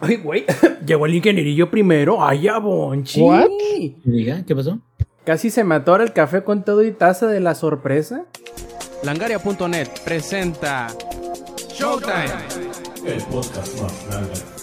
Ay, güey, llegó el ingenierillo primero. Ay, ya, Bonchi. ¿What? Diga, ¿qué pasó? Casi se me atora el café con todo y taza de la sorpresa. Langaria.net presenta Showtime. El podcast más grande.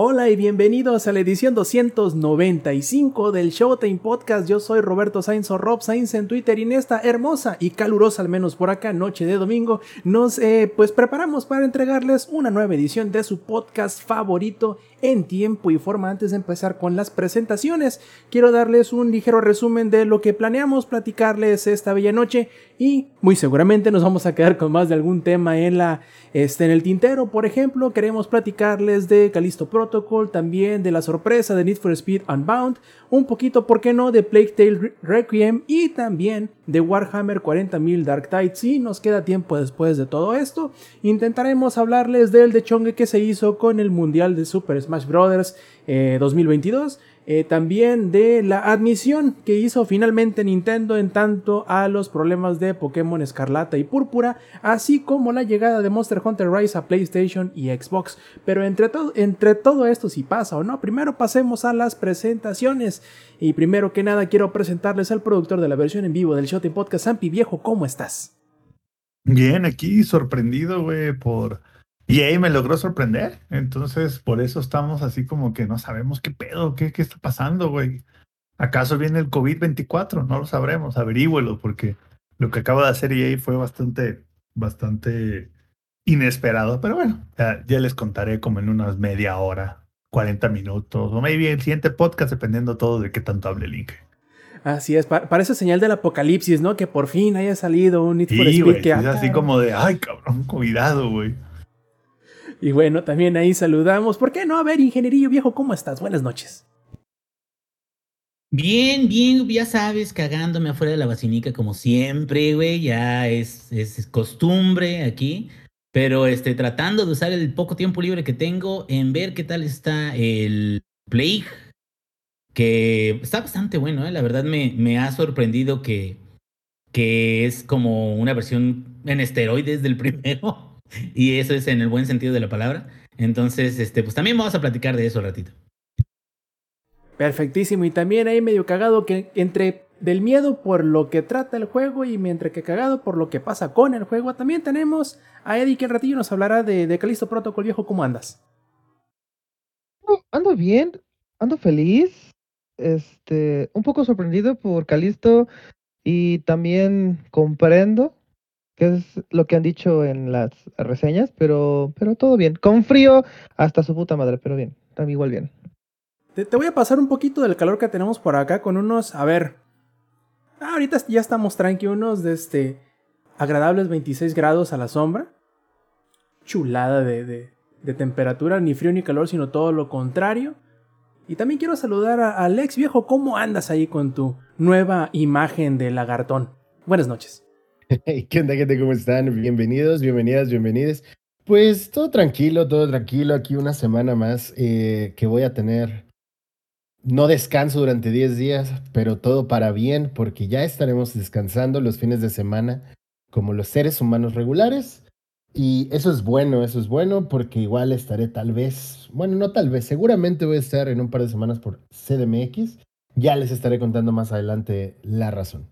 Hola y bienvenidos a la edición 295 del Showtime Podcast. Yo soy Roberto Sainz o Rob Sainz en Twitter y en esta hermosa y calurosa, al menos por acá, noche de domingo, nos eh, pues preparamos para entregarles una nueva edición de su podcast favorito en tiempo y forma. Antes de empezar con las presentaciones, quiero darles un ligero resumen de lo que planeamos platicarles esta bella noche y muy seguramente nos vamos a quedar con más de algún tema en la este en el tintero. Por ejemplo, queremos platicarles de Callisto Protocol, también de la sorpresa de Need for Speed Unbound, un poquito, ¿por qué no?, de Plague Tale Requiem y también de Warhammer 40.000 Dark Tide. Si nos queda tiempo después de todo esto, intentaremos hablarles del dechongue que se hizo con el Mundial de Super Smash Bros. 2022. Eh, también de la admisión que hizo finalmente Nintendo en tanto a los problemas de Pokémon Escarlata y Púrpura, así como la llegada de Monster Hunter Rise a PlayStation y Xbox. Pero entre, todo entre todo esto, si pasa o no, primero pasemos a las presentaciones. Y primero que nada, quiero presentarles al productor de la versión en vivo del Shot Podcast, Sampi Viejo, ¿cómo estás? Bien, aquí sorprendido, güey, por... Y ahí me logró sorprender. Entonces, por eso estamos así como que no sabemos qué pedo, qué, qué está pasando, güey. ¿Acaso viene el COVID-24? No lo sabremos, averígüelo, porque lo que acaba de hacer EA fue bastante, bastante inesperado. Pero bueno, ya, ya les contaré como en unas media hora, 40 minutos, o maybe el siguiente podcast, dependiendo todo de qué tanto hable el link. Así es, pa parece señal del apocalipsis, ¿no? Que por fin haya salido un Need for Sí, Speed güey, que es así como de, ay, cabrón, cuidado, güey. Y bueno, también ahí saludamos. ¿Por qué no? A ver, ingenierillo viejo, ¿cómo estás? Buenas noches. Bien, bien, ya sabes, cagándome afuera de la vacinica como siempre, güey, ya es, es costumbre aquí, pero este, tratando de usar el poco tiempo libre que tengo en ver qué tal está el Plague, que está bastante bueno, ¿eh? la verdad me, me ha sorprendido que, que es como una versión en esteroides del primero, y eso es en el buen sentido de la palabra, entonces, este, pues también vamos a platicar de eso un ratito. Perfectísimo. Y también ahí medio cagado que entre del miedo por lo que trata el juego y mientras que cagado por lo que pasa con el juego, también tenemos a Eddie que al ratillo nos hablará de, de Callisto Protocol viejo. ¿Cómo andas? Ando- Ando bien, ando feliz, este, un poco sorprendido por Calisto y también comprendo qué es lo que han dicho en las reseñas, pero, pero todo bien, con frío hasta su puta madre, pero bien, también igual bien. Te, te voy a pasar un poquito del calor que tenemos por acá con unos, a ver, ah, ahorita ya estamos tranqui, unos de este agradables 26 grados a la sombra. Chulada de, de, de temperatura, ni frío ni calor, sino todo lo contrario. Y también quiero saludar a Alex viejo, ¿cómo andas ahí con tu nueva imagen de lagartón? Buenas noches. ¿Qué onda, gente? ¿Cómo están? Bienvenidos, bienvenidas, bienvenides. Pues todo tranquilo, todo tranquilo. Aquí una semana más eh, que voy a tener. No descanso durante 10 días, pero todo para bien, porque ya estaremos descansando los fines de semana como los seres humanos regulares. Y eso es bueno, eso es bueno, porque igual estaré tal vez, bueno, no tal vez, seguramente voy a estar en un par de semanas por CDMX. Ya les estaré contando más adelante la razón.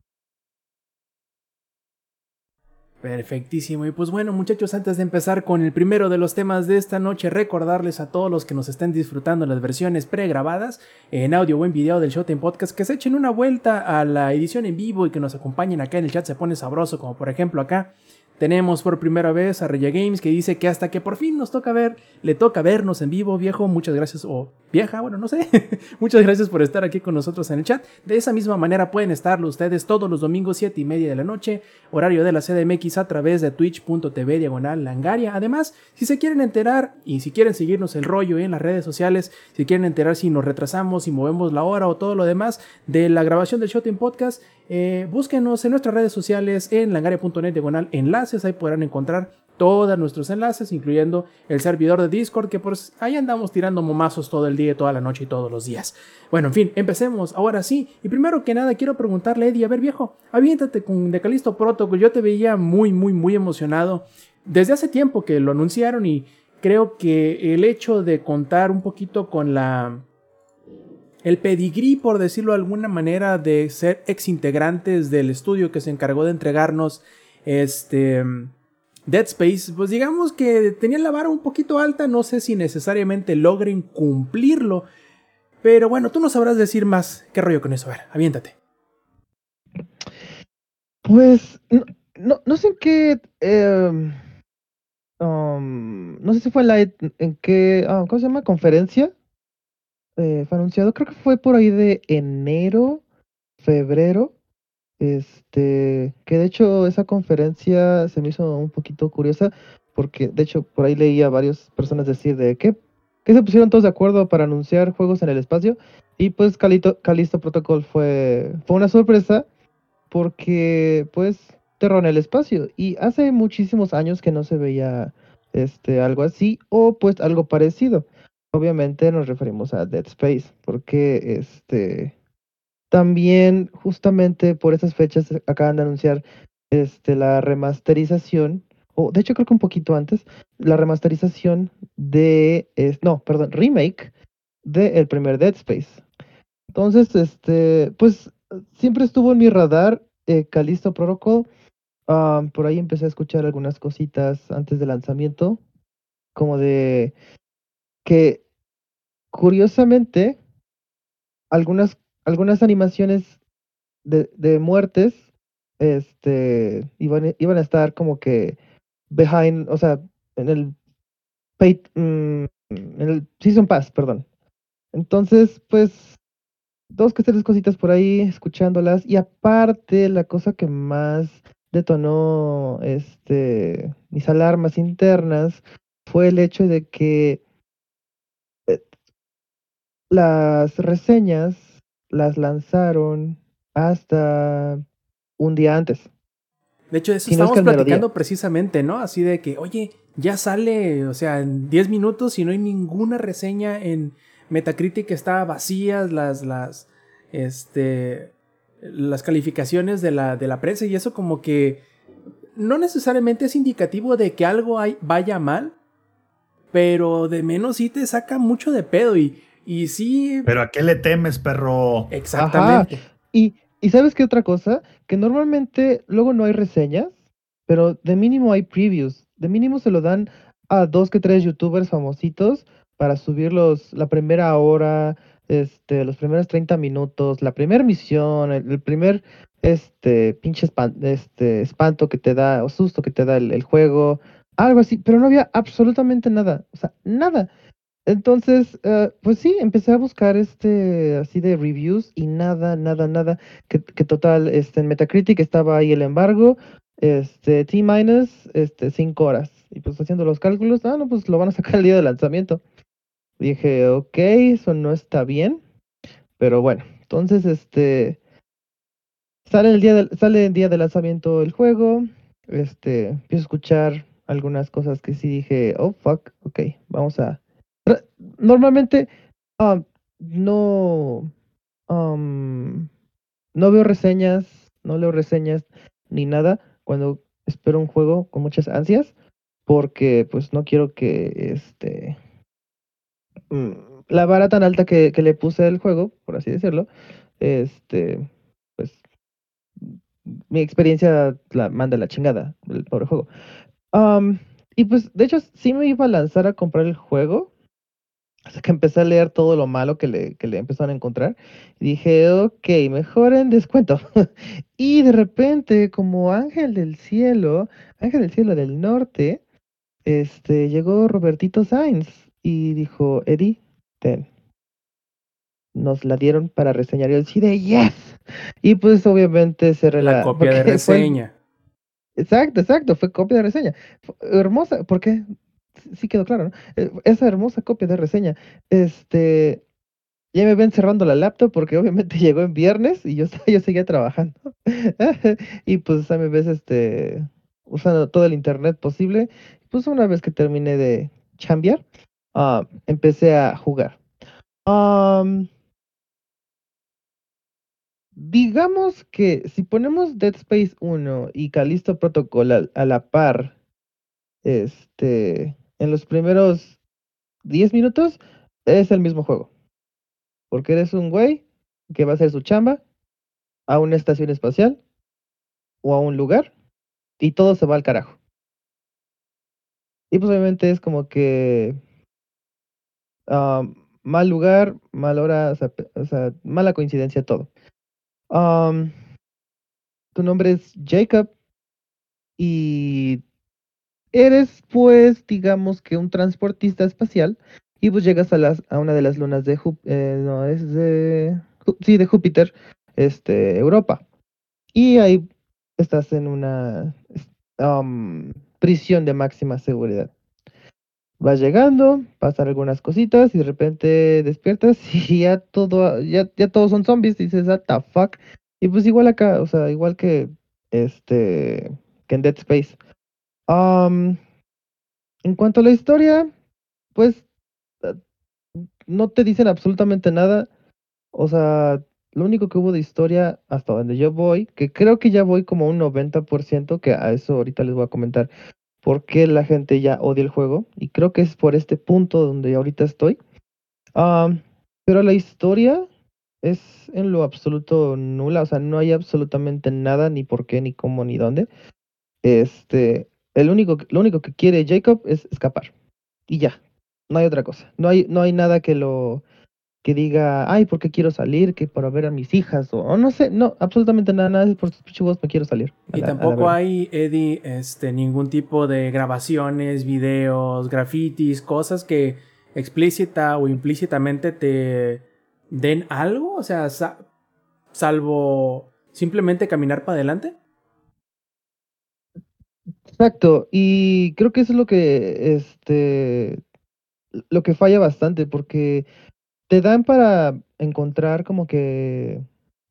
Perfectísimo. Y pues bueno, muchachos, antes de empezar con el primero de los temas de esta noche, recordarles a todos los que nos estén disfrutando las versiones pregrabadas en audio o en video del Showtime Podcast que se echen una vuelta a la edición en vivo y que nos acompañen acá en el chat. Se pone sabroso, como por ejemplo acá. Tenemos por primera vez a Raya Games que dice que hasta que por fin nos toca ver, le toca vernos en vivo, viejo. Muchas gracias, o vieja, bueno, no sé. Muchas gracias por estar aquí con nosotros en el chat. De esa misma manera pueden estarlo ustedes todos los domingos, 7 y media de la noche, horario de la CDMX a través de twitch.tv diagonal langaria. Además, si se quieren enterar y si quieren seguirnos el rollo en las redes sociales, si quieren enterar si nos retrasamos, si movemos la hora o todo lo demás de la grabación del Shot Podcast, eh, búsquenos en nuestras redes sociales en langaria.net diagonal enlaces, ahí podrán encontrar todos nuestros enlaces, incluyendo el servidor de Discord, que pues ahí andamos tirando momazos todo el día, toda la noche y todos los días. Bueno, en fin, empecemos ahora sí. Y primero que nada, quiero preguntarle, Eddie, a ver viejo, aviéntate con The Callisto Protocol. Yo te veía muy, muy, muy emocionado desde hace tiempo que lo anunciaron y creo que el hecho de contar un poquito con la el pedigrí, por decirlo de alguna manera, de ser ex integrantes del estudio que se encargó de entregarnos este Dead Space, pues digamos que tenían la vara un poquito alta, no sé si necesariamente logren cumplirlo, pero bueno, tú no sabrás decir más qué rollo con eso, a ver, aviéntate. Pues no, no, sé en qué em, um, no sé si fue la en qué ah, ¿cómo se llama? conferencia eh, fue anunciado, creo que fue por ahí de enero, febrero, este, que de hecho esa conferencia se me hizo un poquito curiosa, porque de hecho por ahí leía a varias personas decir de que, que se pusieron todos de acuerdo para anunciar juegos en el espacio, y pues Calito, Calisto Protocol fue, fue una sorpresa, porque pues terror en el espacio, y hace muchísimos años que no se veía este, algo así, o pues algo parecido obviamente nos referimos a Dead Space, porque este también justamente por esas fechas acaban de anunciar este la remasterización, o de hecho creo que un poquito antes, la remasterización de no, perdón, remake de el primer Dead Space. Entonces, este, pues siempre estuvo en mi radar eh, Callisto Protocol. por ahí empecé a escuchar algunas cositas antes del lanzamiento, como de que curiosamente, algunas, algunas animaciones de, de muertes este, iban, iban a estar como que behind, o sea, en el, pay, mm, en el Season Pass, perdón. Entonces, pues, dos que tres cositas por ahí, escuchándolas. Y aparte, la cosa que más detonó este, mis alarmas internas fue el hecho de que las reseñas las lanzaron hasta un día antes. De hecho, eso estamos platicando precisamente, ¿no? Así de que, oye, ya sale, o sea, en 10 minutos y no hay ninguna reseña en Metacritic está vacías las, las, este, las calificaciones de la, de la prensa y eso como que no necesariamente es indicativo de que algo vaya mal, pero de menos sí te saca mucho de pedo y y sí. Pero ¿a qué le temes, perro? Exactamente. Y, y sabes qué otra cosa? Que normalmente luego no hay reseñas, pero de mínimo hay previews. De mínimo se lo dan a dos que tres youtubers famositos para subirlos la primera hora, este, los primeros 30 minutos, la primera misión, el, primer este pinche este, espanto que te da o susto que te da el, el, juego, algo así, pero no había absolutamente nada, o sea, nada. Entonces, uh, pues sí, empecé a buscar este así de reviews y nada, nada, nada. Que, que total, este, en Metacritic estaba ahí el embargo, este, T minus, este, cinco horas. Y pues haciendo los cálculos, ah, no, pues lo van a sacar el día de lanzamiento. Dije, ok, eso no está bien. Pero bueno, entonces este sale el día de, sale el día de lanzamiento el juego. Este, empiezo a escuchar algunas cosas que sí dije, oh fuck, ok, vamos a Normalmente no, um, no veo reseñas, no leo reseñas ni nada cuando espero un juego con muchas ansias, porque pues no quiero que este mm, la vara tan alta que, que le puse al juego, por así decirlo, este pues mi experiencia la manda la chingada, el pobre juego. Um, y pues, de hecho, sí me iba a lanzar a comprar el juego, hasta que empecé a leer todo lo malo que le, que le empezaron a encontrar. Y dije, ok, mejor en descuento. y de repente, como ángel del cielo, ángel del cielo del norte, este, llegó Robertito Sainz y dijo, Eddie, ten. Nos la dieron para reseñar y el sí de yes. Y pues obviamente se La copia de reseña. Exacto, exacto, fue copia de reseña. hermosa, ¿por qué? Sí quedó claro, ¿no? Eh, esa hermosa copia de reseña. Este, ya me ven cerrando la laptop porque obviamente llegó en viernes y yo, yo seguía trabajando. y pues a me ves este, usando todo el internet posible. Pues una vez que terminé de chambear, ah, empecé a jugar. digamos que si ponemos Dead Space 1 y Callisto Protocol a la par, este, en los primeros 10 minutos es el mismo juego. Porque eres un güey que va a hacer su chamba a una estación espacial o a un lugar y todo se va al carajo. Y pues obviamente es como que ah, mal lugar, mal hora, o sea, mala coincidencia todo. Am, tu nombre es Jacob y eres pues digamos que un transportista espacial y pues llegas a las a una de las lunas de Júpiter, no es de sí de Júpiter, este Europa. Y ahí estás en una am, prisión de máxima seguridad. Vas llegando, pasan algunas cositas y de repente despiertas y ya todo, ya, ya todos son zombies. Dices, what the fuck. Y pues igual acá, o sea, igual que este, que en Dead Space. Am, en cuanto a la historia, pues eh, no te dicen absolutamente nada. O sea, lo único que hubo de historia hasta donde yo voy, que creo que ya voy como un 90%, que a eso ahorita les voy a comentar por qué la gente ya odia el juego. Y creo que es por este punto donde ahorita estoy. Pero la historia es en lo absoluto nula. O sea, no hay absolutamente nada, ni por qué, ni cómo, ni dónde. Este, el único, lo único que quiere Jacob es escapar. Y ya. No hay otra cosa. No hay, no hay nada que lo que diga, ay, ¿por qué quiero salir? Que para ver a mis hijas, o, o no sé, no, absolutamente nada, nada, es por sus chivos me quiero salir. Y la- tampoco hay, Eddie, este, ningún tipo de grabaciones, videos, grafitis, cosas que explícita o implícitamente te den algo, o sea, sa- salvo simplemente caminar para adelante. Exacto, y creo que eso es lo que, este, lo que falla bastante, porque te dan para encontrar como que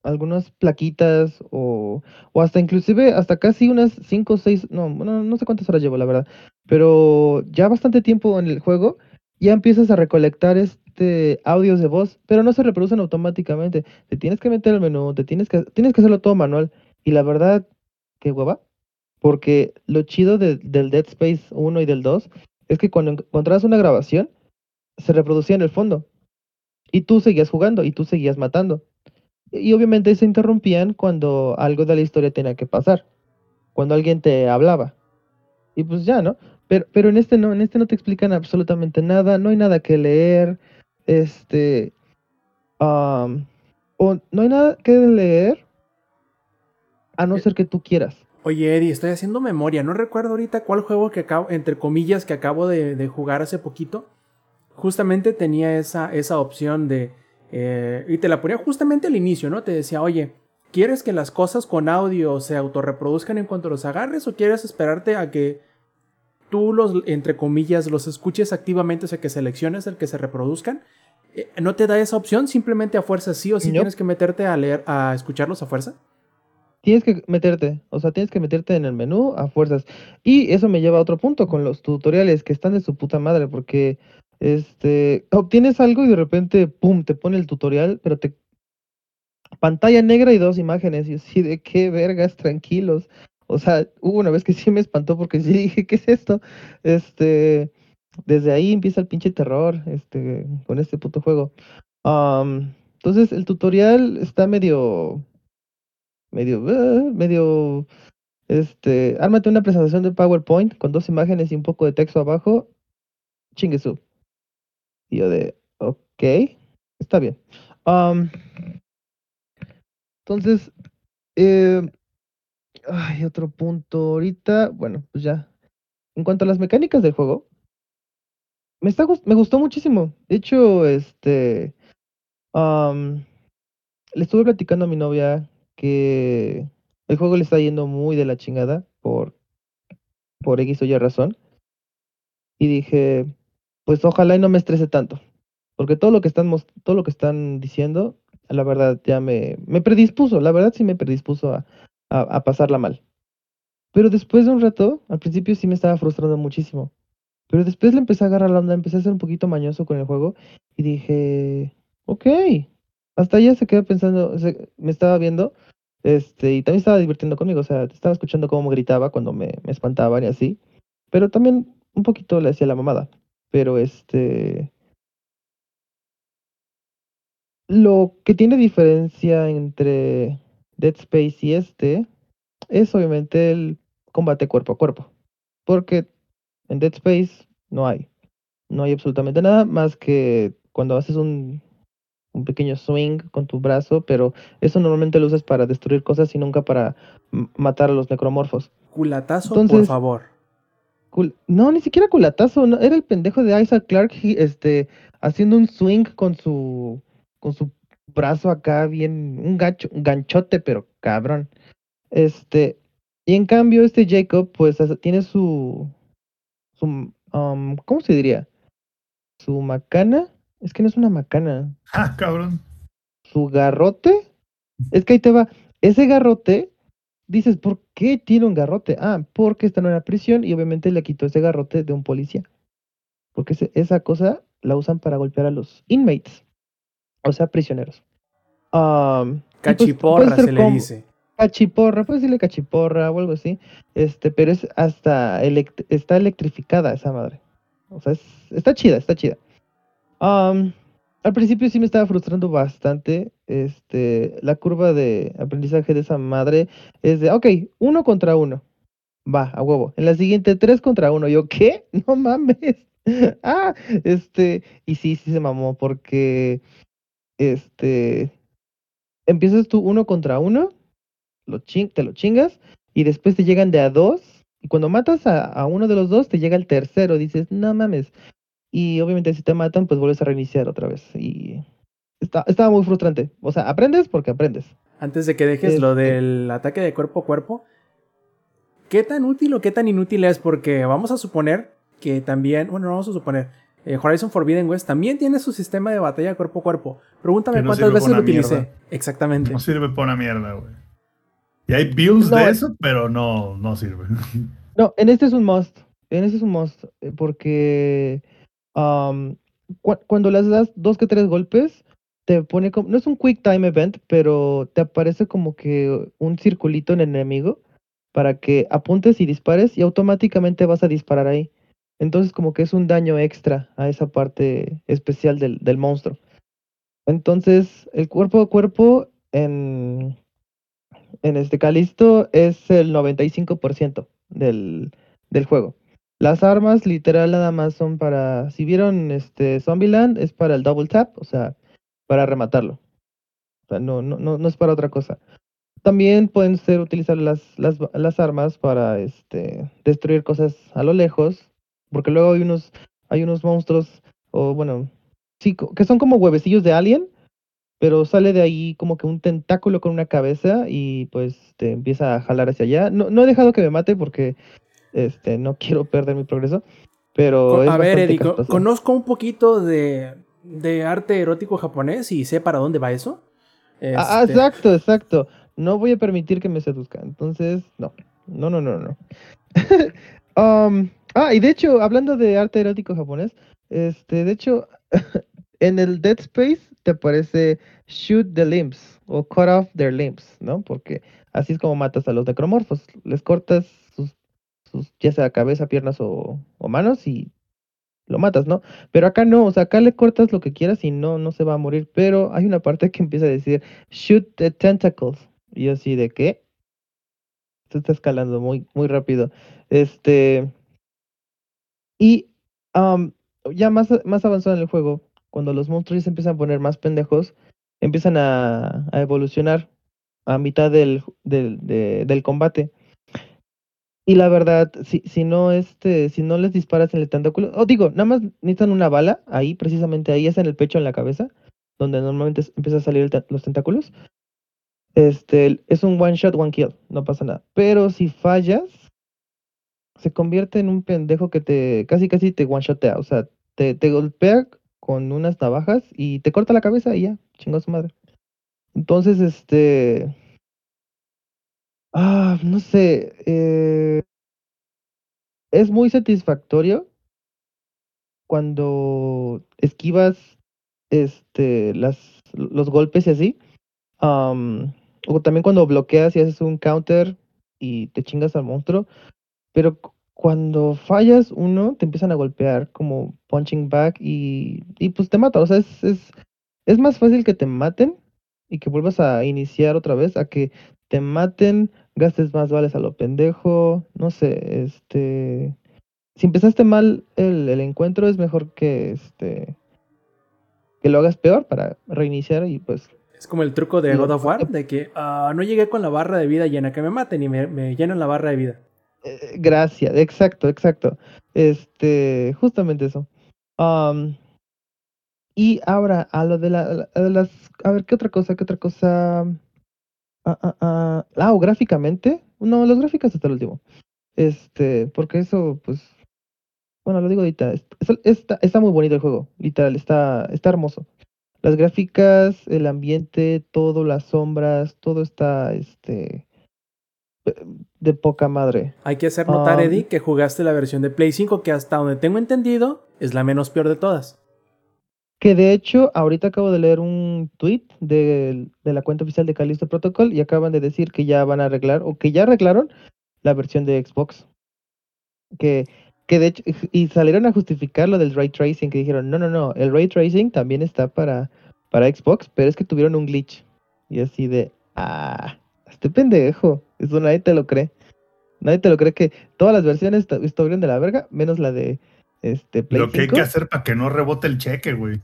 algunas plaquitas o, o hasta inclusive hasta casi unas 5 o 6, no, no, no sé cuántas horas llevo, la verdad, pero ya bastante tiempo en el juego, ya empiezas a recolectar este audios de voz, pero no se reproducen automáticamente, te tienes que meter al menú, te tienes que, tienes que hacerlo todo manual, y la verdad, qué hueva, porque lo chido de- del Dead Space 1 y del 2 es que cuando encontrabas una grabación, se reproducía en el fondo. Y tú seguías jugando y tú seguías matando. Y obviamente se interrumpían cuando algo de la historia tenía que pasar. Cuando alguien te hablaba. Y pues ya, ¿no? Pero, pero en este no, en este no te explican absolutamente nada, no hay nada que leer. Este. am, o no hay nada que leer. A no Eh, ser que tú quieras. Oye, Eddie, estoy haciendo memoria. No recuerdo ahorita cuál juego que acabo, entre comillas, que acabo de, de jugar hace poquito. Justamente tenía esa, esa opción de. eh, y te la ponía justamente al inicio, ¿no? Te decía, oye, ¿quieres que las cosas con audio se autorreproduzcan en cuanto los agarres o quieres esperarte a que tú los, entre comillas, los escuches activamente, o sea, que selecciones el que se reproduzcan? Eh, ¿No te da esa opción? Simplemente a fuerza sí o sí tienes que meterte a leer, a escucharlos a fuerza. Tienes que meterte, o sea, tienes que meterte en el menú a fuerzas. Y eso me lleva a otro punto con los tutoriales que están de su puta madre, porque este obtienes algo y de repente, pum, te pone el tutorial, pero te pantalla negra y dos imágenes. Y así de qué vergas, tranquilos. O sea, hubo una vez que sí me espantó porque sí dije, ¿qué es esto? Este, desde ahí empieza el pinche terror, este, con este puto juego. Entonces el tutorial está medio medio, eh, medio, este, ármate una presentación de PowerPoint con dos imágenes y un poco de texto abajo, chingue su. Y yo de, ok, está bien. Entonces, eh, hay otro punto ahorita, bueno, pues ya. En cuanto a las mecánicas del juego, me, está, me gustó muchísimo. De hecho, este, le estuve platicando a mi novia que el juego le está yendo muy de la chingada por, por X o Y razón. Y dije, pues ojalá y no me estrese tanto. Porque todo lo que están, todo lo que están diciendo, la verdad ya me, me predispuso, la verdad sí me predispuso a, a, a pasarla mal. Pero después de un rato, al principio sí me estaba frustrando muchísimo. Pero después le empecé a agarrar la onda, empecé a ser un poquito mañoso con el juego y dije, ok. Hasta ella se quedó pensando, se- me estaba viendo, este, y también estaba divirtiendo conmigo, o sea, estaba escuchando cómo gritaba cuando me, me espantaban y así. Pero también un poquito le hacía la mamada. Pero este. Lo que tiene diferencia entre Dead Space y este es obviamente el combate cuerpo a cuerpo. Porque en Dead Space no hay. No hay absolutamente nada más que cuando haces un, un pequeño swing con tu brazo, pero eso normalmente lo usas para destruir cosas y nunca para matar a los necromorfos. Culatazo, por favor. Cul- no, ni siquiera culatazo, no, era el pendejo de Isaac Clarke este, haciendo un swing con su con su brazo acá bien, un gancho, un ganchote, pero cabrón. Este, y en cambio este Jacob pues tiene su su um, ¿cómo se diría? Su macana, es que no es una macana, Ah, cabrón. su garrote. Es que ahí te va. Ese garrote, dices, ¿por qué tiene un garrote? Ah, porque está en una prisión y obviamente le quitó ese garrote de un policía. Porque ese- esa cosa la usan para golpear a los inmates, o sea, prisioneros. Pues, Cachiporra se le dice. Cachiporra, puedes decirle cachiporra o algo así. Este, pero es hasta elect- está electrificada esa madre. O sea, es- está chida, está chida. Am, al principio sí me estaba frustrando bastante. Este, la curva de aprendizaje de esa madre es de, ok, uno contra uno. Va, a huevo. En la siguiente, tres contra uno. Yo, ¿qué? No mames. ah, este, y sí, sí se mamó porque, este, empiezas tú uno contra uno lo te lo chingas y después te llegan de a dos y cuando matas a, a uno de los dos te llega el tercero, dices, no mames. Y obviamente si te matan pues vuelves a reiniciar otra vez y está, estaba muy frustrante. O sea, aprendes porque aprendes. Antes de que dejes lo Este- del ataque de cuerpo a cuerpo, ¿qué tan útil o qué tan inútil es? Porque vamos a suponer que también, bueno, no vamos a suponer, eh, Horizon Forbidden West también tiene su sistema de batalla cuerpo a cuerpo. Pregúntame no cuántas veces lo utilicé. mierda. Exactamente. No sirve para una mierda, güey. Y hay builds No, de es- eso, pero no, no sirve. No, en este es un must. En este es un must. eh, Porque cuando las das dos que tres golpes, te pone como. No es un quick time event, pero te aparece como que un circulito en el enemigo para que apuntes y dispares y automáticamente vas a disparar ahí. Entonces, como que es un daño extra a esa parte especial del, del monstruo. Entonces, el cuerpo a cuerpo en, en este Calisto es el 95% del, del juego. Las armas literal nada más son para, si vieron este Zombieland, es para el double tap, o sea, para rematarlo. O sea, no, no, no, no es para otra cosa. También pueden ser utilizar las, las, las armas para este destruir cosas a lo lejos. Porque luego hay unos, hay unos monstruos, o bueno, sí, que son como huevecillos de alien, pero sale de ahí como que un tentáculo con una cabeza y pues te empieza a jalar hacia allá. No, no he dejado que me mate porque este no quiero perder mi progreso, pero a ver, conozco un poquito de, de arte erótico japonés y sé para dónde va eso. Ah, ah, Este, exacto, exacto. No voy a permitir que me seduzca. Entonces, no. No, no, no, no. Um, ah, y de hecho, hablando de arte erótico japonés, este, de hecho, en el Dead Space te aparece shoot the limbs o cut off their limbs, ¿no? Porque así es como matas a los necromorfos. Les cortas ya sea cabeza, piernas o, manos y lo matas, ¿no? Pero acá no, o sea, acá le cortas lo que quieras y no, no se va a morir. Pero hay una parte que empieza a decir shoot the tentacles. Y así de qué? Esto está escalando muy, muy rápido. Este. Y ya más, más avanzado en el juego, cuando los monstruos se empiezan a poner más pendejos, empiezan a, a evolucionar a mitad del, del, de- del combate. Y la verdad, si, si no este, si no les disparas en el tentáculo, o digo, nada más necesitan una bala, ahí, precisamente ahí, es en el pecho, en la cabeza, donde normalmente empieza a salir los tentáculos. Este, es un one shot, one kill, no pasa nada. Pero si fallas, se convierte en un pendejo que te, casi casi te one shotea, o sea, te, te golpea con unas navajas y te corta la cabeza y ya, chingó su madre. Entonces, este, ah, no sé, eh, es muy satisfactorio cuando esquivas, este, las, los golpes y así. O también cuando bloqueas y haces un counter y te chingas al monstruo. Pero cu- cuando fallas uno, te empiezan a golpear como punching back y, y pues te mata. O sea, es, es, es más fácil que te maten y que vuelvas a iniciar otra vez a que te maten, gastes más vales a lo pendejo, no sé, este... Si empezaste mal el, el encuentro es mejor que este que lo hagas peor para reiniciar y pues Es como el truco de God of War, de que ah, no llegué con la barra de vida llena, que me maten y me, me llenan la barra de vida. Eh, Gracias, exacto, exacto. Este, justamente eso. Am, y ahora, a lo de, la, la- a las, a ver, ¿qué otra cosa? ¿Qué otra cosa? Ah, ah, ah, ah, o gráficamente. No, los gráficos hasta el último. Este, porque eso, pues, bueno, lo digo ahorita. es- es- Está, está muy bonito el juego, literal, está, está hermoso. Las gráficas, el ambiente, todo, las sombras, todo está, este, de poca madre. Hay que hacer notar, Ah. Eddie, que jugaste la versión de Play 5, que hasta donde tengo entendido es la menos peor de todas. Que de hecho, ahorita acabo de leer un tweet de, la cuenta oficial de Callisto Protocol y acaban de decir que ya van a arreglar, o que ya arreglaron la versión de Xbox. Que, que de hecho, y salieron a justificar lo del ray tracing, que dijeron, no, no, no, el ray tracing también está para, para Xbox, pero es que tuvieron un glitch. Y así de, ah, este pendejo, eso nadie te lo cree. Nadie te lo cree que todas las versiones estu- estuvieron de la verga, menos la de este Play Lo que hay 5. que hacer para que no rebote el cheque, güey.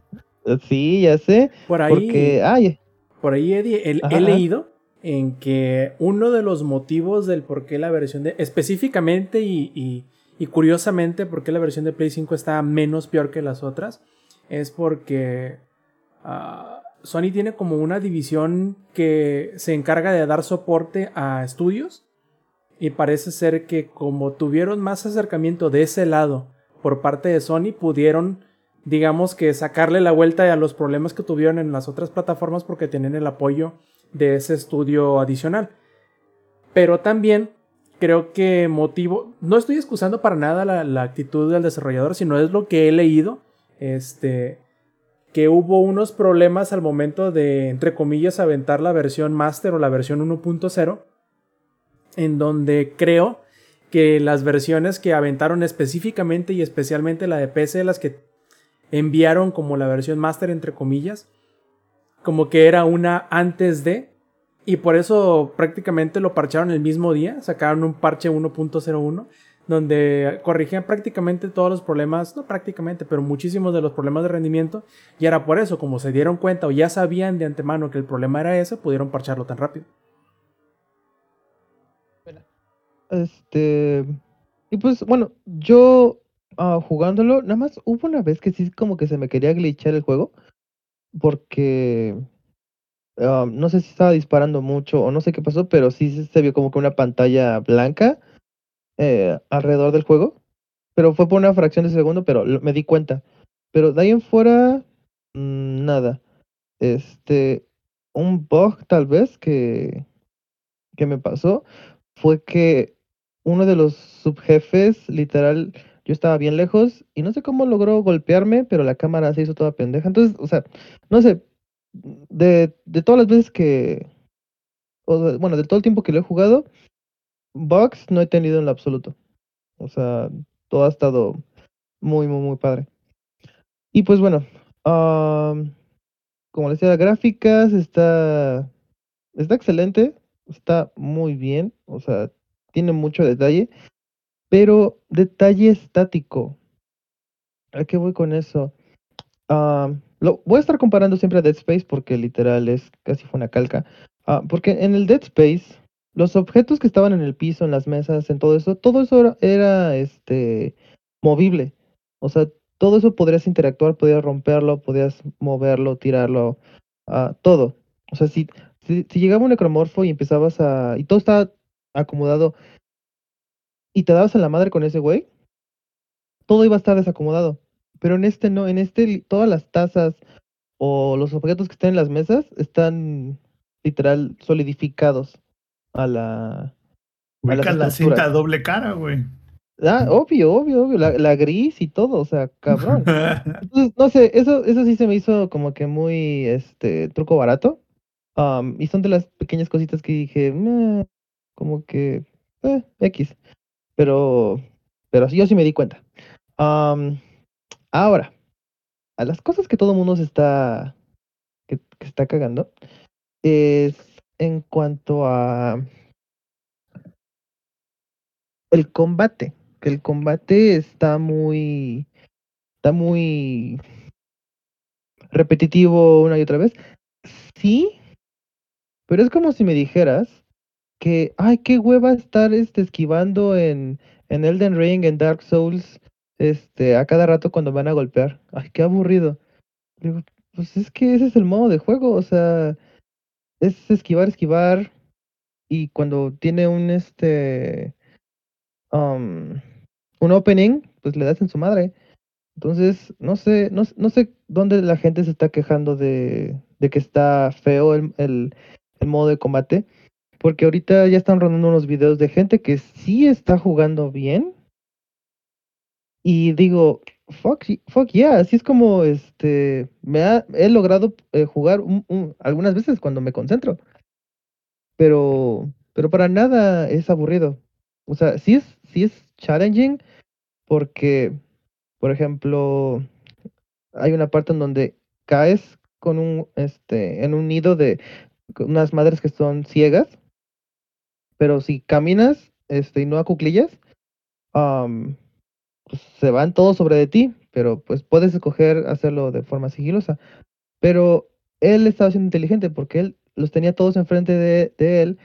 Sí, ya sé. Por ahí, Porque, ay, por ahí Eddie, el- Ajá, he ajá. leído en que uno de los motivos del por qué la versión de. específicamente y, y- y curiosamente, por qué la versión de Play 5 está menos peor que las otras, es porque ah, Sony tiene como una división que se encarga de dar soporte a estudios. Y parece ser que como tuvieron más acercamiento de ese lado por parte de Sony, pudieron, digamos que sacarle la vuelta a los problemas que tuvieron en las otras plataformas porque tienen el apoyo de ese estudio adicional. Pero también creo que motivo, no estoy excusando para nada la, la actitud del desarrollador, sino es lo que he leído, este, que hubo unos problemas al momento de, entre comillas, aventar la versión master o la versión 1.0, en donde creo que las versiones que aventaron específicamente y especialmente la de PC, las que enviaron como la versión master, entre comillas, como que era una antes de, y por eso prácticamente lo parcharon el mismo día, sacaron un parche 1.01 donde corrigían prácticamente todos los problemas, no prácticamente, pero muchísimos de los problemas de rendimiento, y era por eso, como se dieron cuenta o ya sabían de antemano que el problema era ese, pudieron parcharlo tan rápido. Este. Y pues, bueno, yo ah, jugándolo, nada más hubo una vez que sí, como que se me quería glitchar el juego. Porque. ah, no sé si estaba disparando mucho o no sé qué pasó, pero sí se- vio como que una pantalla blanca eh, alrededor del juego. Pero fue por una fracción de segundo, pero me di cuenta. Pero de ahí en fuera, mm, nada. Este. Un bug tal vez que. que me pasó fue que uno de los subjefes, literal, yo estaba bien lejos y no sé cómo logró golpearme, pero la cámara se hizo toda pendeja. Entonces, o sea, no sé, de, de todas las veces que, o bueno, de todo el tiempo que lo he jugado, bugs no he tenido en lo absoluto. O sea, todo ha estado muy, muy, muy padre. Y pues bueno, am, como les decía, gráficas está, está excelente, está muy bien, o sea, tiene mucho detalle, pero detalle estático. ¿A qué voy con eso? Ah, lo, voy a estar comparando siempre a Dead Space porque literal es casi fue una calca. Ah, porque en el Dead Space, los objetos que estaban en el piso, en las mesas, en todo eso, todo eso era, este movible. O sea, todo eso podrías interactuar, podías romperlo, podías moverlo, tirarlo, ah, todo. O sea, si, si, si llegaba un necromorfo y empezabas a. y todo estaba acomodado y te dabas en la madre con ese güey, todo iba a estar desacomodado. Pero en este no, en este todas las tazas o los objetos que están en las mesas están literal solidificados a la... A las Ubica la alturas. cinta doble cara, güey. Ah, obvio, obvio, obvio, la, la gris y todo, o sea, cabrón. Entonces, no sé, eso, eso sí se me hizo como que muy, este, truco barato. Am, y son de las pequeñas cositas que dije, "Meh", como que, eh, X. Pero Pero yo sí me di cuenta. Ahora, a las cosas que todo mundo se está, que está cagando, es en cuanto a el combate. Que el combate está muy, está muy repetitivo una y otra vez. Sí, pero es como si me dijeras que, ay, qué hueva estar este, esquivando en, en Elden Ring, en Dark Souls, este, a cada rato cuando van a golpear. Ay, qué aburrido. Pues es que ese es el modo de juego, o sea, es esquivar, esquivar, y cuando tiene un este um, un opening, pues le das en su madre. Entonces, no sé, no, no sé dónde la gente se está quejando de, de que está feo el, el, el modo de combate. Porque ahorita ya están rondando unos videos de gente que sí está jugando bien. Y digo, fuck, fuck yeah, así es como este me he logrado eh, jugar un- un- algunas veces cuando me concentro. Pero, pero para nada es aburrido. O sea, sí es, sí es challenging porque, por ejemplo, hay una parte en donde caes con un, este, en un nido de unas madres que son ciegas, pero si caminas, este, y no acuclillas, pues se van todos sobre de ti, pero pues puedes escoger hacerlo de forma sigilosa. Pero él estaba siendo inteligente porque él los tenía todos enfrente de, él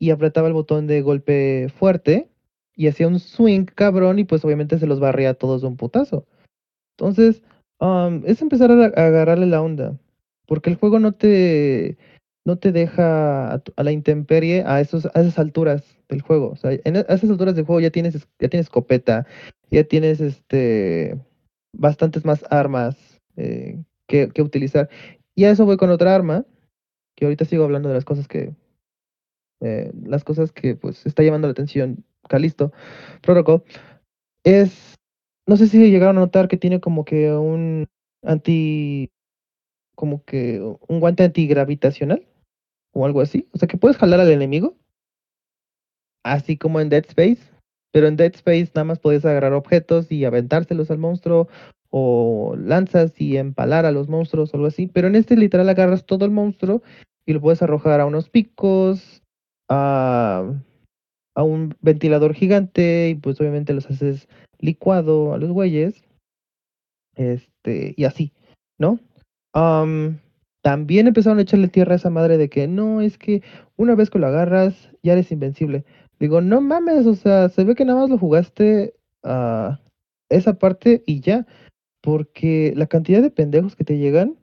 y apretaba el botón de golpe fuerte y hacía un swing cabrón y pues obviamente se los barría a todos de un putazo. Entonces, am, es empezar a, a agarrarle la onda, porque el juego no te, no te deja a, la intemperie a, esos, a esas alturas del juego. O sea, en e- a esas alturas del juego ya tienes, es- ya tienes escopeta, ya tienes este bastantes más armas eh, que, que utilizar. Y a eso voy con otra arma, que ahorita sigo hablando de las cosas que, eh, las cosas que pues está llamando la atención Calisto Protocol, es, no sé si llegaron a notar que tiene como que un anti, como que un guante antigravitacional o algo así, o sea que puedes jalar al enemigo, así como en Dead Space, pero en Dead Space nada más podías agarrar objetos y aventárselos al monstruo o lanzas y empalar a los monstruos o algo así, pero en este literal agarras todo el monstruo y lo puedes arrojar a unos picos, a, un ventilador gigante y pues obviamente los haces licuado a los güeyes, este, y así, ¿no? También empezaron a echarle tierra a esa madre de que no, es que una vez que lo agarras ya eres invencible. Digo, no mames, o sea, se ve que nada más lo jugaste a esa parte y ya, porque la cantidad de pendejos que te llegan,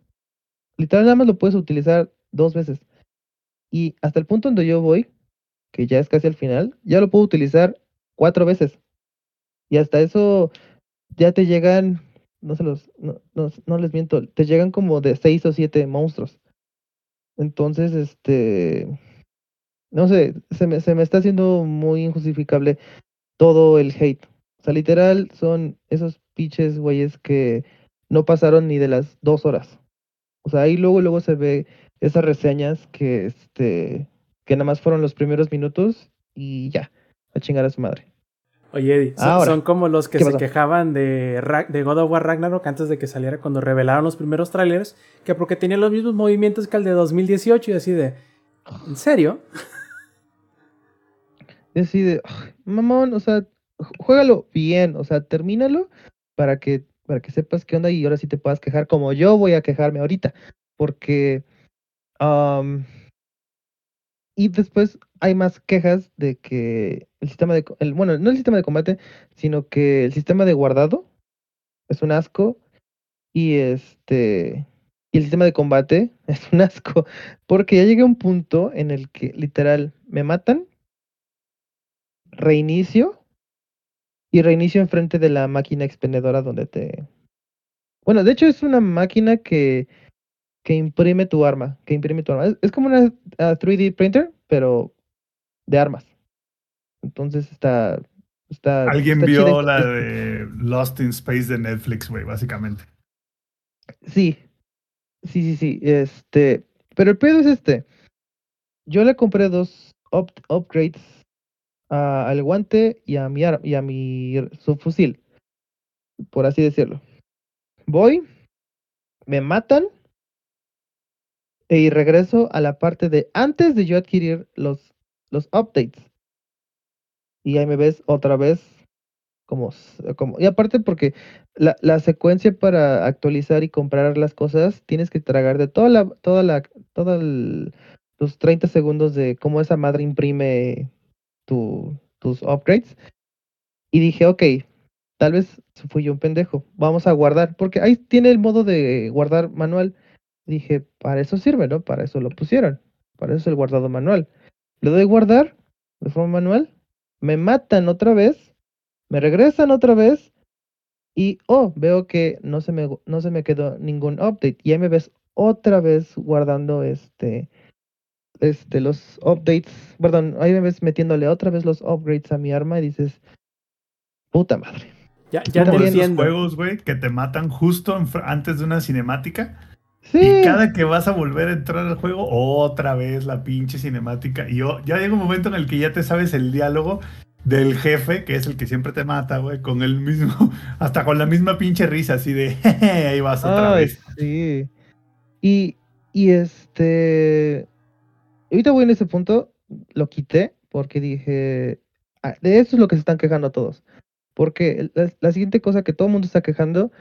literal nada más lo puedes utilizar dos veces. Y hasta el punto donde yo voy, que ya es casi al final, ya lo puedo utilizar cuatro veces. Y hasta eso ya te llegan, no se los, no, no, no les miento, te llegan como de seis o siete monstruos. Entonces, este, no sé, se me, se me está haciendo muy injustificable todo el hate. O sea, literal son esos pinches güeyes que no pasaron ni de las dos horas. O sea, ahí luego, luego se ve esas reseñas que, este, que nada más fueron los primeros minutos y ya, a chingar a su madre. Oye, Eddie, son, como los que ¿qué se pasó? quejaban de, God of War Ragnarok antes de que saliera cuando revelaron los primeros trailers, que porque tenía los mismos movimientos que el de 2018 y así de, ¿en serio? Y así de, "Ay, mamón, o sea, ju- juégalo bien, o sea, termínalo para que, para que sepas qué onda y ahora sí te puedas quejar como yo voy a quejarme ahorita. Porque, y después hay más quejas de que el sistema de, bueno, no el sistema de combate, sino que el sistema de guardado es un asco y este, y el sistema de combate es un asco, porque ya llegué a un punto en el que literal me matan reinicio y reinicio enfrente de la máquina expendedora donde te... Bueno, de hecho es una máquina que, que imprime tu arma, que imprime tu arma. Es, es como una ah, 3D printer, pero de armas. Entonces está... está Alguien está vio la de Lost in Space de Netflix, güey, básicamente. Sí, sí, sí, sí. Este, pero el pedo es este. Yo le compré dos up- upgrades a- al guante y a mi ar- y a mi subfusil, por así decirlo. Voy, me matan y regreso a la parte de antes de yo adquirir los, los updates. Y ahí me ves otra vez como, como y aparte porque la, la secuencia para actualizar y comprar las cosas tienes que tragar de toda la toda la toda el- los 30 segundos de cómo esa madre imprime tu, tus upgrades y dije ok tal vez fui yo un pendejo vamos a guardar porque ahí tiene el modo de guardar manual dije para eso sirve no para eso lo pusieron para eso es el guardado manual le doy guardar de forma manual me matan otra vez me regresan otra vez y oh, veo que no se me no se me quedó ningún update y ahí me ves otra vez guardando este este los updates, perdón, ahí me ves metiéndole otra vez los upgrades a mi arma y dices puta madre. Ya, ya te Como también- esos entiendo. juegos, güey, que te matan justo antes de una cinemática. Sí. Y cada que vas a volver a entrar al juego, otra vez la pinche cinemática. Y yo, ya llega un momento en el que ya te sabes el diálogo del jefe, que es el que siempre te mata, güey, con el mismo, hasta con la misma pinche risa, así de, "Jeje, ahí vas otra Ay, vez. sí. Y, y este. Ahorita voy en ese punto, lo quité porque dije. "Ah, De eso es lo que se están quejando todos. Porque la, la siguiente cosa que todo el mundo está quejando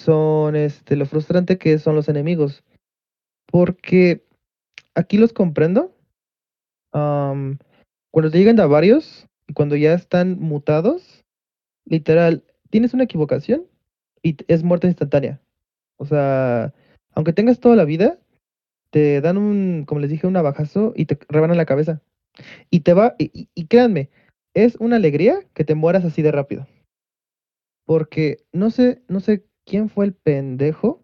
son este, lo frustrante que son los enemigos. Porque aquí los comprendo. cuando te llegan a varios y cuando ya están mutados, literal, tienes una equivocación y es muerte instantánea. O sea, aunque tengas toda la vida, te dan un, como les dije, un navajazo y te rebanan la cabeza. Y te va, y- y créanme, es una alegría que te mueras así de rápido. Porque no sé, no sé quién fue el pendejo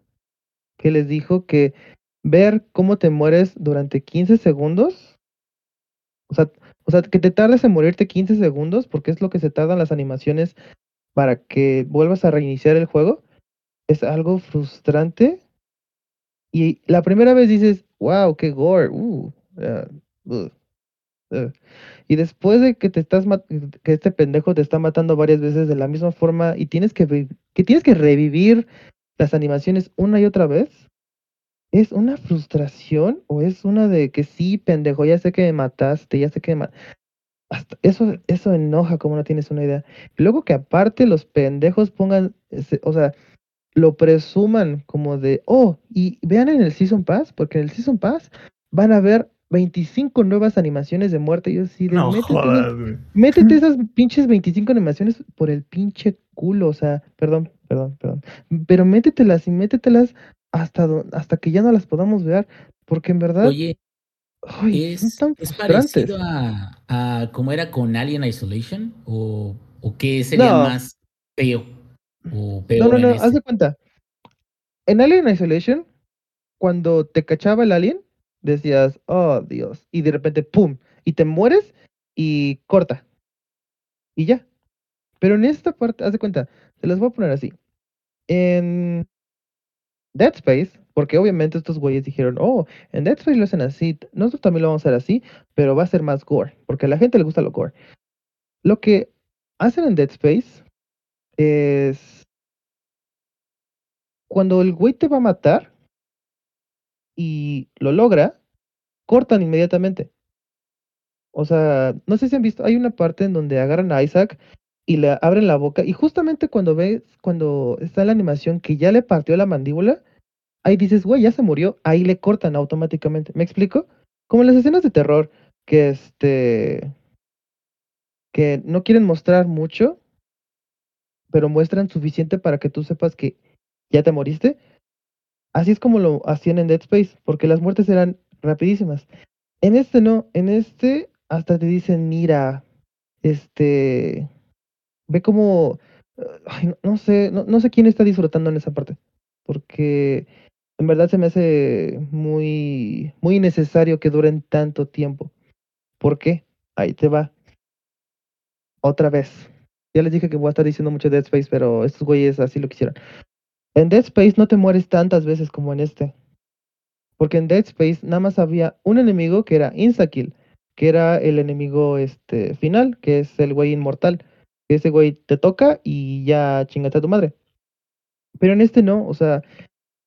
que les dijo que ver cómo te mueres durante 15 segundos, o sea, o sea, que te tardes en morirte 15 segundos, porque es lo que se tardan las animaciones para que vuelvas a reiniciar el juego, es algo frustrante. Y la primera vez dices, wow, qué gore, uh, ah, uh, uh". Y después de que te estás que este pendejo te está matando varias veces de la misma forma y tienes que que tienes que revivir las animaciones una y otra vez, ¿es una frustración o es una de que sí, pendejo, ya sé que me mataste, ya sé que me ma-". Hasta eso, eso enoja como no tienes una idea. Luego que aparte los pendejos pongan, o sea, lo presuman como de, oh, y vean en el Season Pass, porque en el Season Pass van a ver 25 nuevas animaciones de muerte. Y yo así de, No métete, jodas, métete esas pinches 25 animaciones por el pinche culo, o sea, perdón, perdón, perdón. Pero métetelas y métetelas hasta, hasta que ya no las podamos ver, porque en verdad, Oye, ay, son ¿es, tan es frustrantes. parecido a, a como era con Alien Isolation? ¿O, o qué sería No. más feo? ¿O No, peor no, no, este? haz de cuenta. En Alien Isolation, cuando te cachaba el alien, decías, oh Dios, y de repente, ¡pum! Y te mueres y corta. Y ya. Pero en esta parte, haz de cuenta, te las voy a poner así. En Dead Space, porque obviamente estos güeyes dijeron, oh, en Dead Space lo hacen así, nosotros también lo vamos a hacer así, pero va a ser más gore, porque a la gente le gusta lo gore. Lo que hacen en Dead Space es cuando el güey te va a matar y lo logra, cortan inmediatamente. O sea, no sé si han visto, hay una parte en donde agarran a Isaac y le abren la boca y justamente cuando ves, cuando está la animación que ya le partió la mandíbula, ahí dices, güey, ya se murió, ahí le cortan automáticamente. ¿Me explico? Como en las escenas de terror que este que no quieren mostrar mucho, pero muestran suficiente para que tú sepas que ya te moriste. Así es como lo hacían en Dead Space, porque las muertes eran rapidísimas. En este no, en este hasta te dicen, mira, este, ve como, no, no sé, no, no sé quién está disfrutando en esa parte, porque en verdad se me hace muy, muy innecesario que duren tanto tiempo. ¿Por qué? Ahí te va. Otra vez. Ya les dije que voy a estar diciendo mucho Dead Space, pero estos güeyes así lo quisieron. En Dead Space no te mueres tantas veces como en este. Porque en Dead Space nada más había un enemigo que era Instakill. que era el enemigo este, final, que es el güey inmortal. Que ese güey te toca y ya chingate a tu madre. Pero en este no, o sea,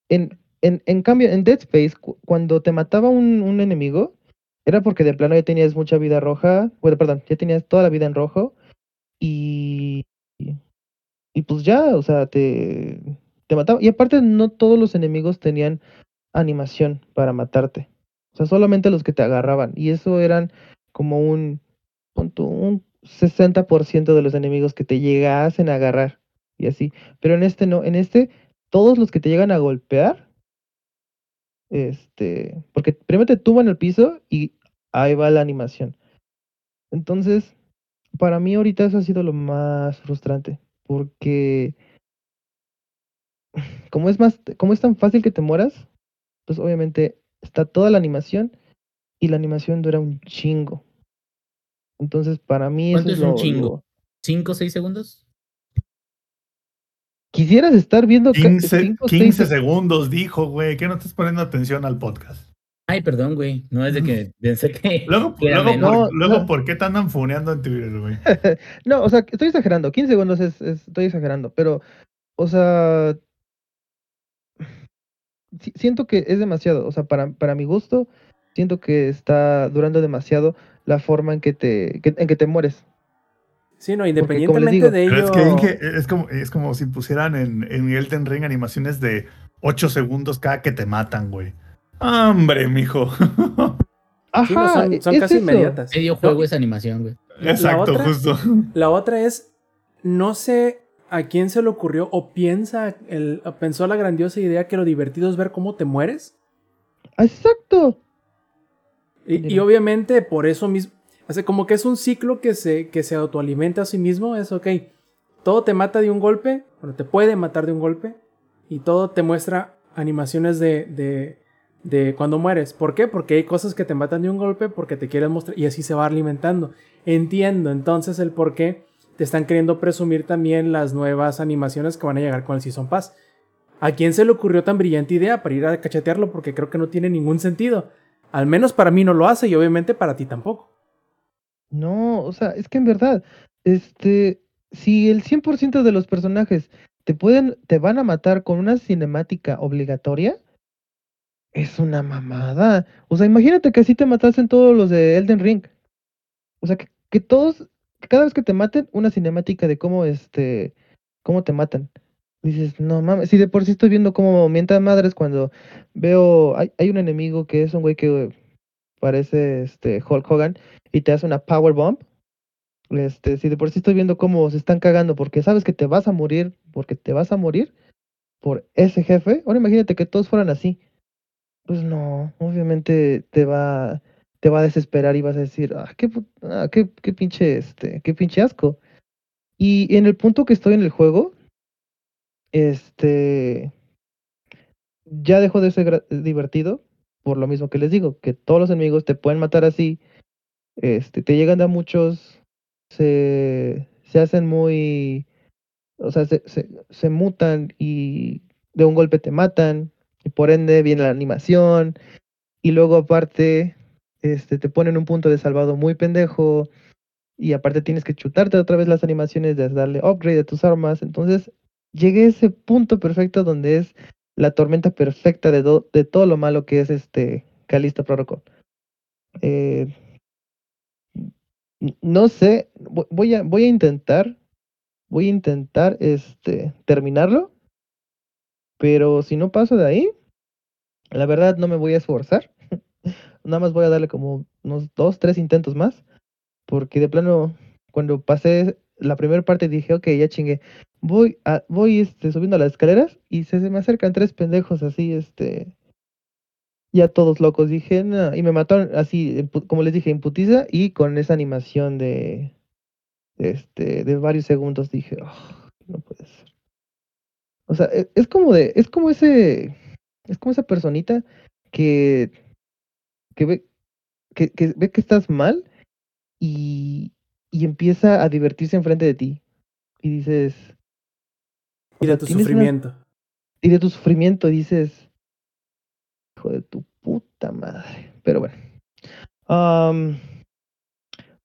en, en, en cambio, en Dead Space, cu- cuando te mataba un, un enemigo, era porque de plano ya tenías mucha vida roja, bueno, perdón, ya tenías toda la vida en rojo y, y pues ya, o sea, te, te. Y aparte no todos los enemigos tenían animación para matarte. O sea, solamente los que te agarraban. Y eso eran como un, un 60% de los enemigos que te llegasen a agarrar. Y así. Pero en este no, en este, todos los que te llegan a golpear, este, porque primero te tumban el piso y ahí va la animación. Entonces, para mí ahorita eso ha sido lo más frustrante, porque como es más, como es tan fácil que te mueras, pues obviamente está toda la animación y la animación dura un chingo. Entonces, para mí eso ¿Cuánto es, es un lo- chingo? lo- ¿Cinco o seis segundos? Quisieras estar viendo ca- 15, cinco, seis 15 segundos dijo, güey, que no estás poniendo atención al podcast. Ay, perdón, güey. No es de que pensé que. Luego, luego, por, No, luego no. ¿por qué te andan funeando en Twitter, güey? No, o sea, estoy exagerando. 15 segundos es, es- estoy exagerando, pero, o sea, siento que es demasiado. O sea, para, para mi gusto, siento que está durando demasiado la forma en que te, que- en que te mueres. Sí, no, independientemente digo, de Pero ello. es que, Inge, es como, es como si pusieran en, en Elden Ring animaciones de 8 segundos cada que te matan, güey. ¡Hombre, mijo! Ajá, Sí, no, son, son es casi eso. inmediatas. Medio No, juego esa animación, güey. Exacto, la otra- justo. La otra es, no sé a quién se le ocurrió o piensa, el, pensó la grandiosa idea que lo divertido es ver cómo te mueres. Exacto. Y, obviamente por eso mismo, o sea, como que es un ciclo que se, que se autoalimenta a sí mismo, es ok, todo te mata de un golpe, bueno, te puede matar de un golpe, y todo te muestra animaciones de, de, de cuando mueres. ¿Por qué? Porque hay cosas que te matan de un golpe porque te quieren mostrar, y así se va alimentando. Entiendo entonces el por qué te están queriendo presumir también las nuevas animaciones que van a llegar con el Season Pass. ¿A quién se le ocurrió tan brillante idea para ir a cachetearlo? Porque creo que no tiene ningún sentido. Al menos para mí no lo hace y obviamente para ti tampoco. No, o sea, es que en verdad, este, si el 100% de los personajes te pueden, te van a matar con una cinemática obligatoria, es una mamada. O sea, imagínate que así te matasen todos los de Elden Ring. O sea, que, que todos, cada vez que te maten, una cinemática de cómo, este, cómo te matan. Dices, no mames, si de por sí estoy viendo cómo mientan madres cuando veo, hay, hay un enemigo que es un güey que parece, este, Hulk Hogan y te hace una power bomb. Este, si de por sí estoy viendo cómo se están cagando porque sabes que te vas a morir, porque te vas a morir por ese jefe, ahora imagínate que todos fueran así. Pues no, obviamente te va, te va a desesperar y vas a decir, ah, qué, ah, qué, pinche, este, qué pinche asco. Y en el punto que estoy en el juego, este, ya dejó de ser divertido, por lo mismo que les digo, que todos los enemigos te pueden matar así, este, te llegan a muchos, se, se hacen muy, o sea, se, se, se mutan y de un golpe te matan, y por ende viene la animación, y luego aparte, este, te ponen un punto de salvado muy pendejo, y aparte tienes que chutarte otra vez las animaciones de darle upgrade a tus armas, entonces llegué a ese punto perfecto donde es la tormenta perfecta de, do- de todo lo malo que es este Calista Protocol. Eh, no sé, vo- voy a, voy a intentar, voy a intentar este terminarlo, pero si no paso de ahí, la verdad no me voy a esforzar. Nada más voy a darle como unos dos, tres intentos más, porque de plano, cuando pasé la primera parte dije, ok, ya chingué. Voy, a, voy este, subiendo las escaleras y se, me acercan tres pendejos así, este, ya todos locos. Dije, no, y me mataron así, como les dije, en y con esa animación de, este, de varios segundos. Dije, "Oh, no puede ser. O sea, e- es como de, es como ese, es como esa personita que, que ve, que, que ve que estás mal y, y empieza a divertirse enfrente de ti. Y dices, Y de tu una- sufrimiento. y de tu sufrimiento dices, hijo de tu puta madre. Pero bueno.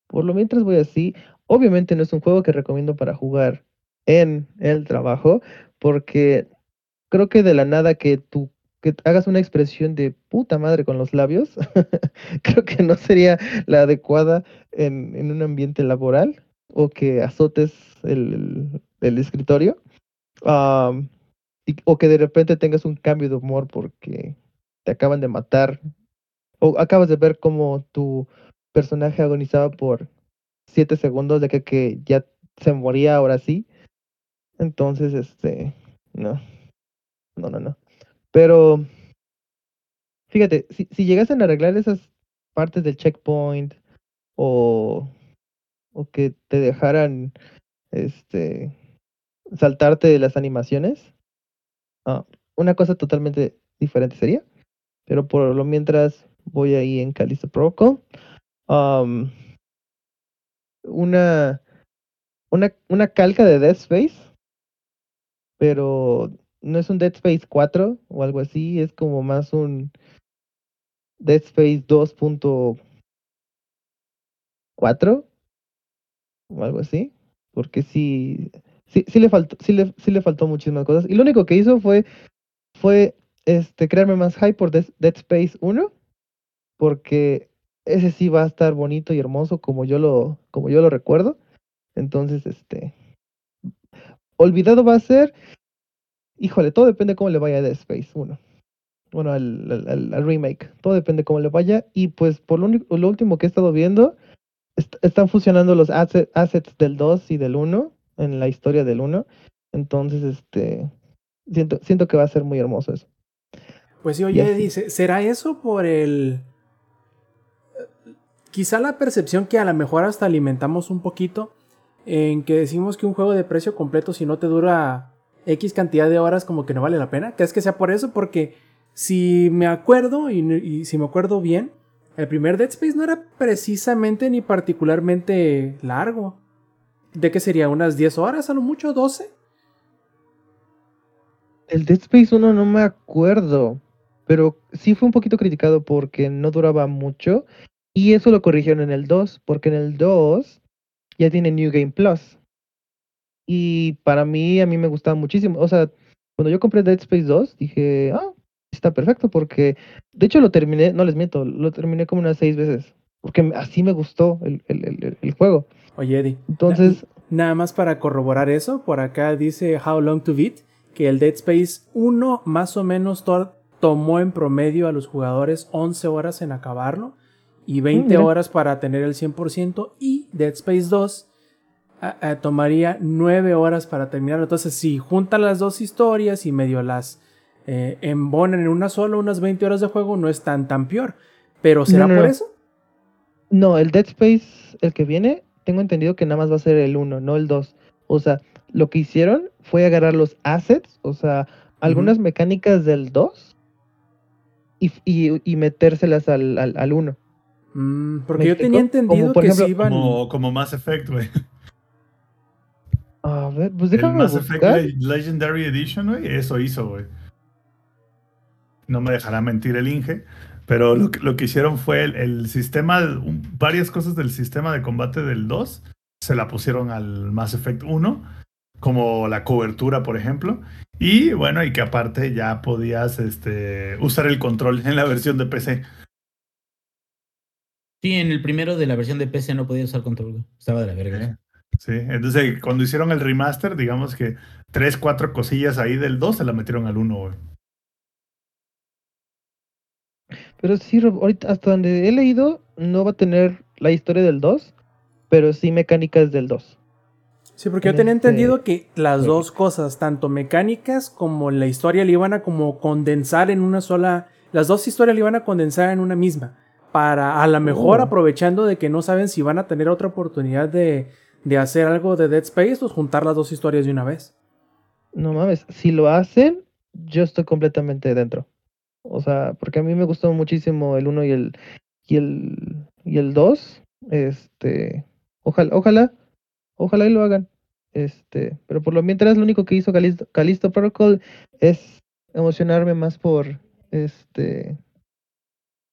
Por lo mientras voy así. Obviamente no es un juego que recomiendo para jugar en el trabajo, porque creo que de la nada que tú que hagas una expresión de puta madre con los labios, creo que no sería la adecuada en, en un ambiente laboral o que azotes el, el escritorio. Am, y- o que de repente tengas un cambio de humor porque te acaban de matar o acabas de ver cómo tu personaje agonizaba por siete segundos de que, que ya se moría ahora sí. Entonces, este, no, no, no, no. Pero, fíjate, si, si llegasen a arreglar esas partes del checkpoint o, o que te dejaran, este, saltarte de las animaciones, ah, una cosa totalmente diferente sería. Pero por lo mientras voy ahí en Callisto Protocol. Am, una, una, una calca de Dead Space, pero no es un Dead Space 4 o algo así, es como más un Dead Space 2.4 o algo así, porque sí, sí, sí le faltó, sí le, sí le faltó muchísimas cosas. Y lo único que hizo fue, fue este, crearme más hype por Dead, Space 1, porque ese sí va a estar bonito y hermoso como yo lo, como yo lo recuerdo. Entonces, este, olvidado va a ser, híjole, todo depende cómo le vaya a Dead Space 1. Bueno, al, al- remake, todo depende cómo le vaya. Y pues por lo, único- lo último que he estado viendo, est- están fusionando los asset- assets del 2 y del 1 en la historia del 1. Entonces, este, siento, siento que va a ser muy hermoso eso. Pues sí, oye, dice, ¿será eso por el... Quizá la percepción que a lo mejor hasta alimentamos un poquito en que decimos que un juego de precio completo si no te dura X cantidad de horas como que no vale la pena? ¿Crees que sea por eso? Porque si me acuerdo y, y si me acuerdo bien, el primer Dead Space no era precisamente ni particularmente largo. ¿De qué sería? ¿Unas 10 horas a lo mucho? ¿12? El Dead Space 1 no me acuerdo, pero sí fue un poquito criticado porque no duraba mucho y eso lo corrigieron en el 2, porque en el 2 ya tiene New Game Plus. Y para mí, a mí me gustaba muchísimo. O sea, cuando yo compré Dead Space 2, dije, ah, está perfecto porque, de hecho lo terminé, no les miento, lo terminé como unas seis veces, porque así me gustó el, el- el- juego. Oye, Eddie. Entonces, Nada más para corroborar eso, por acá dice How Long to Beat que el Dead Space 1 más o menos to- tomó en promedio a los jugadores 11 horas en acabarlo y 20 mira. horas para tener el 100% y Dead Space 2 tomaría 9 horas para terminarlo. Entonces, si juntan las dos historias y medio las eh, embonan en una sola, unas 20 horas de juego, no es tan tan peor. Pero ¿será No, no, por no. eso? No, el Dead Space, el que viene, tengo entendido que nada más va a ser el 1, no el 2. O sea, lo que hicieron fue agarrar los assets, o sea, algunas mecánicas del 2 y, y, y metérselas al, al, al 1. Mm, porque ¿Me yo tenía entendido Como, por que ejemplo, se iban... Como, como Mass Effect, güey. A ver, pues El déjame Mass Effect buscar. Legendary Edition, güey, eso hizo, güey. No me dejará mentir el Inge, pero lo que, lo que hicieron fue el, el sistema, un- varias cosas del sistema de combate del 2 se la pusieron al Mass Effect 1, como la cobertura, por ejemplo. Y bueno, y que aparte ya podías este, usar el control en la versión de PC. Sí, en el primero de la versión de PC no podía usar control. Estaba de la verga. Sí, entonces cuando hicieron el remaster, digamos que tres, cuatro cosillas ahí del 2 se la metieron al 1, güey. Pero sí, Rob, ahorita hasta donde he leído, no va a tener la historia del 2, pero sí mecánicas del 2. Sí, porque yo en tenía este entendido que las dos cosas, tanto mecánicas como la historia, le iban a como condensar en una sola. Las dos historias le iban a condensar en una misma. Para a lo mejor Oh. aprovechando de que no saben si van a tener otra oportunidad de, de hacer algo de Dead Space, pues juntar las dos historias de una vez. No mames, si lo hacen, yo estoy completamente dentro. O sea, porque a mí me gustó muchísimo el 1 y el y el y el 2. Este, ojalá, ojalá, ojalá y lo hagan. Este, pero por lo mientras lo único que hizo Callisto Protocol es emocionarme más por este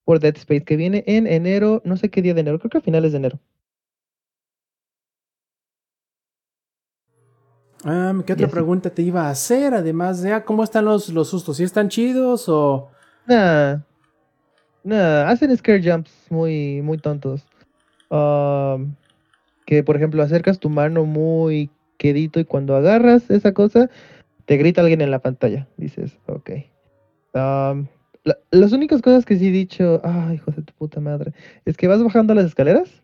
por Dead Space que viene en enero, no sé qué día de enero, creo que a finales de enero. Ah, ¿qué otra pregunta te iba a hacer? Además de, ah, ¿cómo están los, los sustos? ¿Sí están chidos o...? Nah, nah, hacen scare jumps muy, muy tontos. Um, que por ejemplo acercas tu mano muy quedito y cuando agarras esa cosa, te grita alguien en la pantalla. Dices, ok. Um, la- las únicas cosas que sí he dicho, ay, hijo de tu puta madre, es que vas bajando las escaleras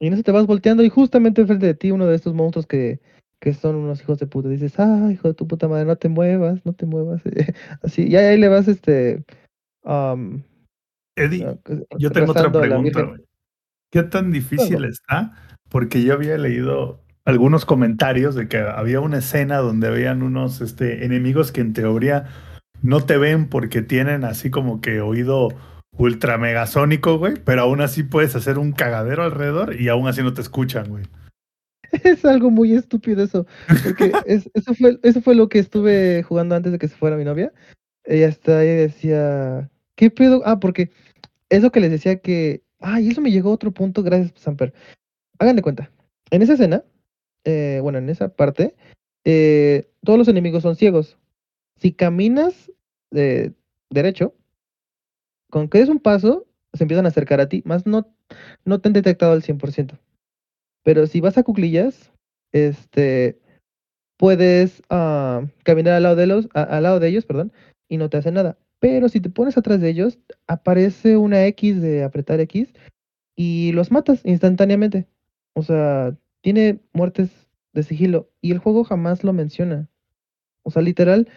y en eso te vas volteando y justamente enfrente de ti uno de estos monstruos que, que son unos hijos de puta. Dices, ay, hijo de tu puta madre, no te muevas, no te muevas. Así, y ahí le vas, este, um, Eddie, ah, yo tengo otra pregunta. ¿Qué tan difícil está? Porque yo había leído algunos comentarios de que había una escena donde habían unos este, enemigos que en teoría no te ven porque tienen así como que oído ultra megasónico, güey, pero aún así puedes hacer un cagadero alrededor y aún así no te escuchan, güey. Es algo muy estúpido eso, porque es- eso, fue, eso fue lo que estuve jugando antes de que se fuera mi novia. Ella está ahí y decía, ¿qué pedo? Ah, porque eso que les decía que, ah, y eso me llegó a otro punto, gracias Samper. Hagan de cuenta, en esa escena, eh, bueno, en esa parte, eh, todos los enemigos son ciegos. Si caminas eh, derecho, con que des un paso, se empiezan a acercar a ti, más no, no te han detectado al 100%. Pero si vas a cuclillas, este, puedes ah, caminar al lado de los, al lado de ellos, perdón, y no te hace nada. Pero si te pones atrás de ellos, aparece una X de apretar X y los matas instantáneamente. O sea, tiene muertes de sigilo y el juego jamás lo menciona. O sea, literal,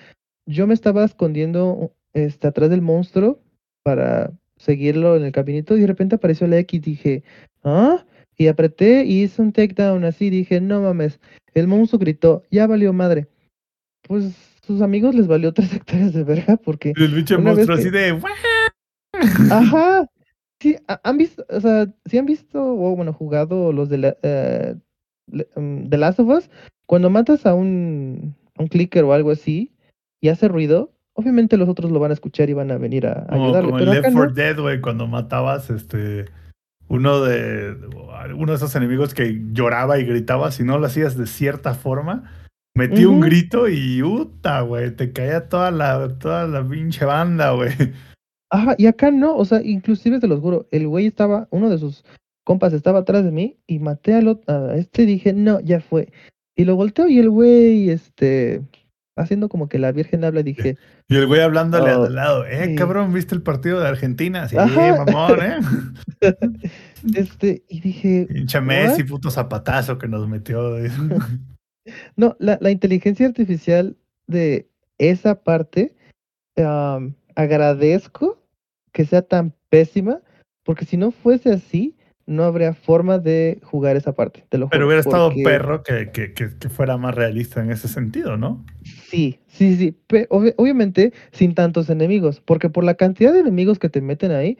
yo me estaba escondiendo este, atrás del monstruo para seguirlo en el caminito y de repente apareció la X y dije, ¿ah? Y apreté y hice un takedown así, dije, no mames, el monstruo gritó, ya valió madre. Pues sus amigos les valió tres hectáreas de verga porque, el bicho monstruo que- así de... Ajá, sí, ha- han visto, o sea, si han visto, o bueno, jugado los de la, mm, The Last of Us, cuando matas a un, a un clicker o algo así y hace ruido, obviamente los otros lo van a escuchar y van a venir a, a Como, ayudarle. como en Left no. 4 Dead, güey, cuando matabas este uno de uno de esos enemigos que lloraba y gritaba, si no lo hacías de cierta forma, metía un grito y uta, güey, te caía toda la toda la pinche banda, güey. Ajá, y acá no, o sea, inclusive se los juro, el güey estaba, uno de sus compas estaba atrás de mí y maté al ot- a este y dije, no, ya fue. Y lo volteo y el güey, este, haciendo como que la Virgen habla, dije, Y el güey hablándole Oh, al lado, eh, sí. cabrón, ¿viste el partido de Argentina? Sí, Ajá. mamón, eh. este, y dije, Pinche Messi, puto zapatazo que nos metió. no, la, la inteligencia artificial de esa parte, am, agradezco que sea tan pésima, porque si no fuese así, no habría forma de jugar esa parte, te lo Pero hubiera estado porque- perro que, que, que, que fuera más realista en ese sentido, ¿no? Sí, sí, sí. pe- obvi- obviamente sin tantos enemigos, porque por la cantidad de enemigos que te meten ahí,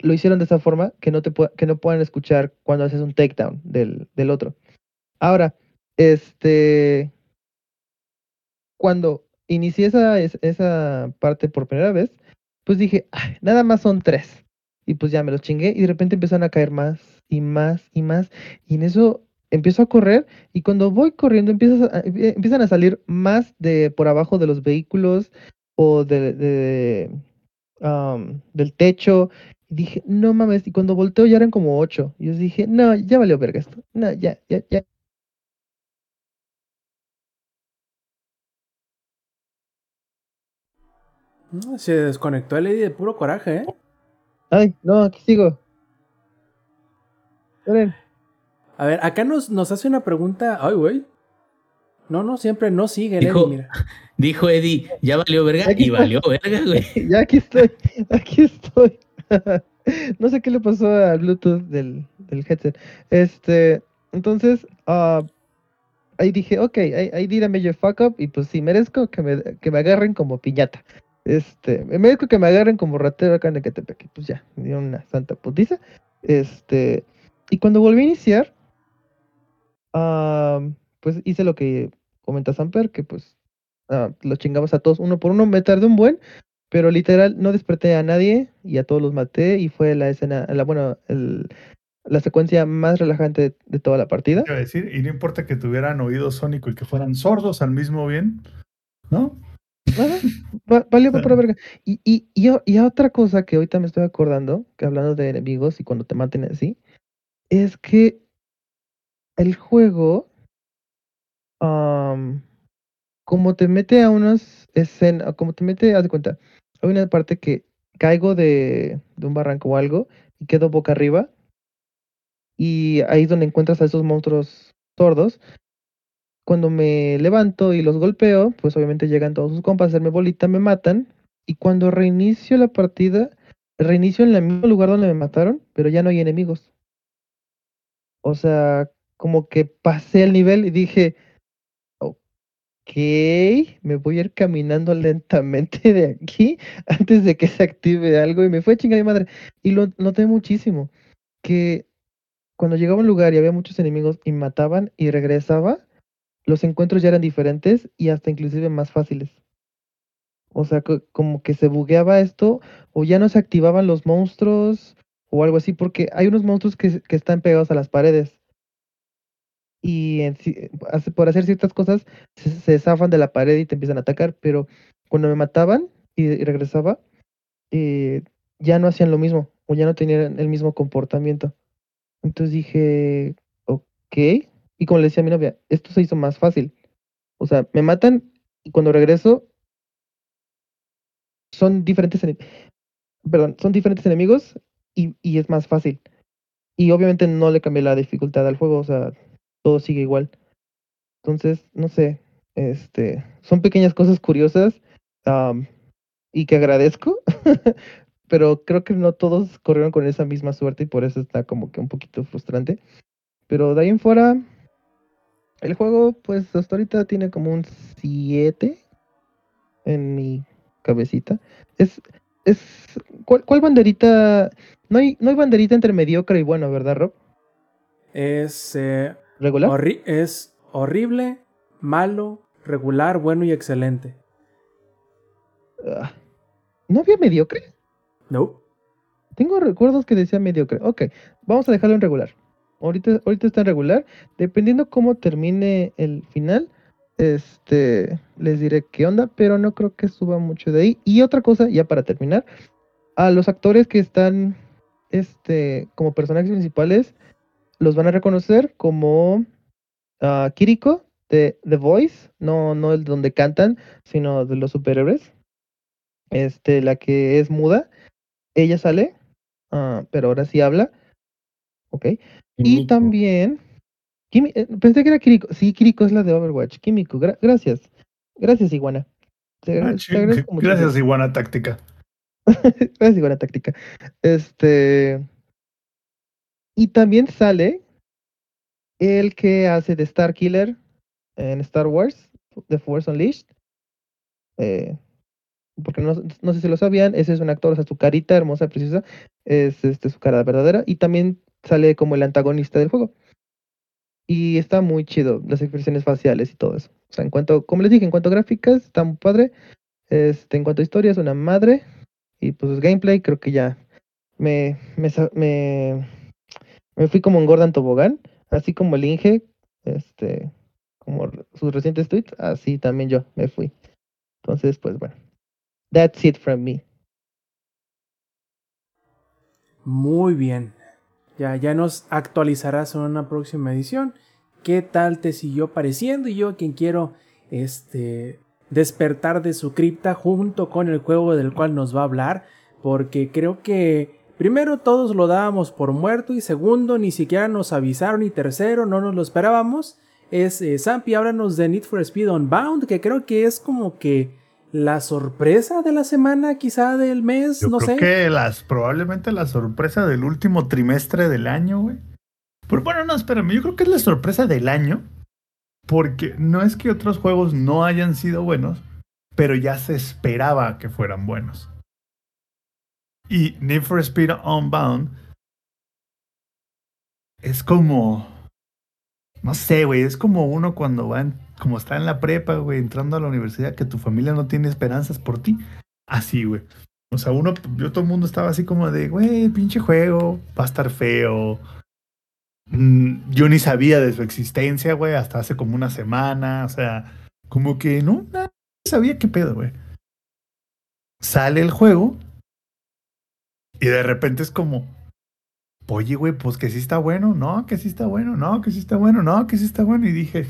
lo hicieron de esa forma que no te puedan escuchar cuando haces un takedown del, del otro. Ahora, este, cuando inicié esa, es- esa parte por primera vez, pues dije, "Ay, nada más son tres. Y pues ya me los chingué y de repente empezaron a caer más y más y más. Y en eso empiezo a correr y cuando voy corriendo a- empie- empiezan a salir más de por abajo de los vehículos o de, de, am, del techo. Y dije, no mames, y cuando volteo ya eran como ocho. Y yo dije, no, ya valió verga esto. No, ya, ya, ya. Se desconectó el Eddie de puro coraje, ¿eh? Ay, no, aquí sigo. Esperen. A ver, acá nos, nos hace una pregunta. Ay, güey. No, no, siempre no sigue el Dijo- Eddie, mira. Dijo Eddie, ya valió verga Aquí y valió verga, güey. Ya aquí estoy, aquí estoy. no sé qué le pasó al Bluetooth del, del headset. Este, entonces, ah, ahí dije, ok, ahí, ahí did a major fuck up y pues sí, merezco que me, que me agarren como piñata. Este, me merezco que me agarren como ratero acá en Ecatepec. Y Pues ya, me dieron una santa putiza. Este, y cuando volví a iniciar, pues hice lo que comenta Samper, que pues ah, los chingamos a todos uno por uno. Me tardé un buen, pero literal no desperté a nadie y a todos los maté y fue la escena, la, bueno, el, la secuencia más relajante de, de toda la partida. A decir, y no importa que tuvieran oído sónico y que fueran sordos al mismo bien, ¿no? Ajá, va- valió por verga. Y, y, y otra cosa que ahorita me estoy acordando, que hablando de enemigos y cuando te maten así, es que el juego, como te mete a unas escenas, como te mete, haz de cuenta, hay una parte que caigo de, de un barranco o algo y quedo boca arriba, y ahí es donde encuentras a esos monstruos sordos. Cuando me levanto y los golpeo, pues obviamente llegan todos sus compas a hacerme bolita, me matan. Y cuando reinicio la partida, reinicio en el mismo lugar donde me mataron, pero ya no hay enemigos. O sea, como que pasé el nivel y dije, ok, me voy a ir caminando lentamente de aquí antes de que se active algo. Y me fue chingada mi madre. Y lo noté muchísimo, que cuando llegaba a un lugar y había muchos enemigos y mataban y regresaba, los encuentros ya eran diferentes y hasta inclusive más fáciles. O sea, co- como que se bugueaba esto o ya no se activaban los monstruos o algo así, porque hay unos monstruos que están pegados a las paredes. Y por hacer ciertas cosas se, se zafan de la pared y te empiezan a atacar, pero cuando me mataban y, regresaba, eh, ya no hacían lo mismo o ya no tenían el mismo comportamiento. Entonces dije, ok. Y como le decía a mi novia, esto se hizo más fácil. O sea, me matan y cuando regreso son diferentes, perdón, son diferentes enemigos y, y es más fácil. Y obviamente no le cambié la dificultad al juego, o sea, todo sigue igual. Entonces, no sé, este, son pequeñas cosas curiosas am, y que agradezco, pero creo que no todos corrieron con esa misma suerte y por eso está como que un poquito frustrante. Pero de ahí en fuera, el juego, pues hasta ahorita tiene como un 7 en mi cabecita. Es, es, ¿cuál, cuál banderita? No hay, no hay banderita entre mediocre y bueno, ¿verdad, Rob? Es, eh, ¿Regular? horri- es horrible, malo, regular, bueno y excelente. Ah, ¿No había mediocre? No. Tengo recuerdos que decía mediocre. Ok, vamos a dejarlo en regular. Ahorita, ahorita está en regular. Dependiendo cómo termine el final, este, les diré qué onda, pero no creo que suba mucho de ahí. Y otra cosa, ya para terminar, a los actores que están, este, como personajes principales, los van a reconocer como ah, Kiriko de The Voice, no, no el donde cantan, sino de los superhéroes. Este, la que es muda, ella sale, ah, pero ahora sí habla. Ok. Y también. Kimi- eh, pensé que era Kiriko. Sí, Kiriko es la de Overwatch. Kimiko, gra- gracias. Gracias, Iguana. Te, Ah, te mucho. Gracias, Iguana Táctica. Gracias, Iguana Táctica. Este. Y también sale el que hace de Star Killer en Star Wars, The Force Unleashed. Eh, porque no, sé si lo sabían, ese es un actor, o sea, su carita hermosa, preciosa, es este, su cara verdadera. Y también sale como el antagonista del juego. Y está muy chido, las expresiones faciales y todo eso. O sea, en cuanto, como les dije, en cuanto a gráficas, está muy padre. Este, en cuanto a historia, es una madre. Y pues gameplay, creo que ya me, me fui como en Gordon Tobogán, así como el Inge, este, como sus recientes tweets, así también yo me fui. Entonces, pues bueno. That's it from me. Muy bien. Ya, ya nos actualizarás en una próxima edición. ¿Qué tal te siguió pareciendo? Y yo quien quiero este, despertar de su cripta junto con el juego del cual nos va a hablar. Porque creo que primero todos lo dábamos por muerto y segundo ni siquiera nos avisaron y tercero no nos lo esperábamos. Es eh, Zampi, háblanos de Need for Speed Unbound, que creo que es como que la sorpresa de la semana, quizá del mes, Yo no creo sé. que las, probablemente la sorpresa del último trimestre del año, güey. Pero bueno, no, espérame, yo creo que es la sorpresa del año. Porque no es que otros juegos no hayan sido buenos, pero ya se esperaba que fueran buenos. Y Need for Speed Unbound es como. No sé, güey, es como uno cuando va, en- como está en la prepa, güey, entrando a la universidad, que tu familia no tiene esperanzas por ti. Así, güey. O sea, uno, yo todo el mundo estaba así como de, güey, pinche juego, va a estar feo, mm, yo ni sabía de su existencia, güey, hasta hace como una semana, o sea, como que no, no sabía qué pedo, güey. Sale el juego y de repente es como, oye, güey, pues que sí está bueno, no, que sí está bueno, no, que sí está bueno, no, que sí está bueno. Y dije,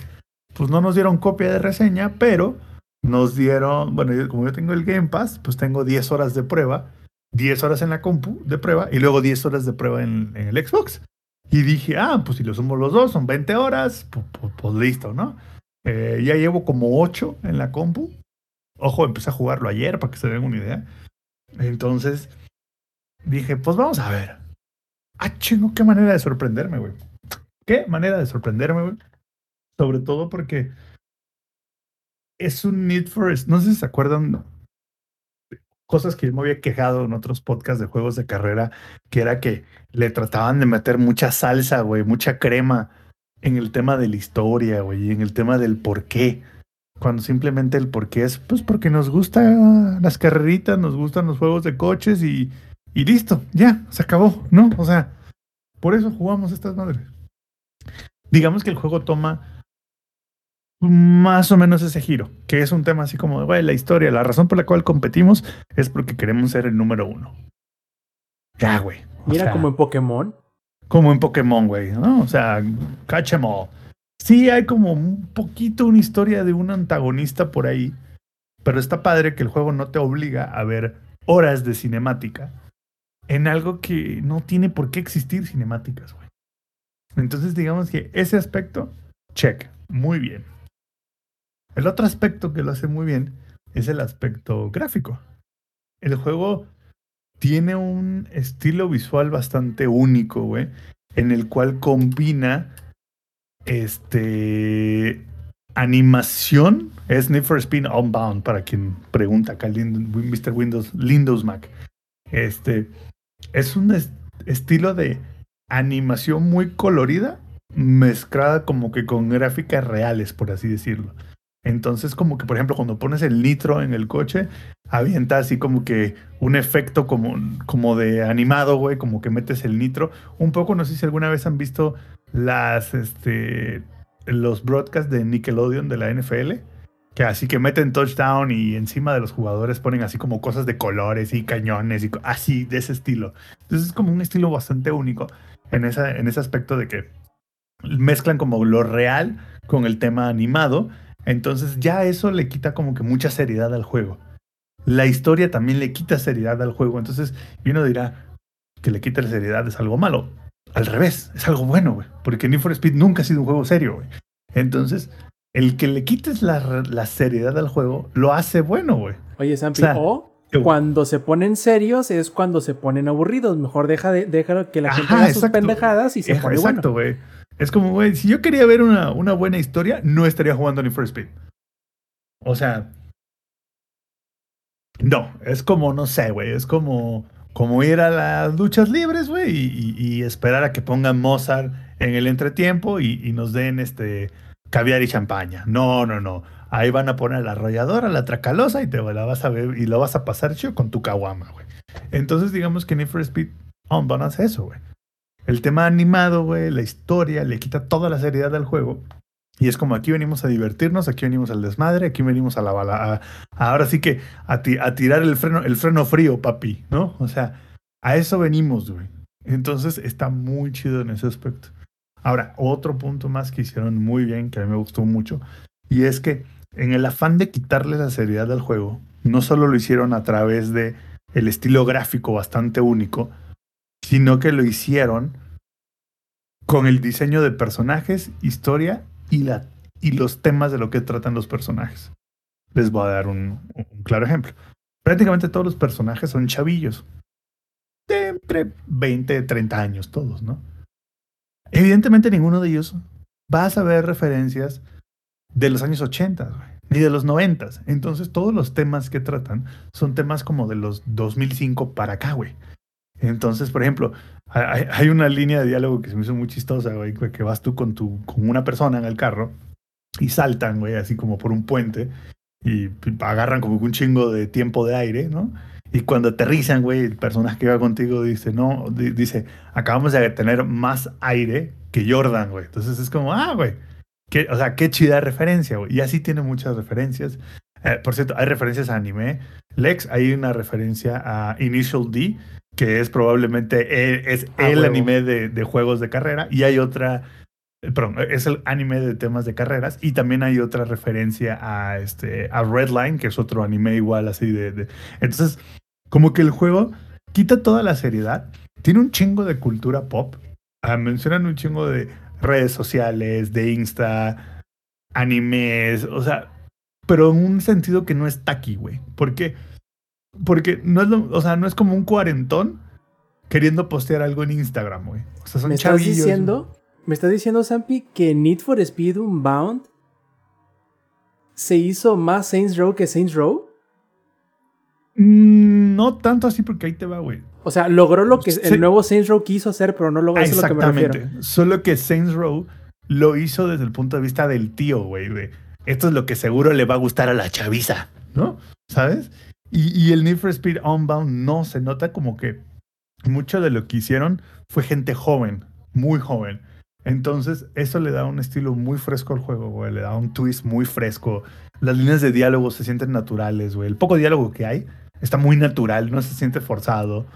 pues no nos dieron copia de reseña, pero nos dieron, bueno, yo- como yo tengo el Game Pass, pues tengo 10 horas de prueba, 10 horas en la compu de prueba y luego 10 horas de prueba en, el Xbox. Y dije, ah, pues si lo sumo los dos, son 20 horas, pues, pues- pues listo, ¿no? Eh, ya llevo como 8 en la compu. Ojo, empecé a jugarlo ayer para que se den una idea. Entonces dije, pues vamos a ver. Ah, chingo, qué manera de sorprenderme, güey. Qué manera de sorprenderme, güey. Sobre todo porque es un Need for No sé si se acuerdan cosas que yo me había quejado en otros podcasts de juegos de carrera, que era que le trataban de meter mucha salsa, güey, mucha crema en el tema de la historia, güey, en el tema del por qué. Cuando simplemente el por qué es, pues porque nos gustan las carreritas, nos gustan los juegos de coches y, y listo, ya, se acabó, ¿no? O sea, por eso jugamos estas madres. Digamos que el juego toma más o menos ese giro, que es un tema así como, de, güey, la historia, la razón por la cual competimos es porque queremos ser el número uno. Ya, güey. Mira sea, como en Pokémon. como en Pokémon, güey, ¿no? O sea, catch 'em all. Sí, hay como un poquito una historia de un antagonista por ahí, pero está padre que el juego no te obliga a ver horas de cinemática en algo que no tiene por qué existir cinemáticas, güey. Entonces, digamos que ese aspecto, check, muy bien. El otro aspecto que lo hace muy bien es el aspecto gráfico. El juego tiene un estilo visual bastante único, güey, en el cual combina este animación, es Need for Speed Unbound, para quien pregunta acá, Mr. Windows, Windows Mac. Este es un es- estilo de animación muy colorida, mezclada como que con gráficas reales, por así decirlo. Entonces, como que, por ejemplo, cuando pones el nitro en el coche, avienta así como que un efecto como, como de animado, güey, como que metes el nitro. Un poco, no sé si alguna vez han visto las, este, los broadcasts de Nickelodeon de la NFL, que así que meten touchdown y encima de los jugadores ponen así como cosas de colores y cañones y así, de ese estilo. Entonces es como un estilo bastante único en, en ese aspecto de que mezclan como lo real con el tema animado. Entonces ya eso le quita como que mucha seriedad al juego. La historia también le quita seriedad al juego. Entonces, uno dirá que le quita la seriedad es algo malo. Al revés, es algo bueno, güey. Porque Need for Speed nunca ha sido un juego serio, güey. Entonces, el que le quites la, la seriedad al juego lo hace bueno, güey. Oye, Sampi, O sea, o yo- cuando se ponen serios es cuando se ponen aburridos. Mejor deja de, deja que la gente haga sus pendejadas y se Eh, pone Exacto, bueno. güey. Es como, güey, si yo quería ver una, una buena historia, no estaría jugando Need for Speed. O sea, no, es como, no sé, güey, es como, como ir a las luchas libres, güey, y, y- y esperar a que pongan Mozart en el entretiempo y, y nos den este caviar y champaña. No, no, no. Ahí van a poner la arrolladora, la tracalosa y te la vas a ver y lo vas a pasar chido con tu caguama, güey. Entonces, digamos que Need for Speed Unbound hace eso, güey. El tema animado, güey, la historia, le quita toda la seriedad al juego. Y es como aquí venimos a divertirnos, aquí venimos al desmadre, aquí venimos a la bala. ahora sí que a, ti- a tirar el freno, el freno frío, papi, ¿no? O sea, a eso venimos, güey. Entonces está muy chido en ese aspecto. Ahora, otro punto más que hicieron muy bien, que a mí me gustó mucho, y es que en el afán de quitarle la seriedad al juego, no solo lo hicieron a través de el estilo gráfico bastante único, sino que lo hicieron con el diseño de personajes, historia y, la, y los temas de lo que tratan los personajes. Les voy a dar un, un claro ejemplo. Prácticamente todos los personajes son chavillos. De entre 20 y 30 años todos, ¿no? Evidentemente ninguno de ellos va a saber referencias de los años 80, güey, ni de los 90. Entonces todos los temas que tratan son temas como de los 2005 para acá, güey. Entonces, por ejemplo, hay, hay una línea de diálogo que se me hizo muy chistosa, güey, que vas tú con, tu, con una persona en el carro y saltan, güey, así como por un puente y agarran como un chingo de tiempo de aire, ¿no? Y cuando aterrizan, güey, el personaje que va contigo dice, no, di- dice, acabamos de tener más aire que Jordan, güey. Entonces es como, ah, güey. o sea, qué chida referencia, güey. Y así tiene muchas referencias. Eh, por cierto, hay referencias a anime. Lex, hay una referencia a Initial D, que es probablemente el, es Ah, el huevo. anime de, de juegos de carrera. Y hay otra, eh, perdón, es el anime de temas de carreras. Y también hay otra referencia a, este, a Redline, que es otro anime igual así de, de- Entonces, como que el juego quita toda la seriedad. Tiene un chingo de cultura pop. Ah, mencionan un chingo de redes sociales, de Insta, animes, o sea, pero en un sentido que no es tacky, güey. ¿Por qué? Porque no es lo, o sea, no es como un cuarentón queriendo postear algo en Instagram, güey. O sea, son ¿Me estás chavillos. diciendo, me estás diciendo, Zampi, que Need for Speed Unbound se hizo más Saints Row que Saints Row? Mm, no tanto así porque ahí te va, güey. O sea, logró lo que Sí. el nuevo Saints Row quiso hacer, pero no logró. Eso es lo que me refiero. Solo que Saints Row lo hizo desde el punto de vista del tío, güey. de, Esto es lo que seguro le va a gustar a la chaviza, ¿no? ¿Sabes? Y, y el Need for Speed Unbound no se nota como que mucho de lo que hicieron fue gente joven, muy joven. Entonces, eso le da un estilo muy fresco al juego, güey. Le da un twist muy fresco. Las líneas de diálogo se sienten naturales, güey. El poco diálogo que hay está muy natural, no se siente forzado.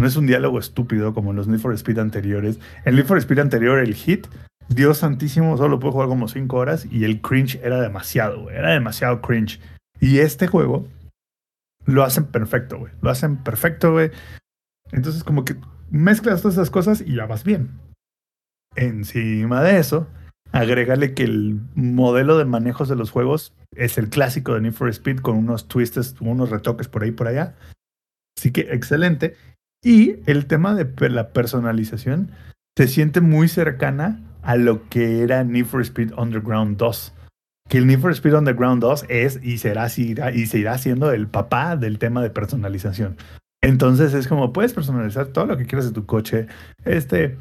No es un diálogo estúpido como en los Need for Speed anteriores. El Need for Speed anterior, el hit, Dios santísimo, solo puedo jugar como 5 horas y el cringe era demasiado. Era demasiado cringe. Y este juego lo hacen perfecto, güey. Lo hacen perfecto, güey. Entonces, como que mezclas todas esas cosas y ya vas bien. Encima de eso, agrégale que el modelo de manejos de los juegos es el clásico de Need for Speed con unos twists, unos retoques por ahí por allá. Así que excelente. Y el tema de la personalización se siente muy cercana a lo que era Need for Speed Underground 2. Que el Need for Speed Underground 2 es y será y seguirá siendo el papá del tema de personalización. Entonces es como puedes personalizar todo lo que quieras de tu coche. Este,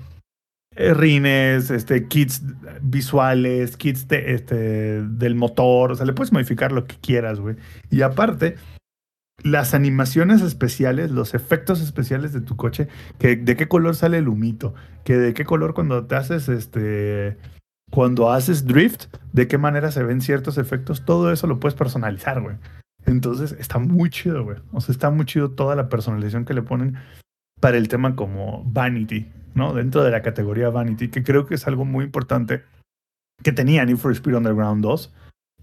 rines, este, kits visuales, kits de, este, del motor. O sea, le puedes modificar lo que quieras, güey. Y aparte, las animaciones especiales, los efectos especiales de tu coche, que de qué color sale el humito, que de qué color cuando te haces este cuando haces drift, de qué manera se ven ciertos efectos, todo eso lo puedes personalizar, güey. Entonces está muy chido, güey. O sea, está muy chido toda la personalización que le ponen para el tema como Vanity, ¿no? Dentro de la categoría Vanity, que creo que es algo muy importante que tenía Need for Speed Underground 2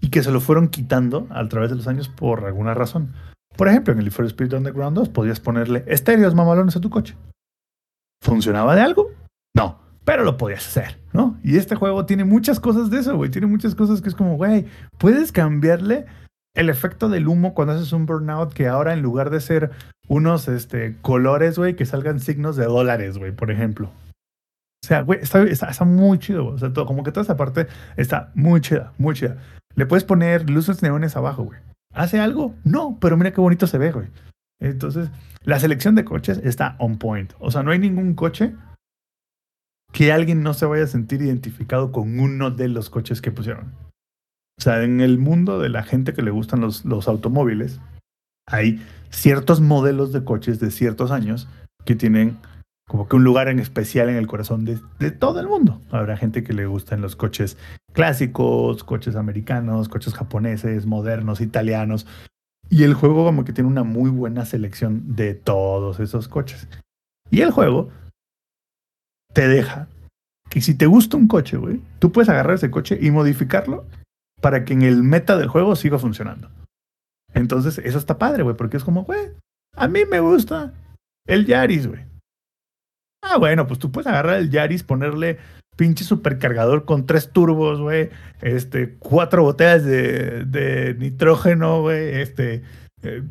y que se lo fueron quitando a través de los años por alguna razón. Por ejemplo, en el Need for Speed Underground 2 podías ponerle estéreos mamalones a tu coche. ¿Funcionaba de algo? No, pero lo podías hacer, ¿no? Y este juego tiene muchas cosas de eso, güey. Tiene muchas cosas que es como, güey, puedes cambiarle el efecto del humo cuando haces un burnout que ahora en lugar de ser unos este, colores, güey, que salgan signos de dólares, güey, por ejemplo. O sea, güey, está, muy chido. O sea, todo, como que toda esa parte está muy chida, muy chida. Le puedes poner luces neones abajo, güey. ¿Hace algo? No, pero mira qué bonito se ve, güey. Entonces, la selección de coches está on point. O sea, no hay ningún coche que alguien no se vaya a sentir identificado con uno de los coches que pusieron. O sea, en el mundo de la gente que le gustan los, los automóviles, hay ciertos modelos de coches de ciertos años que tienen como que un lugar en especial en el corazón de, de todo el mundo. Habrá gente que le gustan los coches clásicos, coches americanos, coches japoneses, modernos, italianos. Y el juego como que tiene una muy buena selección de todos esos coches. Y el juego te deja que si te gusta un coche, güey, tú puedes agarrar ese coche y modificarlo para que en el meta del juego siga funcionando. Entonces, eso está padre, güey, porque es como, güey, a mí me gusta el Yaris, güey. Ah, bueno, pues tú puedes agarrar el Yaris, ponerle pinche supercargador con tres turbos, güey, este, cuatro botellas de, nitrógeno, güey, este, eh,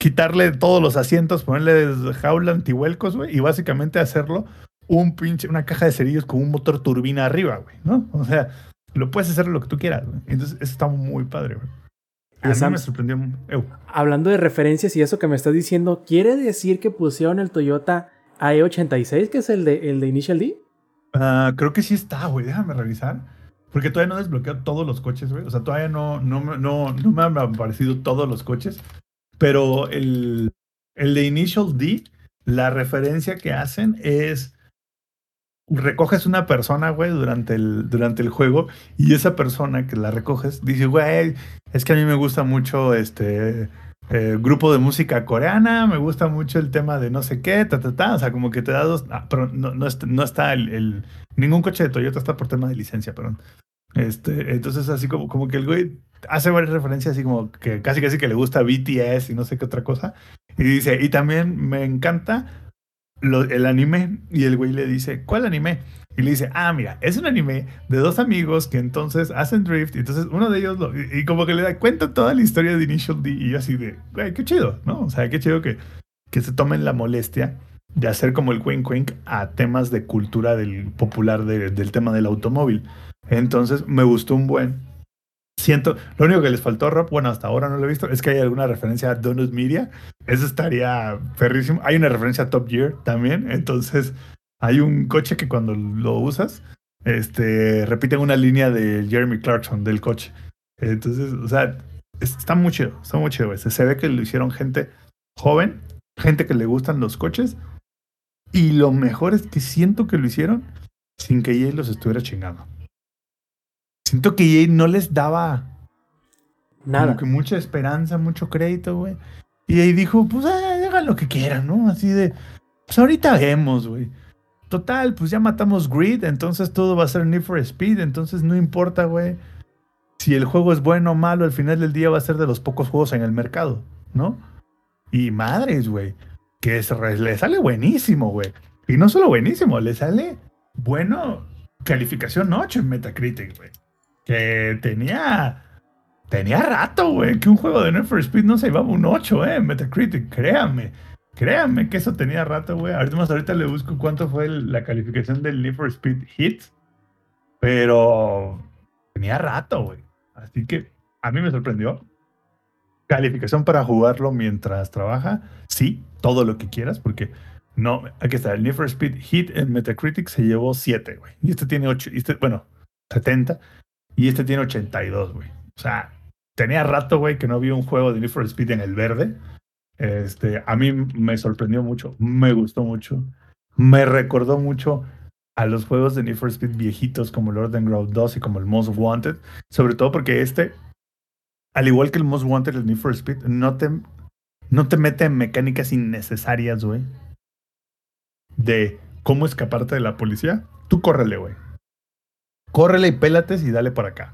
quitarle todos los asientos, ponerle jaula antihuelcos, güey, y básicamente hacerlo un pinche, una caja de cerillos con un motor turbina arriba, güey, ¿no? O sea, lo puedes hacer lo que tú quieras, güey. Entonces, eso está muy padre, güey. A mí me sorprendió. Hablando de referencias y eso que me estás diciendo, ¿quiere decir que pusieron el Toyota AE86, que es el de, el de Initial D? Uh, creo que sí está, güey. Déjame revisar. Porque todavía no he desbloqueado todos los coches, güey. O sea, todavía no, no, no, no me han aparecido todos los coches. Pero el, El de Initial D, la referencia que hacen es recoges una persona, güey, durante el, durante el juego y esa persona que la recoges dice, güey, es que a mí me gusta mucho este eh, grupo de música coreana, me gusta mucho el tema de no sé qué, ta, ta, ta, o sea, como que te da dos, ah, pero no, no, no está el, el, ningún coche de Toyota está por tema de licencia, perdón. Este, entonces así como, como que el güey hace varias referencias así como que casi casi que le gusta BTS y no sé qué otra cosa. Y dice, y también me encanta el anime. Y el güey le dice, ¿cuál anime? Y le dice, ah, mira, es un anime de dos amigos que entonces hacen drift. Y entonces uno de ellos, lo, y, como que le da cuenta toda la historia de Initial D. Y yo así de, güey, qué chido, ¿no? O sea, qué chido que, que se tomen la molestia de hacer como el wink wink a temas de cultura del popular de, del tema del automóvil. Entonces me gustó un buen. Siento, lo único que les faltó, Rob, bueno, hasta ahora no lo he visto, es que hay alguna referencia a Donut Media. Eso estaría perrísimo. Hay una referencia a Top Gear también. Entonces, hay un coche que cuando lo usas, este, repiten una línea de Jeremy Clarkson del coche. Entonces, o sea, está muy chido, está muy. Se, ve que lo hicieron gente joven, gente que le gustan los coches. Y lo mejor es que siento que lo hicieron sin que EA los estuviera chingando. Siento que EA no les daba Nada. como que mucha esperanza, mucho crédito, güey. Y ahí dijo, pues eh, hagan lo que quieran, ¿no? Así de, pues ahorita vemos, güey. Total, pues ya matamos Grid, entonces todo va a ser Need for Speed, entonces no importa, güey. Si el juego es bueno o malo, al final del día va a ser de los pocos juegos en el mercado, ¿no? Y madres, güey. Que es, le sale buenísimo, güey. Y no solo buenísimo, le sale bueno, calificación 8 en Metacritic, güey. Que tenía Tenía rato, güey, que un juego de Need for Speed no se llevaba un 8, eh, Metacritic, créanme. Créanme que eso tenía rato, güey. Ahorita más ahorita le busco cuánto fue el- la calificación del Need for Speed Hits. Pero tenía rato, güey. Así que a mí me sorprendió. Calificación para jugarlo mientras trabaja. Sí, todo lo que quieras, porque no, aquí está. El Need for Speed Hit en Metacritic se llevó 7, güey. Y este tiene 8, y este, bueno, 70. Y este tiene 82, güey. O sea, tenía rato, güey, que no vi un juego de Need for Speed en el verde. Este, a mí me sorprendió mucho, me gustó mucho. Me recordó mucho a los juegos de Need for Speed viejitos como el Orden Ground 2 y como el Most Wanted. Sobre todo porque este, al igual que el Most Wanted, el Need for Speed, no te, no te mete en mecánicas innecesarias, güey. De cómo escaparte de la policía. Tú córrele, güey. Córrele y pélates y dale para acá.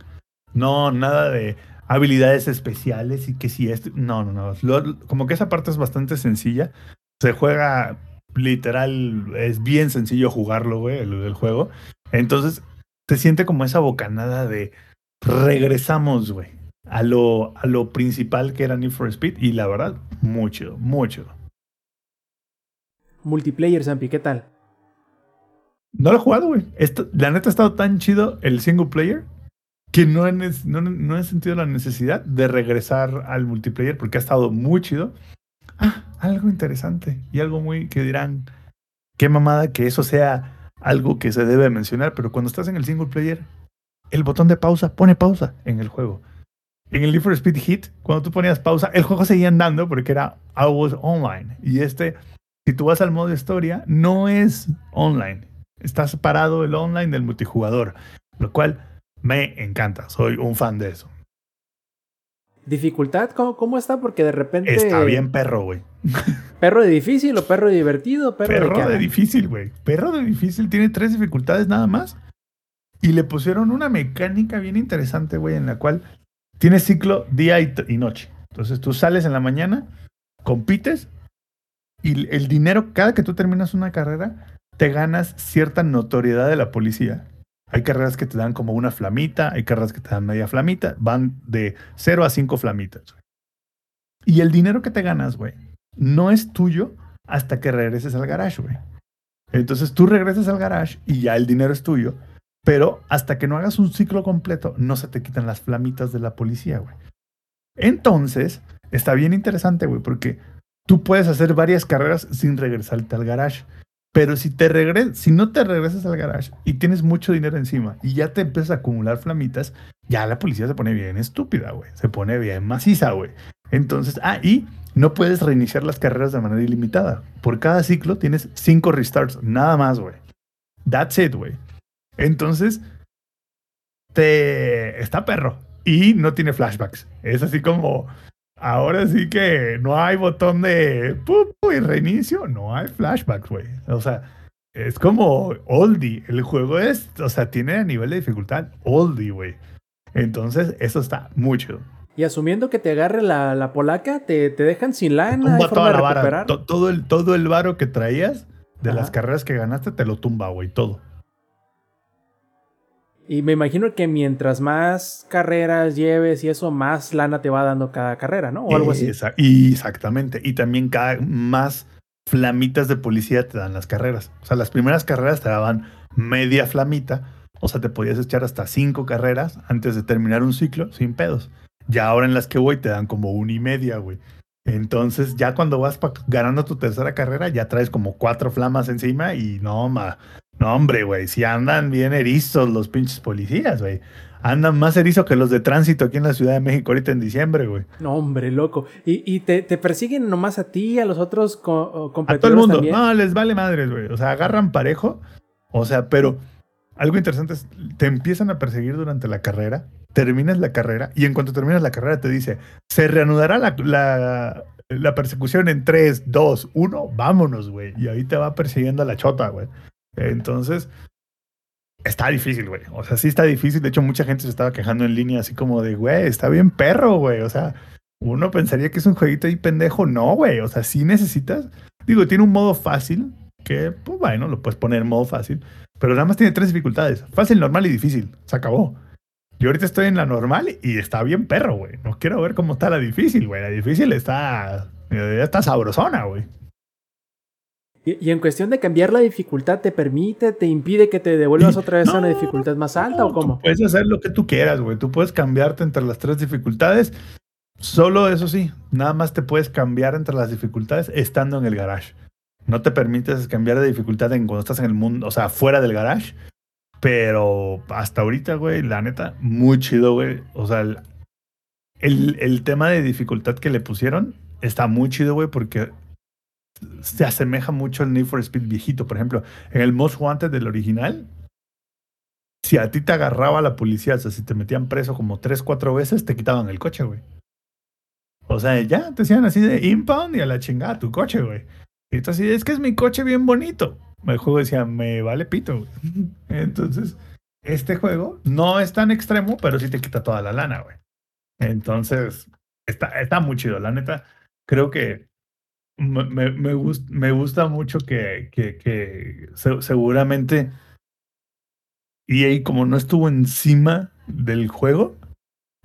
No, nada de habilidades especiales y que si esto. No, no, no. Como que esa parte es bastante sencilla. Se juega literal, es bien sencillo jugarlo, güey, el, juego. Entonces, se siente como esa bocanada de regresamos, güey, a lo, a lo principal que era Need for Speed. Y la verdad, muy chido. Multiplayer, Zampi, ¿qué tal? No lo he jugado, güey. La neta ha estado tan chido el single player que no he, no, he sentido la necesidad de regresar al multiplayer porque ha estado muy chido. Ah, algo interesante y algo muy que dirán, qué mamada que eso sea algo que se debe mencionar, pero cuando estás en el single player, el botón de pausa pone pausa en el juego. En el Need for Speed Hit, cuando tú ponías pausa, el juego seguía andando porque era always online. Y este, si tú vas al modo historia, no es online. Está separado el online del multijugador, lo cual me encanta. Soy un fan de eso. ¿Dificultad? ¿Cómo, cómo está? Porque de repente. Está bien perro, güey. ¿Perro de difícil o perro de divertido? ¿Perro, de Perro de difícil, güey. Perro de difícil tiene tres dificultades nada más. Y le pusieron una mecánica bien interesante, güey, en la cual tiene ciclo día y, y noche. Entonces tú sales en la mañana, compites y el dinero, cada que tú terminas una carrera, te ganas cierta notoriedad de la policía. Hay carreras que te dan como una flamita, hay carreras que te dan media flamita, van de 0 a 5 flamitas. Y el dinero que te ganas, güey, no es tuyo hasta que regreses al garage, güey. Entonces tú regresas al garage y ya el dinero es tuyo, pero hasta que no hagas un ciclo completo, no se te quitan las flamitas de la policía, güey. Entonces, está bien interesante, güey, porque tú puedes hacer varias carreras sin regresarte al garage. Pero si te regres si no te regresas al garage y tienes mucho dinero encima y ya te empiezas a acumular flamitas, ya la policía se pone bien estúpida, güey. Se pone bien maciza, güey. Entonces, ah, y no puedes reiniciar las carreras de manera ilimitada. Por cada ciclo tienes cinco restarts, nada más, güey. That's it, güey. Entonces, te está perro y no tiene flashbacks. Es así como ahora sí que no hay botón de ¡pum! y reinicio, no hay flashbacks, güey. O sea, es como oldie. El juego es, o sea, tiene a nivel de dificultad oldie, güey. Entonces, eso está mucho. Y asumiendo que te agarre la, la polaca, te, te dejan sin lana. Tumba ¿hay forma toda la vara. Todo el, todo el varo que traías de las carreras que ganaste te lo tumba, güey, todo. Y me imagino que mientras más carreras lleves y eso, más lana te va dando cada carrera, ¿no? O algo así. Exactamente. Y también cada más flamitas de policía te dan las carreras. O sea, las primeras carreras te daban media flamita. O sea, te podías echar hasta cinco carreras antes de terminar un ciclo sin pedos. Ya ahora en las que voy te dan como una y media, güey. Entonces, ya cuando vas ganando tu tercera carrera, ya traes como cuatro flamas encima y no, ma, no, hombre, güey, si andan bien erizos los pinches policías, güey. Andan más erizos que los de tránsito aquí en la Ciudad de México ahorita en diciembre, güey. No, hombre, loco. Y, y te, te persiguen nomás a ti y a los otros co- A todo el mundo. también. No, les vale madres, güey. O sea, agarran parejo. O sea, pero algo interesante es, te empiezan a perseguir durante la carrera, terminas la carrera y en cuanto terminas la carrera te dice, se reanudará la, la, la persecución en 3, 2, 1, vámonos, güey. Y ahí te va persiguiendo a la chota, güey. Entonces, está difícil, güey. O sea, sí está difícil. De hecho, mucha gente se estaba quejando en línea así como de, güey, está bien perro, güey. O sea, uno pensaría que es un jueguito ahí pendejo. No, güey. O sea, sí necesitas. Digo, tiene un modo fácil que, pues bueno, lo puedes poner en modo fácil. Pero nada más tiene tres dificultades: fácil, normal y difícil. Se acabó. Yo ahorita estoy en la normal y está bien perro, güey. No quiero ver cómo está la difícil, güey. La difícil está. Está sabrosona, güey. Y, y en cuestión de cambiar la dificultad, ¿te permite, te impide que te devuelvas otra vez a una No, dificultad más alta o No, cómo? Tú puedes hacer lo que tú quieras, güey. Tú puedes cambiarte entre las tres dificultades. Solo eso sí, nada más te puedes cambiar entre las dificultades estando en el garage. No te permites cambiar de dificultad en cuando estás en el mundo, o sea, fuera del garage. Pero hasta ahorita, güey, la neta, muy chido, güey. O sea, el, el, el tema de dificultad que le pusieron está muy chido, güey, porque se asemeja mucho al Need for Speed viejito. Por ejemplo, en el Most Wanted del original, si a ti te agarraba la policía, o sea, si te metían preso como tres, cuatro veces, te quitaban el coche, güey. O sea, ya te hacían así de impound y a la chingada tu coche, güey. Y tú así, es que es mi coche bien bonito. El juego decía, me vale pito, güey. Entonces, este juego no es tan extremo, pero sí te quita toda la lana, güey. Entonces, está, está muy chido. La neta, creo que me, me, me gust- me gusta mucho que, que, que se- seguramente EA, como no estuvo encima del juego,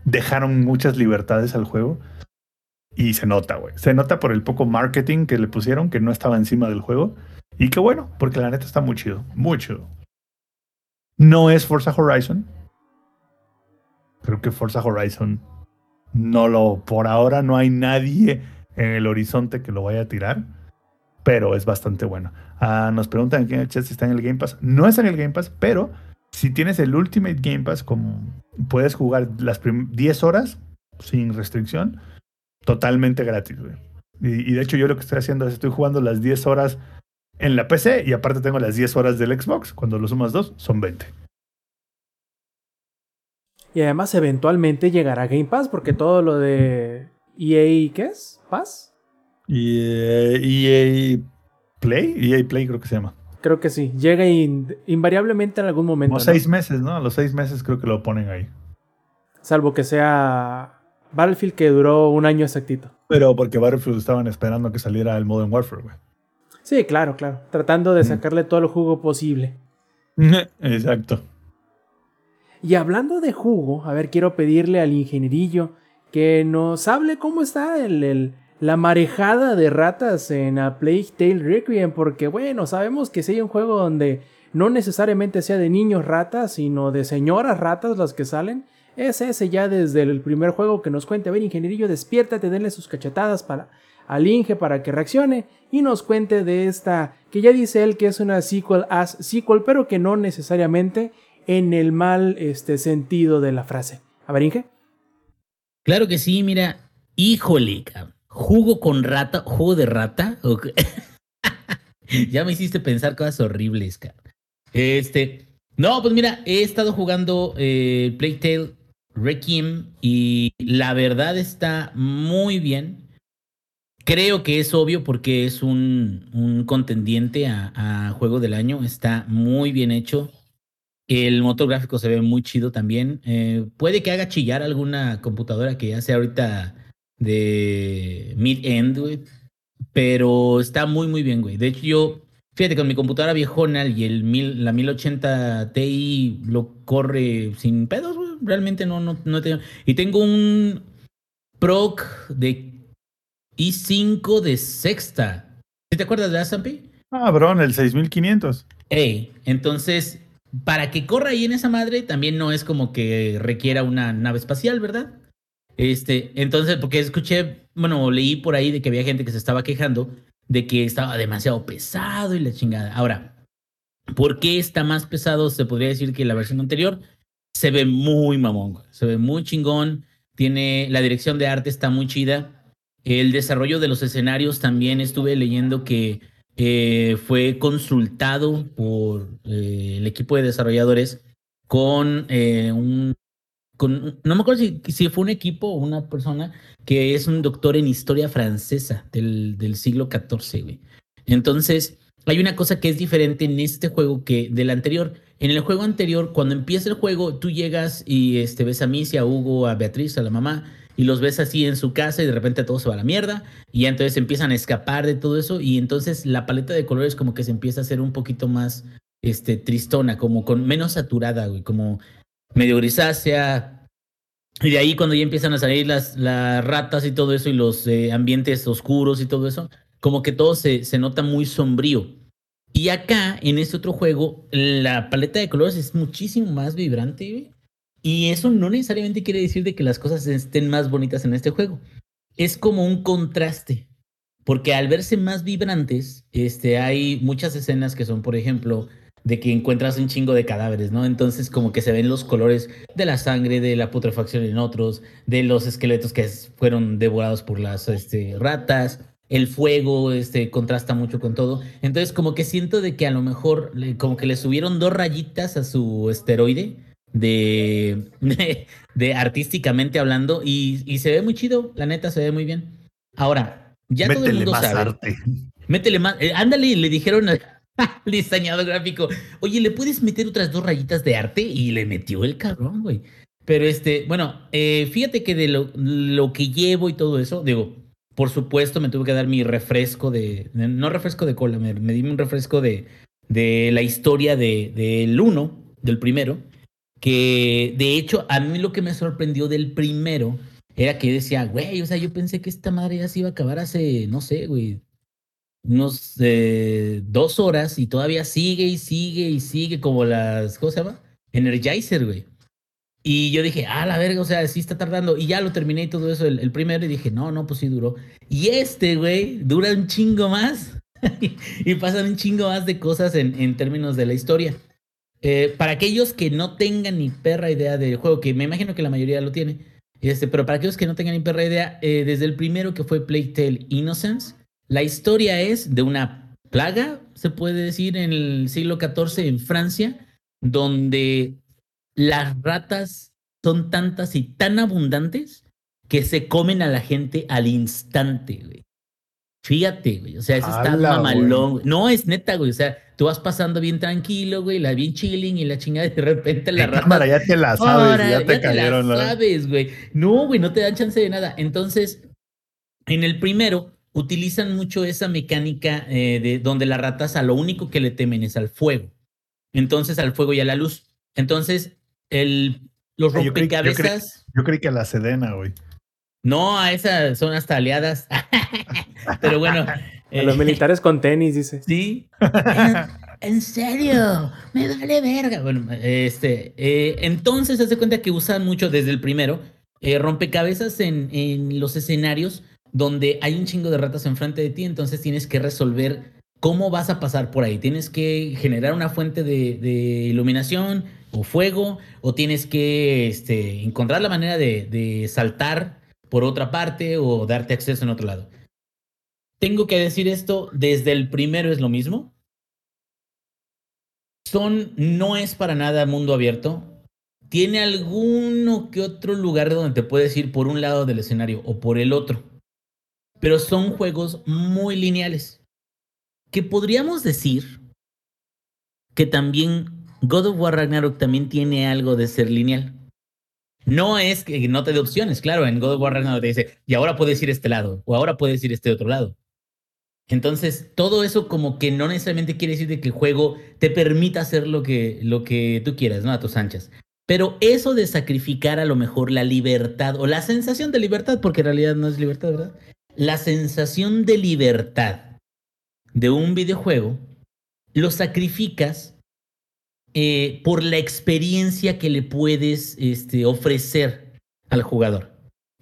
dejaron muchas libertades al juego. Y se nota, güey. Se nota por el poco marketing que le pusieron, que no estaba encima del juego. Y qué bueno, porque la neta está muy chido. Muy chido. No es Forza Horizon. Creo que Forza Horizon no lo. Por ahora no hay nadie en el horizonte que lo vaya a tirar. Pero es bastante bueno. Ah, nos preguntan aquí en el chat si está en el Game Pass. No está en el Game Pass, pero si tienes el Ultimate Game Pass, como puedes jugar las prim- 10 horas sin restricción, totalmente gratis, güey. Y, de hecho, yo lo que estoy haciendo es estoy jugando las 10 horas en la PC y aparte tengo las 10 horas del Xbox. Cuando lo sumas dos, son 20. Y además eventualmente llegará Game Pass porque todo lo de EA, ¿qué es? Y eh, EA Play, EA Play creo que se llama. Creo que sí. Llega in- invariablemente en algún momento. Como ¿no? seis meses, ¿no? A los seis meses creo que lo ponen ahí. Salvo que sea Battlefield que duró un año exactito. Pero porque Battlefield estaban esperando que saliera el Modern Warfare, güey. Sí, claro, claro. Tratando de Mm. sacarle todo el jugo posible. Exacto. Y hablando de jugo, a ver, quiero pedirle al ingenierillo que nos hable cómo está el, el- la marejada de ratas en A Plague Tale Requiem, porque bueno, sabemos que si hay un juego donde no necesariamente sea de niños ratas, sino de señoras ratas las que salen, es ese ya desde el primer juego que nos cuente. A ver, ingenierillo, despiértate, denle sus cachetadas para, al Inge para que reaccione y nos cuente de esta, que ya dice él que es una sequel as sequel, pero que no necesariamente en el mal este, sentido de la frase. A ver, Inge. Claro que sí, mira, Híjole, cabrón. Jugo con rata, jugo de rata. Ya me hiciste pensar cosas horribles, cabrón. Este, no, pues mira, he estado jugando eh, Playtale Requiem y la verdad está muy bien. Creo que es obvio porque es un, un contendiente a juego del año. Está muy bien hecho. El motor gráfico se ve muy chido también. Eh, puede que haga chillar alguna computadora que ya sea ahorita de mid-end, güey. Pero está muy, muy bien, güey. De hecho, yo, fíjate, con mi computadora viejona y el mil, la 1080 Ti lo corre sin pedos, güey. Realmente no, no, no tengo. Y tengo un proc de i5 de sexta. ¿Sí ¿Te acuerdas de Asampi? Ah, bron, el 6500. Ey, entonces, para que corra ahí en esa madre, también no es como que requiera una nave espacial, ¿verdad? Este, entonces, porque escuché, bueno, leí por ahí de que había gente que se estaba quejando de que estaba demasiado pesado y la chingada. Ahora, ¿por qué está más pesado? Se podría decir que la versión anterior se ve muy mamón, se ve muy chingón. Tiene la dirección de arte está muy chida. El desarrollo de los escenarios también estuve leyendo que eh, fue consultado por eh, el equipo de desarrolladores con eh, un con, no me acuerdo si, fue un equipo o una persona que es un doctor en historia francesa del, del siglo XIV, güey. Entonces, hay una cosa que es diferente en este juego que del anterior. En el juego anterior, cuando empieza el juego, tú llegas y este, ves a Missy, a Hugo, a Beatriz, a la mamá, y los ves así en su casa y de repente todo se va a la mierda y entonces empiezan a escapar de todo eso y entonces la paleta de colores como que se empieza a hacer un poquito más este tristona, como con menos saturada, güey, como medio grisácea. Y de ahí cuando ya empiezan a salir las, las ratas y todo eso y los eh, ambientes oscuros y todo eso, como que todo se, se nota muy sombrío. Y acá, en este otro juego, la paleta de colores es muchísimo más vibrante. Y eso no necesariamente quiere decir de que las cosas estén más bonitas en este juego. Es como un contraste. Porque al verse más vibrantes, este, hay muchas escenas que son, por ejemplo, de que encuentras un chingo de cadáveres, ¿no? Entonces como que se ven los colores de la sangre, de la putrefacción en otros, de los esqueletos que fueron devorados por las este, ratas, el fuego este, contrasta mucho con todo. Entonces como que siento de que a lo mejor como que le subieron dos rayitas a su esteroide de, de, de artísticamente hablando y, y, se ve muy chido, la neta se ve muy bien. Ahora, ya Métele todo el mundo más sabe. arte. Métele más, eh, ándale, le dijeron al diseñador gráfico, oye, ¿le puedes meter otras dos rayitas de arte? Y le metió el cabrón, güey. Pero este, bueno, eh, fíjate que de lo, lo, que llevo y todo eso, digo, por supuesto me tuve que dar mi refresco de, no refresco de cola, me, me di un refresco de, de la historia del de, de uno, del primero, que de hecho a mí lo que me sorprendió del primero era que decía, güey, o sea, yo pensé que esta madre ya se iba a acabar hace, no sé, güey, unos eh, dos horas y todavía sigue y sigue y sigue como las, ¿cómo se llama? Energizer, güey. Y yo dije, ah, la verga, o sea, sí está tardando. Y ya lo terminé y todo eso, el, el primero, y dije, no, no, pues sí duró. Y este, güey, dura un chingo más. y pasan un chingo más de cosas en, en términos de la historia. Eh, para aquellos que no tengan ni perra idea del juego, que me imagino que la mayoría lo tiene, este, pero para aquellos que no tengan ni perra idea, eh, desde el primero que fue Playtale Innocence, la historia es de una plaga, se puede decir, en el siglo XIV en Francia, donde las ratas son tantas y tan abundantes que se comen a la gente al instante, güey. Fíjate, güey. O sea, eso está Ala, mamalón. güey. No, es neta, güey. O sea, tú vas pasando bien tranquilo, güey, la bien chilling y la chingada, de repente la rata. cámara ya te la sabes, Ahora, ya te la cayeron. ¿no? sabes, güey. No, güey, no te dan chance de nada. Entonces, en el primero, utilizan mucho esa mecánica eh, de donde las ratas a lo único que le temen es al fuego. Entonces, al fuego y a la luz. Entonces, el, los Ah, yo creí- yo creí- rompecabezas. Yo creí que a la Sedena, güey. No, a esas son hasta aliadas. Pero bueno. A eh, los militares con tenis, dice. Sí. En, en serio, me vale verga. Bueno, este, eh, entonces se hace cuenta que usan mucho desde el primero eh, rompecabezas en, en los escenarios donde hay un chingo de ratas enfrente de ti, entonces tienes que resolver cómo vas a pasar por ahí. Tienes que generar una fuente de, de iluminación o fuego, o tienes que este, encontrar la manera de, de saltar por otra parte o darte acceso en otro lado. Tengo que decir esto, desde el primero es lo mismo. Son, no es para nada mundo abierto. Tiene alguno que otro lugar donde te puedes ir por un lado del escenario o por el otro. Pero son juegos muy lineales. Que podríamos decir que también God of War Ragnarok también tiene algo de ser lineal. No es que no te dé opciones, claro, en God of War Ragnarok te dice, y ahora puedes ir este lado, o ahora puedes ir este otro lado. Entonces, todo eso como que no necesariamente quiere decir de que el juego te permita hacer lo que, lo que tú quieras, ¿no? A tus anchas. Pero eso de sacrificar a lo mejor la libertad o la sensación de libertad, porque en realidad no es libertad, ¿verdad? La sensación de libertad de un videojuego, lo sacrificas eh, por la experiencia que le puedes este, ofrecer al jugador.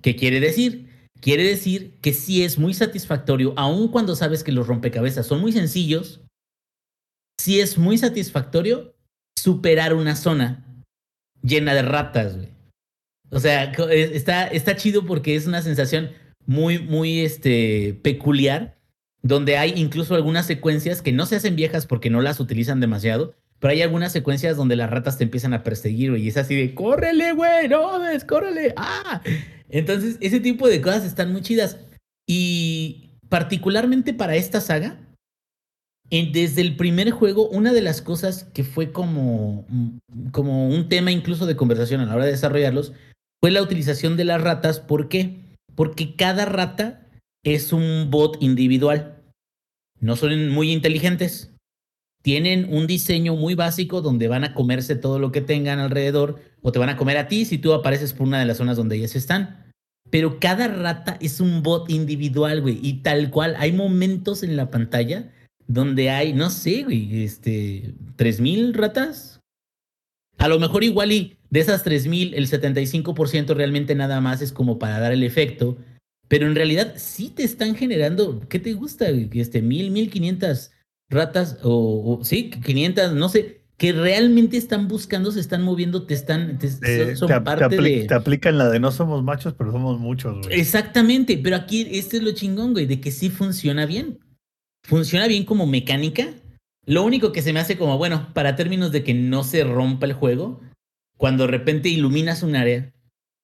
¿Qué quiere decir? Quiere decir que sí es muy satisfactorio, aun cuando sabes que los rompecabezas son muy sencillos, sí es muy satisfactorio superar una zona llena de ratas, güey. O sea, está, está chido porque es una sensación muy, muy este, peculiar, donde hay incluso algunas secuencias que no se hacen viejas porque no las utilizan demasiado, pero hay algunas secuencias donde las ratas te empiezan a perseguir, y es así de, córrele, güey, no ves, córrele, ah. Entonces, ese tipo de cosas están muy chidas. Y particularmente para esta saga, desde el primer juego, una de las cosas que fue como, como un tema incluso de conversación a la hora de desarrollarlos fue la utilización de las ratas. ¿Por qué? Porque cada rata es un bot individual. No son muy inteligentes. Tienen un diseño muy básico donde van a comerse todo lo que tengan alrededor o te van a comer a ti si tú apareces por una de las zonas donde ellas están pero cada rata es un bot individual, güey. Y tal cual, hay momentos en la pantalla donde hay, no sé, güey, este, 3000 ratas. A lo mejor igual y de esas 3000, el 75% realmente nada más es como para dar el efecto. Pero en realidad sí te están generando, ¿qué te gusta? Este, 1000, 1500 ratas o, o sí, 500, no sé que realmente están buscando, se están moviendo, te están, te, son, parte de... Te aplican la de no somos machos, pero somos muchos, güey. Exactamente, pero aquí este es lo chingón, güey, de que sí funciona bien. Funciona bien como mecánica. Lo único que se me hace como, bueno, para términos de que no se rompa el juego, cuando de repente iluminas un área,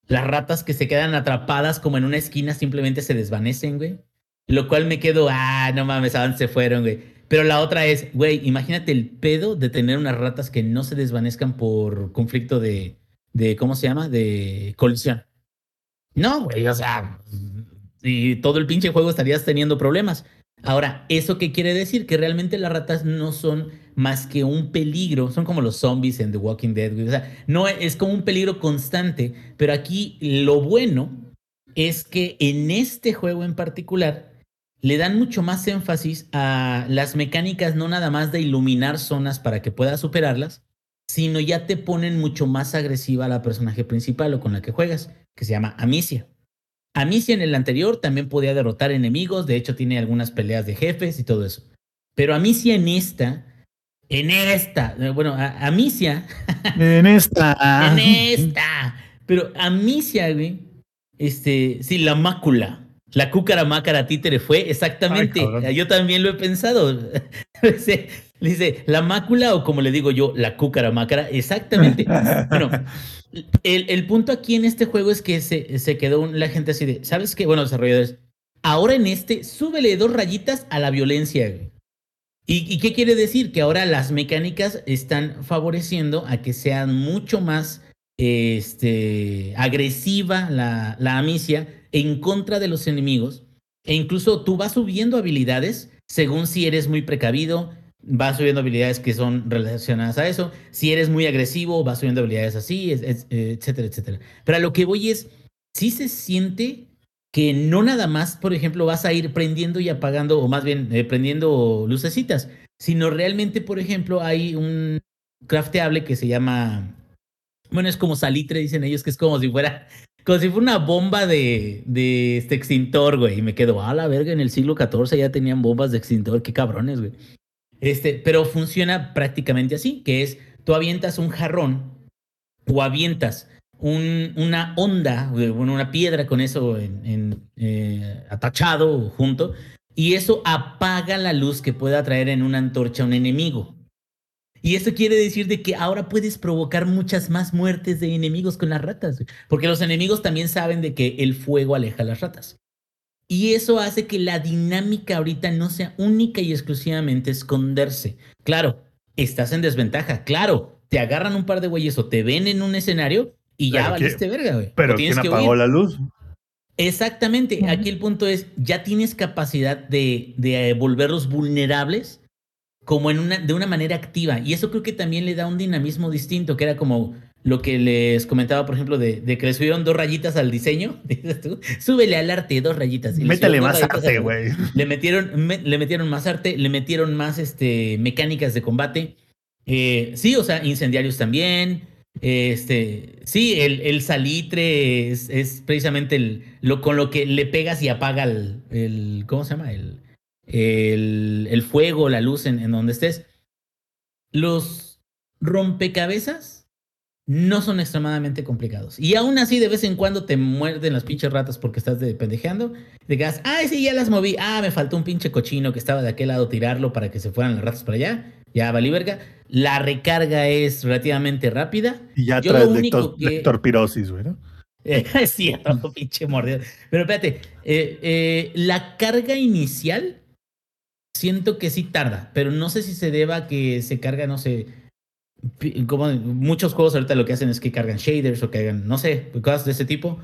las ratas que se quedan atrapadas como en una esquina simplemente se desvanecen, güey. Lo cual me quedo, ah, no mames, ¿a se fueron, güey? Pero la otra es, güey, imagínate el pedo de tener unas ratas que no se desvanezcan por conflicto de, de ¿cómo se llama? De colisión. No, güey, o sea, y todo el pinche juego estarías teniendo problemas. Ahora, ¿eso qué quiere decir? Que realmente las ratas no son más que un peligro, son como los zombies en The Walking Dead. O sea, no es como un peligro constante, pero aquí lo bueno es que en este juego en particular le dan mucho más énfasis a las mecánicas, no nada más de iluminar zonas para que puedas superarlas, sino ya te ponen mucho más agresiva a la personaje principal o con la que juegas, que se llama Amicia. Amicia en el anterior también podía derrotar enemigos, de hecho tiene algunas peleas de jefes y todo eso. Pero Amicia en esta, en esta, bueno, Amicia. En esta. en esta. Pero Amicia, güey, este, sí, la mácula la cúcara mácara títere fue exactamente. yo también lo he pensado. dice, la mácula o como le digo yo, la cúcara mácara. Exactamente. bueno, el, el, punto aquí en este juego es que se, se quedó la gente así de, ¿sabes qué? Bueno, desarrolladores, ahora en este, súbele dos rayitas a la violencia. ¿Y, ¿Y, qué quiere decir? Que ahora las mecánicas están favoreciendo a que sean mucho más este, agresiva la, la amicia en contra de los enemigos e incluso tú vas subiendo habilidades según si eres muy precavido, vas subiendo habilidades que son relacionadas a eso, si eres muy agresivo, vas subiendo habilidades así, etcétera, etcétera. Pero a lo que voy es, si se siente que no nada más, por ejemplo, vas a ir prendiendo y apagando, o más bien eh, prendiendo lucecitas, sino realmente, por ejemplo, hay un crafteable que se llama, bueno, es como salitre, dicen ellos, que es como si fuera como si fuera una bomba de, de este extintor, güey. Y me quedo, a la verga, en el siglo XIV ya tenían bombas de extintor, qué cabrones, güey. Este, pero funciona prácticamente así, que es, tú avientas un jarrón o avientas un- una onda, bueno, una piedra con eso eh, atachado junto, y eso apaga la luz que pueda traer en una antorcha un enemigo. Y eso quiere decir de que ahora puedes provocar muchas más muertes de enemigos con las ratas, porque los enemigos también saben de que el fuego aleja a las ratas. Y eso hace que la dinámica ahorita no sea única y exclusivamente esconderse. Claro, estás en desventaja. Claro, te agarran un par de güeyes o te ven en un escenario y ya Pero ¿quién- valiste verga, güey. Pero ¿quién que apagó huir. la luz? Exactamente. Aquí el punto es, ya tienes capacidad de, de volverlos vulnerables como en una, de una manera activa. Y eso creo que también le da un dinamismo distinto, que era como lo que les comentaba, por ejemplo, de, de que le subieron dos rayitas al diseño. Dices tú, súbele al arte dos rayitas. Y le Métele subieron más arte, güey. le metieron, me- le metieron más arte, le metieron más este, mecánicas de combate. Eh, sí, o sea, incendiarios también. Este, sí, el, el salitre es, es precisamente el, lo con lo que le pegas y apaga el, el- ¿cómo se llama? El, el, el fuego, la luz en, en donde estés. Los rompecabezas no son extremadamente complicados. Y aún así, de vez en cuando te muerden las pinches ratas porque estás de pendejeando. De que, ah, sí, ya las moví. Ah, me faltó un pinche cochino que estaba de aquel lado, tirarlo para que se fueran las ratas para allá. Ya valí verga. La recarga es relativamente rápida. Y ya Yo traes lo único que- lectorpirosis, güey, ¿no? Es cierto, pinche mordido. Pero espérate, eh, eh, la carga inicial siento que sí tarda, pero no sé si se deba a que se carga, no sé, como muchos juegos ahorita lo que hacen es que cargan shaders o que hagan, no sé, cosas de ese tipo.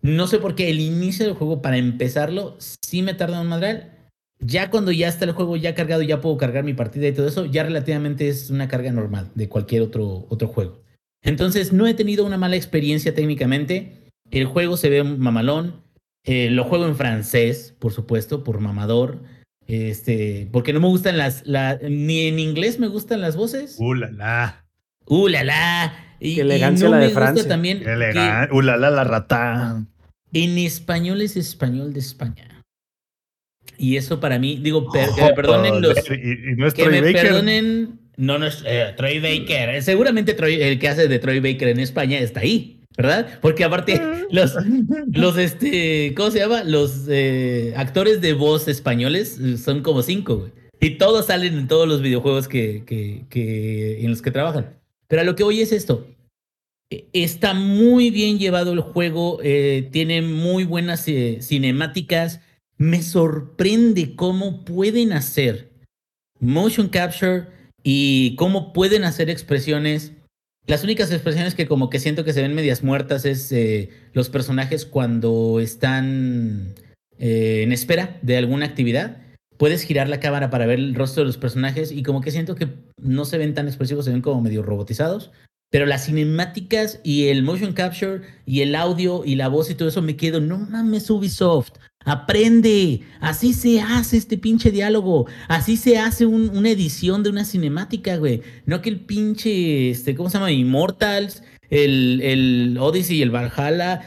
No sé por qué el inicio del juego, para empezarlo, sí me tarda un madral. Ya cuando ya está el juego ya cargado, ya puedo cargar mi partida y todo eso, ya relativamente es una carga normal de cualquier otro, otro juego. Entonces, no he tenido una mala experiencia técnicamente. El juego se ve mamalón. Eh, lo juego en francés, por supuesto, por mamador. Este, porque no me gustan las, la- ni en inglés me gustan las voces. Uh, la, la. Uh, la la. Y, Qué elegancia y no la de me gusta Francia. también Qué elegante. Uh, la, la, la rata. en español es español de España. Y eso para mí, digo, per- que me perdonen los, Y, y no es que Troy me Baker. perdonen. No, no es eh, Troy Baker. Eh, Seguramente Troy- el que hace de Troy Baker en España está ahí, ¿verdad? Porque aparte, los, los este, ¿cómo se llama? Los eh, actores de voz españoles eh, son como cinco, güey. Y todos salen en todos los videojuegos que, que, que- en los que trabajan. Pero a lo que voy es esto. Eh, Está muy bien llevado el juego, eh, tiene muy buenas eh, cinemáticas. Me sorprende cómo pueden hacer motion capture y cómo pueden hacer expresiones. Las únicas expresiones que como que siento que se ven medias muertas es eh, los personajes cuando están eh, en espera de alguna actividad. Puedes girar la cámara para ver el rostro de los personajes y como que siento que no se ven tan expresivos, se ven como medio robotizados. Pero las cinemáticas y el motion capture y el audio y la voz y todo eso me quedo, no mames Ubisoft, aprende, así se hace este pinche diálogo, así se hace un- una edición de una cinemática, güey. No que el pinche, este, ¿cómo se llama? Immortals, el, el Odyssey y el Valhalla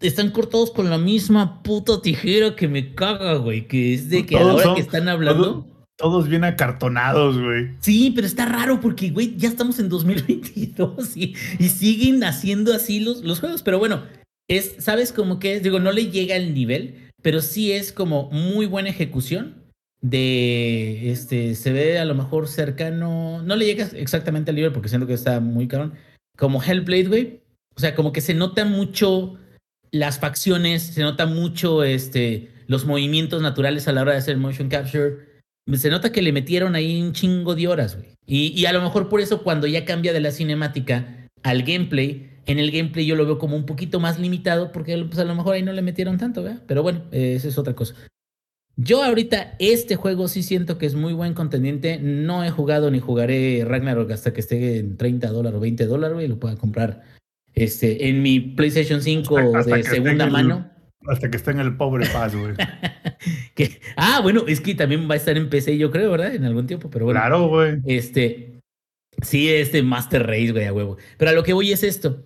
están cortados con la misma puta tijera que me caga, güey, que es de que a la Todos hora son- que están hablando... Todos, todos bien acartonados, güey. Sí, pero está raro porque, güey, ya estamos en 2022 y, y siguen haciendo así los, los juegos. Pero bueno, es, ¿sabes cómo que es? Digo, no le llega el nivel, pero sí es como muy buena ejecución. De este, se ve a lo mejor cercano, no le llega exactamente al nivel porque siento que está muy cabrón. Como Hellblade, güey. O sea, como que se nota mucho las facciones, se nota mucho este, los movimientos naturales a la hora de hacer motion capture se nota que le metieron ahí un chingo de horas, güey. Y, y a lo mejor por eso cuando ya cambia de la cinemática al gameplay, en el gameplay yo lo veo como un poquito más limitado porque pues, a lo mejor ahí no le metieron tanto, ¿verdad? Pero bueno, eh, esa es otra cosa. Yo ahorita este juego sí siento que es muy buen contendiente. No he jugado ni jugaré Ragnarok hasta que esté en 30 dólares o 20 dólares, güey. Lo pueda comprar este, en mi PlayStation 5 Hasta- hasta de segunda el- mano. Hasta que esté en el pobre paz, güey. Ah, bueno, es que también va a estar en PC, yo creo, ¿verdad? En algún tiempo, pero bueno. Claro, güey. Este, sí, este Master Race, güey, a huevo. Pero a lo que voy es esto.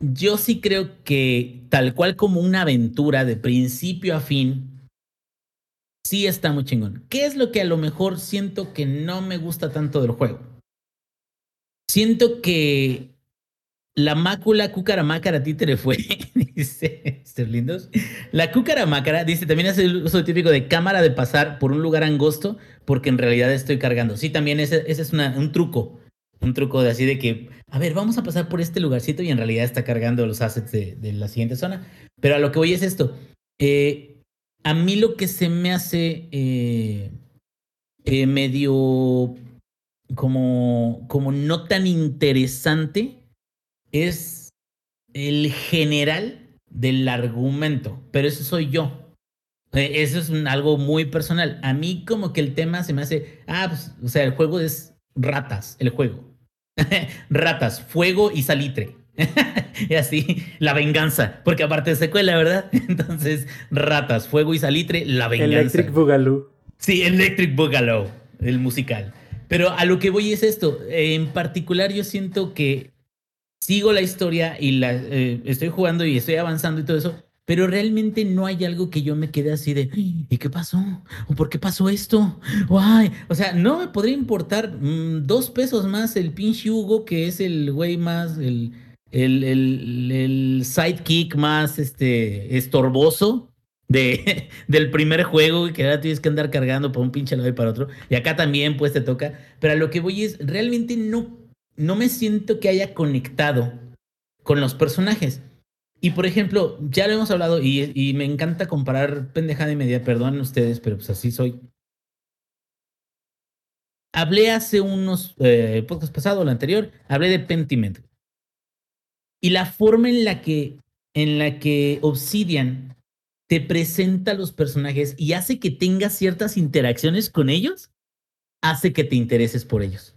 Yo sí creo que tal cual como una aventura de principio a fin, sí está muy chingón. ¿Qué es lo que a lo mejor siento que no me gusta tanto del juego? Siento que la mácula cucaramácara títere fue, dice Sterlindos. La cucaramácara, dice, también es el uso típico de cámara de pasar por un lugar angosto porque en realidad estoy cargando. Sí, también ese, es un truco. Un truco de así de que, a ver, vamos a pasar por este lugarcito y en realidad está cargando los assets de, la siguiente zona. Pero a lo que voy es esto. Eh, a mí lo que se me hace eh, eh, medio como, como no tan interesante es el general del argumento, pero eso soy yo. Eso es un- algo muy personal. A mí como que el tema se me hace, ah, pues, o sea, el juego es ratas, el juego. ratas, fuego y salitre. y así, la venganza, porque aparte es secuela, ¿verdad? Entonces, ratas, fuego y salitre, la venganza. Electric Boogaloo. Sí, Electric Boogaloo, el musical. Pero a lo que voy es esto. En particular, yo siento que sigo la historia y la eh, estoy jugando y estoy avanzando y todo eso, pero realmente no hay algo que yo me quede así de ¿y qué pasó? ¿O por qué pasó esto? Guay. O sea, no me podría importar mm, dos pesos más el pinche Hugo, que es el güey más, el, el, el, el sidekick más este estorboso de, del primer juego y que ahora tienes que andar cargando para un pinche lado y para otro. Y acá también pues te toca. Pero a lo que voy es, realmente no, no me siento que haya conectado con los personajes. Y por ejemplo, ya lo hemos hablado y, me encanta comparar pendejada y media, perdonen ustedes, pero pues así soy. Hablé hace unos eh, podcast pasado, anterior, hablé de Pentiment. Y la forma en la que, en la que Obsidian te presenta a los personajes y hace que tengas ciertas interacciones con ellos, hace que te intereses por ellos.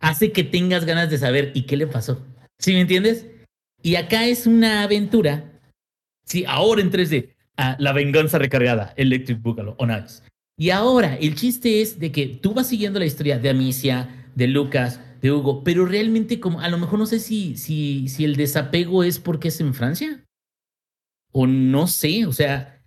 Hace que tengas ganas de saber y qué le pasó. ¿Sí me entiendes? Y acá es una aventura. Sí, ahora en 3D. ah, la venganza recargada, Electric Boogaloo, on Ice. Y ahora, el chiste es de que tú vas siguiendo la historia de Amicia, de Lucas, de Hugo, pero realmente como, a lo mejor no sé si, si, si el desapego es porque es en Francia. O no sé, o sea,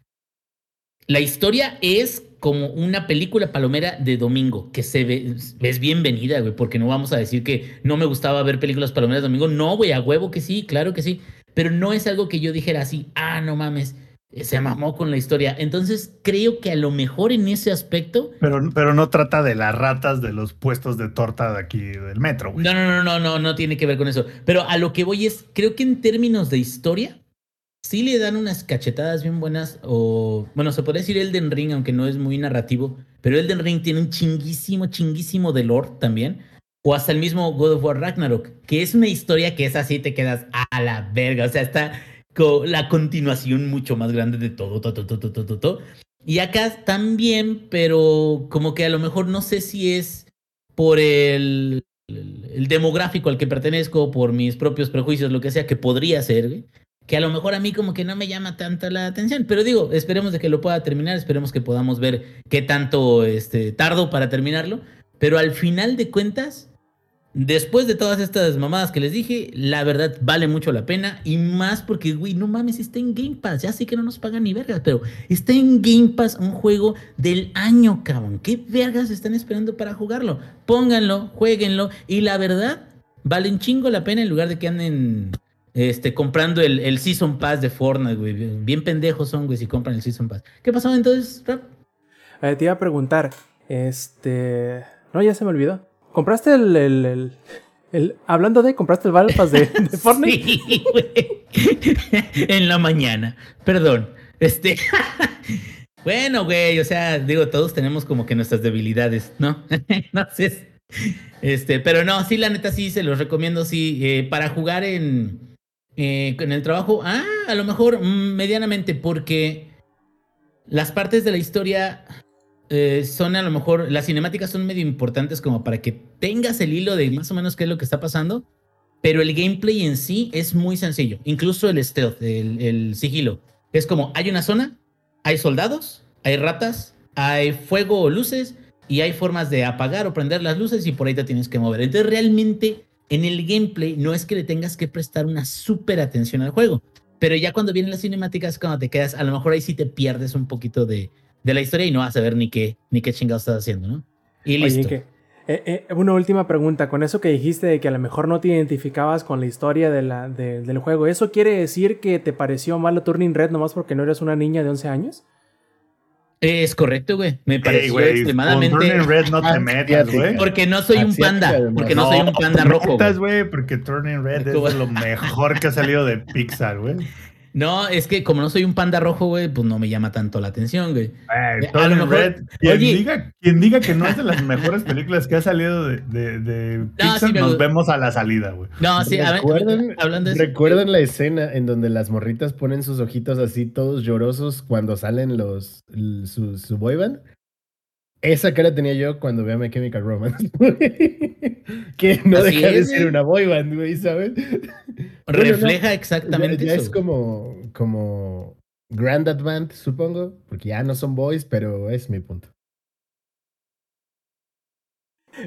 la historia es como una película palomera de domingo, que se ve, es bienvenida, güey, porque no vamos a decir que no me gustaba ver películas palomeras de domingo. No, güey, a huevo que sí, claro que sí. Pero no es algo que yo dijera así, ah, no mames, se mamó con la historia. Entonces creo que a lo mejor en ese aspecto Pero, pero no trata de las ratas de los puestos de torta de aquí del metro, güey. No, no, no, no, no, no tiene que ver con eso. Pero a lo que voy es, creo que en términos de historia, sí le dan unas cachetadas bien buenas. O, bueno, se podría decir Elden Ring, aunque no es muy narrativo. Pero Elden Ring tiene un chinguísimo, chinguísimo de lore también. O hasta el mismo God of War Ragnarok, que es una historia que es así, te quedas a la verga. O sea, está con la continuación mucho más grande de todo, todo, todo, todo, todo. Y acá también, pero como que a lo mejor no sé si es por el, el, el demográfico al que pertenezco, por mis propios prejuicios, lo que sea, que podría ser, que a lo mejor a mí como que no me llama tanta la atención. Pero digo, esperemos de que lo pueda terminar, esperemos que podamos ver qué tanto este, tardo para terminarlo. Pero al final de cuentas, después de todas estas mamadas que les dije, la verdad vale mucho la pena. Y más porque, güey, no mames, está en Game Pass. Ya sé que no nos pagan ni vergas, pero está en Game Pass un juego del año, cabrón. ¿Qué vergas están esperando para jugarlo? Pónganlo, jueguenlo. Y la verdad, vale chingo la pena en lugar de que anden este, comprando el, el Season Pass de Fortnite, güey. Bien, pendejos son, güey, si compran el Season Pass. ¿Qué pasó entonces, Rap? Eh, te iba a preguntar, este... No, ya se me olvidó. ¿Compraste el... el, el- el- hablando de, ¿compraste el Battle Pass de, de Fortnite? Sí, güey. en la mañana. Perdón. Este. bueno, güey, o sea, digo, todos tenemos como que nuestras debilidades, ¿no? Entonces, este, pero no, sí, la neta sí, se los recomiendo, sí, eh, para jugar en, eh, en el trabajo, ah, a lo mejor mm, medianamente, porque las partes de la historia eh, son a lo mejor, las cinemáticas son medio importantes como para que tengas el hilo de más o menos qué es lo que está pasando, pero el gameplay en sí es muy sencillo, incluso el stealth, el, el sigilo. Es como, hay una zona, hay soldados, hay ratas, hay fuego o luces, y hay formas de apagar o prender las luces y por ahí te tienes que mover. Entonces realmente en el gameplay no es que le tengas que prestar una súper atención al juego, pero ya cuando vienen las cinemáticas, cuando te quedas, a lo mejor ahí sí te pierdes un poquito de, de la historia y no vas a ver ni qué, ni qué chingados estás haciendo, ¿no? Y Oye, listo. que Eh, eh, una última pregunta, con eso que dijiste de que a lo mejor no te identificabas con la historia de la, de- del juego, ¿eso quiere decir que te pareció malo Turning Red nomás porque no eres una niña de 11 años? Es correcto, güey. Me pareció güey, con extremadamente. Turning Red no te metas, güey. Porque no soy un panda. Porque no, soy un panda te rojo. metas, güey. güey, porque Turning Red es lo mejor que ha salido de Pixar, güey. No, es que como no soy un panda rojo, güey, pues no me llama tanto la atención, güey. Ay, Eh, a lo mejor- Red. Quien, Oye. diga, quien diga que no es de las mejores películas que ha salido de, de, de Pixar, sí nos vemos a la salida, güey. No, sí, a ver, ¿Recuerdan, hablando de eso. ¿Recuerdan la escena en donde las morritas ponen sus ojitos así todos llorosos cuando salen los su, su boy band? Esa cara tenía yo cuando veía My Chemical Romance. que no Así deja de ser güey. una boy band, güey, ¿sabes? Refleja Ya- exactamente ya, eso. es como, como Grand Advance, supongo, porque ya no son boys, pero es mi punto.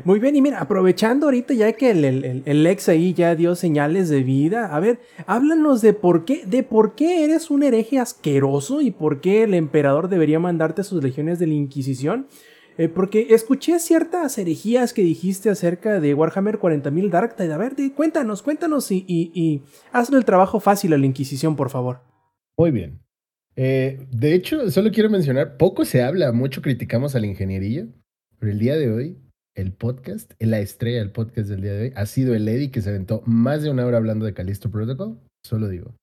Muy bien, y mira, aprovechando ahorita ya que el, el- el- el ex ahí ya dio señales de vida, a ver, háblanos de por qué, de por qué eres un hereje asqueroso y por qué el emperador debería mandarte sus legiones de la Inquisición. Eh, porque escuché ciertas herejías que dijiste acerca de Warhammer 40.000 Dark Tide. A ver, di- cuéntanos, cuéntanos y, y, hazle el trabajo fácil a la Inquisición, por favor. Muy bien. Eh, de hecho, solo quiero mencionar, poco se habla, mucho criticamos a la ingeniería, pero el día de hoy, el podcast, la estrella del podcast del día de hoy, ha sido el Eddie que se aventó más de una hora hablando de Callisto Protocol, solo digo.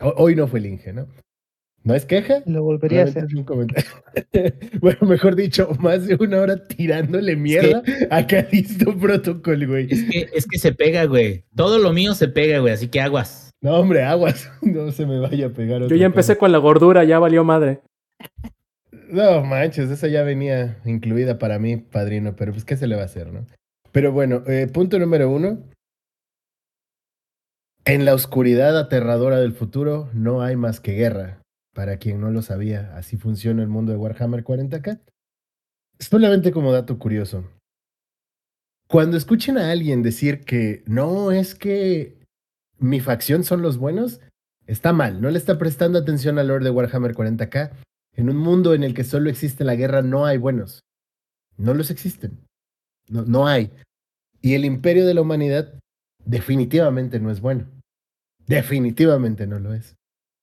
Ho- Hoy no fue el Inge, ¿no? No es queja. Lo volvería a hacer. un comentario. bueno, mejor dicho, más de una hora tirándole mierda a Callisto Protocol, güey. Es que, es que se pega, güey. Todo lo mío se pega, güey. Así que aguas. No, hombre, aguas. No se me vaya a pegar Yo ya empecé con la gordura, ya valió madre. No manches, esa ya venía incluida para mí, padrino, pero pues qué se le va a hacer, ¿no? Pero bueno, eh, punto número uno. En la oscuridad aterradora del futuro no hay más que guerra. Para quien no lo sabía, así funciona el mundo de Warhammer 40k. Solamente como dato curioso. Cuando escuchen a alguien decir que no, es que mi facción son los buenos, está mal, no le está prestando atención al Lord de Warhammer 40k. En un mundo en el que solo existe la guerra, no hay buenos. No los existen. No, no hay. Y el imperio de la humanidad definitivamente no es bueno. Definitivamente no lo es.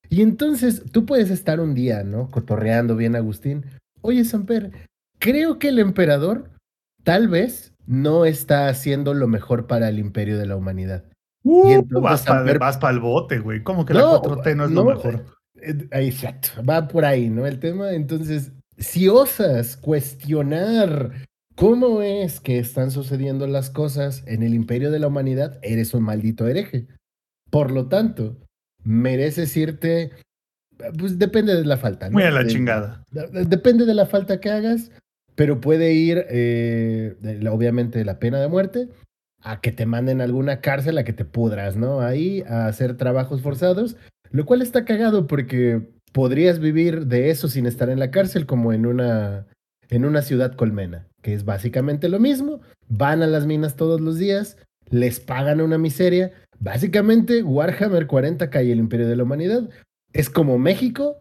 Y entonces tú puedes estar un día, ¿no? Cotorreando bien, Agustín. Oye, Samper, creo que el emperador tal vez no está haciendo lo mejor para el imperio de la humanidad. Uh, entonces vas para el bote, güey. ¿Cómo que No, la 4T no es no, lo mejor? Eh, ahí, Exacto, va por ahí, ¿no? El tema, entonces, si osas cuestionar cómo es que están sucediendo las cosas en el imperio de la humanidad, eres un maldito hereje. Por lo tanto, mereces irte, pues depende de la falta. ¿no? Muy a la De- chingada. de- Depende de la falta que hagas, pero puede ir, eh, de obviamente, la pena de muerte a que te manden a alguna cárcel a que te pudras, ¿no? Ahí a hacer trabajos forzados, lo cual está cagado porque podrías vivir de eso sin estar en la cárcel como en una, en una ciudad colmena, que es básicamente lo mismo, van a las minas todos los días, les pagan una miseria, básicamente Warhammer 40k y el Imperio de la Humanidad es como México,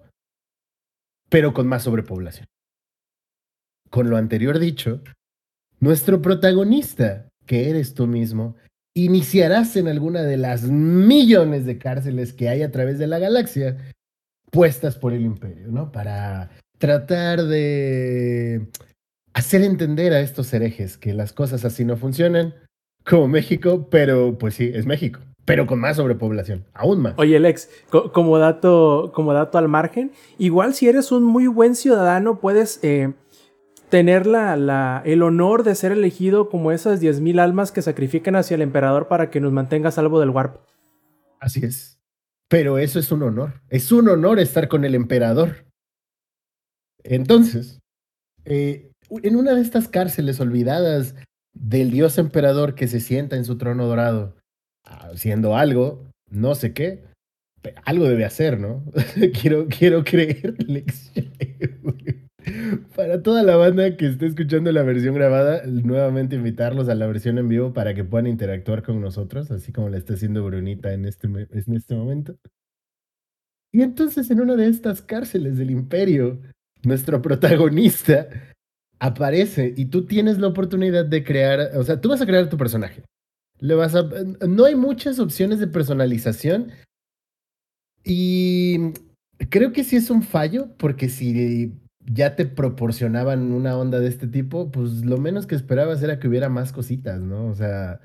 pero con más sobrepoblación. Con lo anterior dicho, nuestro protagonista, que eres tú mismo, iniciarás en alguna de las millones de cárceles que hay a través de la galaxia puestas por el imperio, ¿no? Para tratar de hacer entender a estos herejes que las cosas así no funcionan, como México, pero pues sí, es México, pero con más sobrepoblación, aún más. Oye, Lex, co- como dato, como dato al margen, igual si eres un muy buen ciudadano, puedes eh, tener la, la- el honor de ser elegido como esas 10.000 almas que sacrifican hacia el emperador para que nos mantenga a salvo del warp. Así es. Pero eso es un honor. Es un honor estar con el emperador. Entonces, eh, en una de estas cárceles olvidadas del dios emperador que se sienta en su trono dorado, haciendo algo, no sé qué, algo debe hacer, ¿no? quiero, quiero creer, Lex. Para toda la banda que esté escuchando la versión grabada, nuevamente invitarlos a la versión en vivo para que puedan interactuar con nosotros, así como lo está haciendo Brunita en este, en este momento. Y entonces en una de estas cárceles del imperio, nuestro protagonista aparece y tú tienes la oportunidad de crear, o sea, tú vas a crear tu personaje. No hay muchas opciones de personalización y creo que sí es un fallo porque si ya te proporcionaban una onda de este tipo, pues lo menos que esperabas era que hubiera más cositas, ¿no? O sea,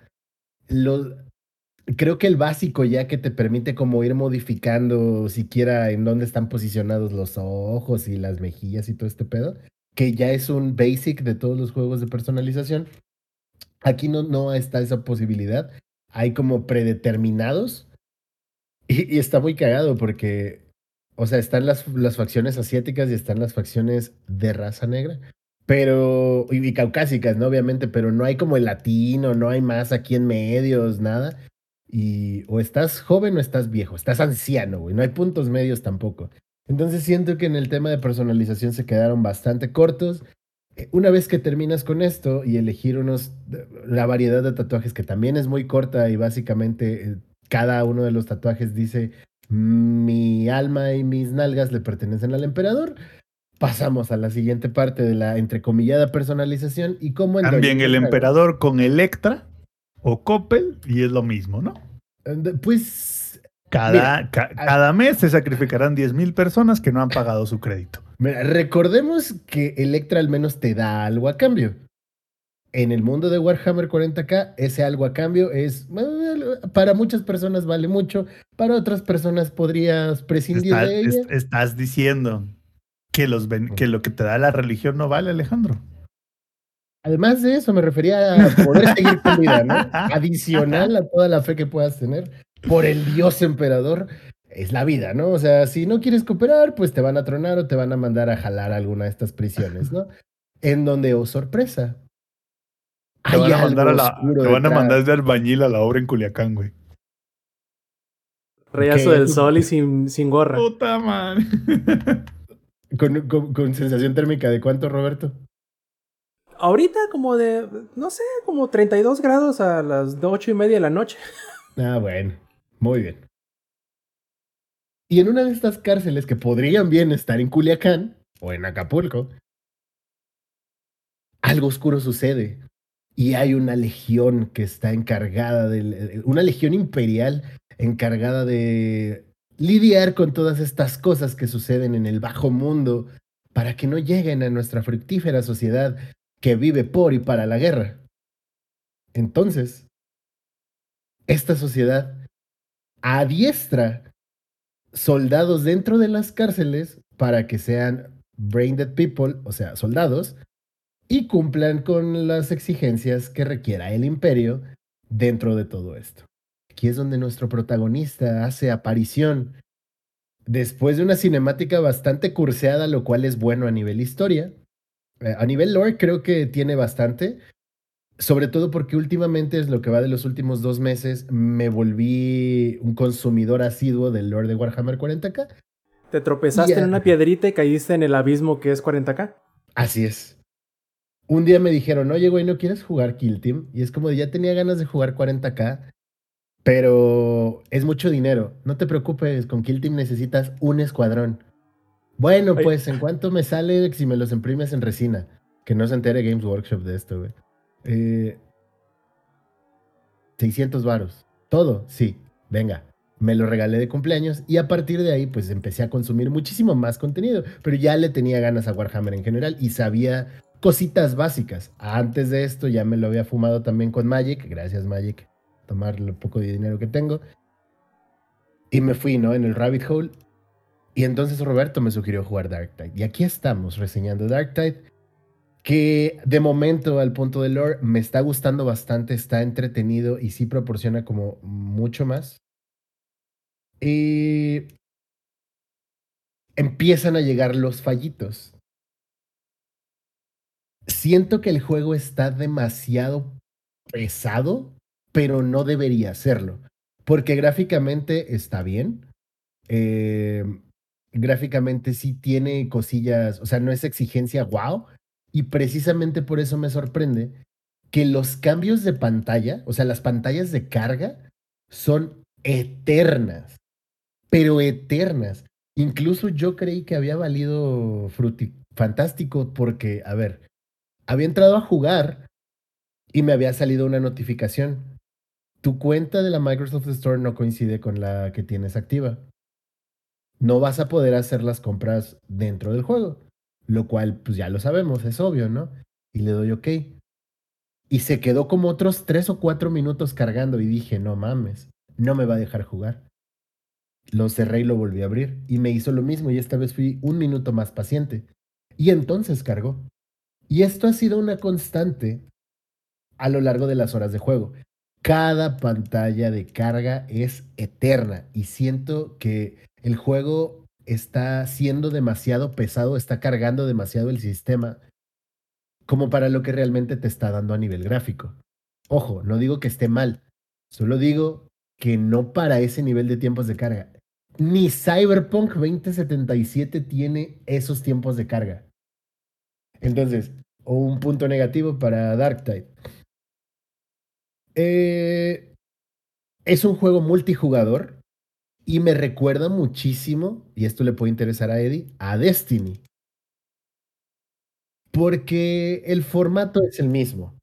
creo que el básico ya que te permite como ir modificando siquiera en dónde están posicionados los ojos y las mejillas y todo este pedo, que ya es un basic de todos los juegos de personalización. Aquí no, no está esa posibilidad. Hay como predeterminados. Y, está muy cagado porque, o sea, están las, las facciones asiáticas y están las facciones de raza negra. Pero, y, y caucásicas, ¿no? Obviamente, pero no hay como el latino, no hay más aquí en medios, nada. Y o estás joven o estás viejo, estás anciano, güey. No hay puntos medios tampoco. Entonces siento que en el tema de personalización se quedaron bastante cortos. Una vez que terminas con esto y elegir unos, la variedad de tatuajes que también es muy corta y básicamente eh, cada uno de los tatuajes dice mi alma y mis nalgas le pertenecen al emperador. Pasamos a la siguiente parte de la entrecomillada personalización y cómo También el emperador con Electra o Coppel y es lo mismo, ¿no? Pues Cada, ca- cada mes se sacrificarán 10 mil personas que no han pagado su crédito. Mira, recordemos que Electra al menos te da algo a cambio. En el mundo de Warhammer 40k, ese algo a cambio es, para muchas personas vale mucho, para otras personas podrías prescindir Está- de ella. es- estás diciendo que, los que lo que te da la religión no vale, Alejandro. Además de eso, me refería a poder seguir con vida, ¿no? Adicional a toda la fe que puedas tener por el dios emperador, es la vida, ¿no? O sea, si no quieres cooperar, pues te van a tronar o te van a mandar a jalar a alguna de estas prisiones, ¿no? En donde, oh sorpresa. Te van, a mandar a la, te van a mandar de albañil a la obra en Culiacán, güey. Rayazo del sol y sin, sin gorra. Puta madre. Con, con- con sensación térmica de cuánto, Roberto? Ahorita como de, no sé, como 32 grados a las 8 y media de la noche. Ah, bueno, muy bien. Y en una de estas cárceles que podrían bien estar en Culiacán o en Acapulco, algo oscuro sucede. Y hay una legión que está encargada de, una legión imperial encargada de lidiar con todas estas cosas que suceden en el bajo mundo para que no lleguen a nuestra fructífera sociedad que vive por y para la guerra. Entonces, esta sociedad adiestra soldados dentro de las cárceles para que sean brain dead people, o sea, soldados, y cumplan con las exigencias que requiera el imperio dentro de todo esto. Aquí es donde nuestro protagonista hace aparición después de una cinemática bastante curseada, lo cual es bueno a nivel historia. Eh, A nivel lore creo que tiene bastante, sobre todo porque últimamente es lo que va de los últimos dos meses, me volví un consumidor asiduo del lore de Warhammer 40k. Te tropezaste en una piedrita y caíste en el abismo que es 40k. Así es. Un día me dijeron, oye, güey, ¿no quieres jugar Kill Team? Y es como, de, ya tenía ganas de jugar 40k, pero es mucho dinero. No te preocupes, con Kill Team necesitas un escuadrón. Bueno, pues, ¿en cuánto me sale si me los imprimes en resina? Que no se entere Games Workshop de esto, güey. Eh, 600 varos. Todo, sí. Venga. Me lo regalé de cumpleaños y a partir de ahí pues empecé a consumir muchísimo más contenido, pero ya le tenía ganas a Warhammer en general y sabía cositas básicas. Antes de esto ya me lo había fumado también con Magic, gracias Magic, tomar lo poco de dinero que tengo. Y me fui, ¿no? En el rabbit hole. Y entonces Roberto me sugirió jugar Dark Tide. Y aquí estamos reseñando Dark Tide, que de momento al punto de lore me está gustando bastante, está entretenido y sí proporciona como mucho más. Y empiezan a llegar los fallitos. Siento que el juego está demasiado pesado, pero no debería serlo. Porque gráficamente está bien. Eh, gráficamente sí tiene cosillas, o sea, no es exigencia wow. Y precisamente por eso me sorprende que los cambios de pantalla, o sea, las pantallas de carga, son eternas, pero eternas. Incluso yo creí que había valido fruti fantástico porque, a ver, Había entrado a jugar y me había salido una notificación. Tu cuenta de la Microsoft Store no coincide con la que tienes activa. No vas a poder hacer las compras dentro del juego, lo cual pues ya lo sabemos, es obvio, ¿no? Y le doy OK. Y se quedó como otros tres o cuatro minutos cargando y dije, no mames, no me va a dejar jugar. Lo cerré y lo volví a abrir y me hizo lo mismo y esta vez fui un minuto más paciente. Y entonces cargó. Y esto ha sido una constante a lo largo de las horas de juego. Cada pantalla de carga es eterna y siento que el juego está siendo demasiado pesado, está cargando demasiado el sistema como para lo que realmente te está dando a nivel gráfico. Ojo, no digo que esté mal, solo digo que no para ese nivel de tiempos de carga. Ni Cyberpunk 2077 tiene esos tiempos de carga. Entonces, un punto negativo para Darktide. Eh, es un juego multijugador y me recuerda muchísimo, y esto le puede interesar a Eddie, a Destiny. Porque el formato es el mismo.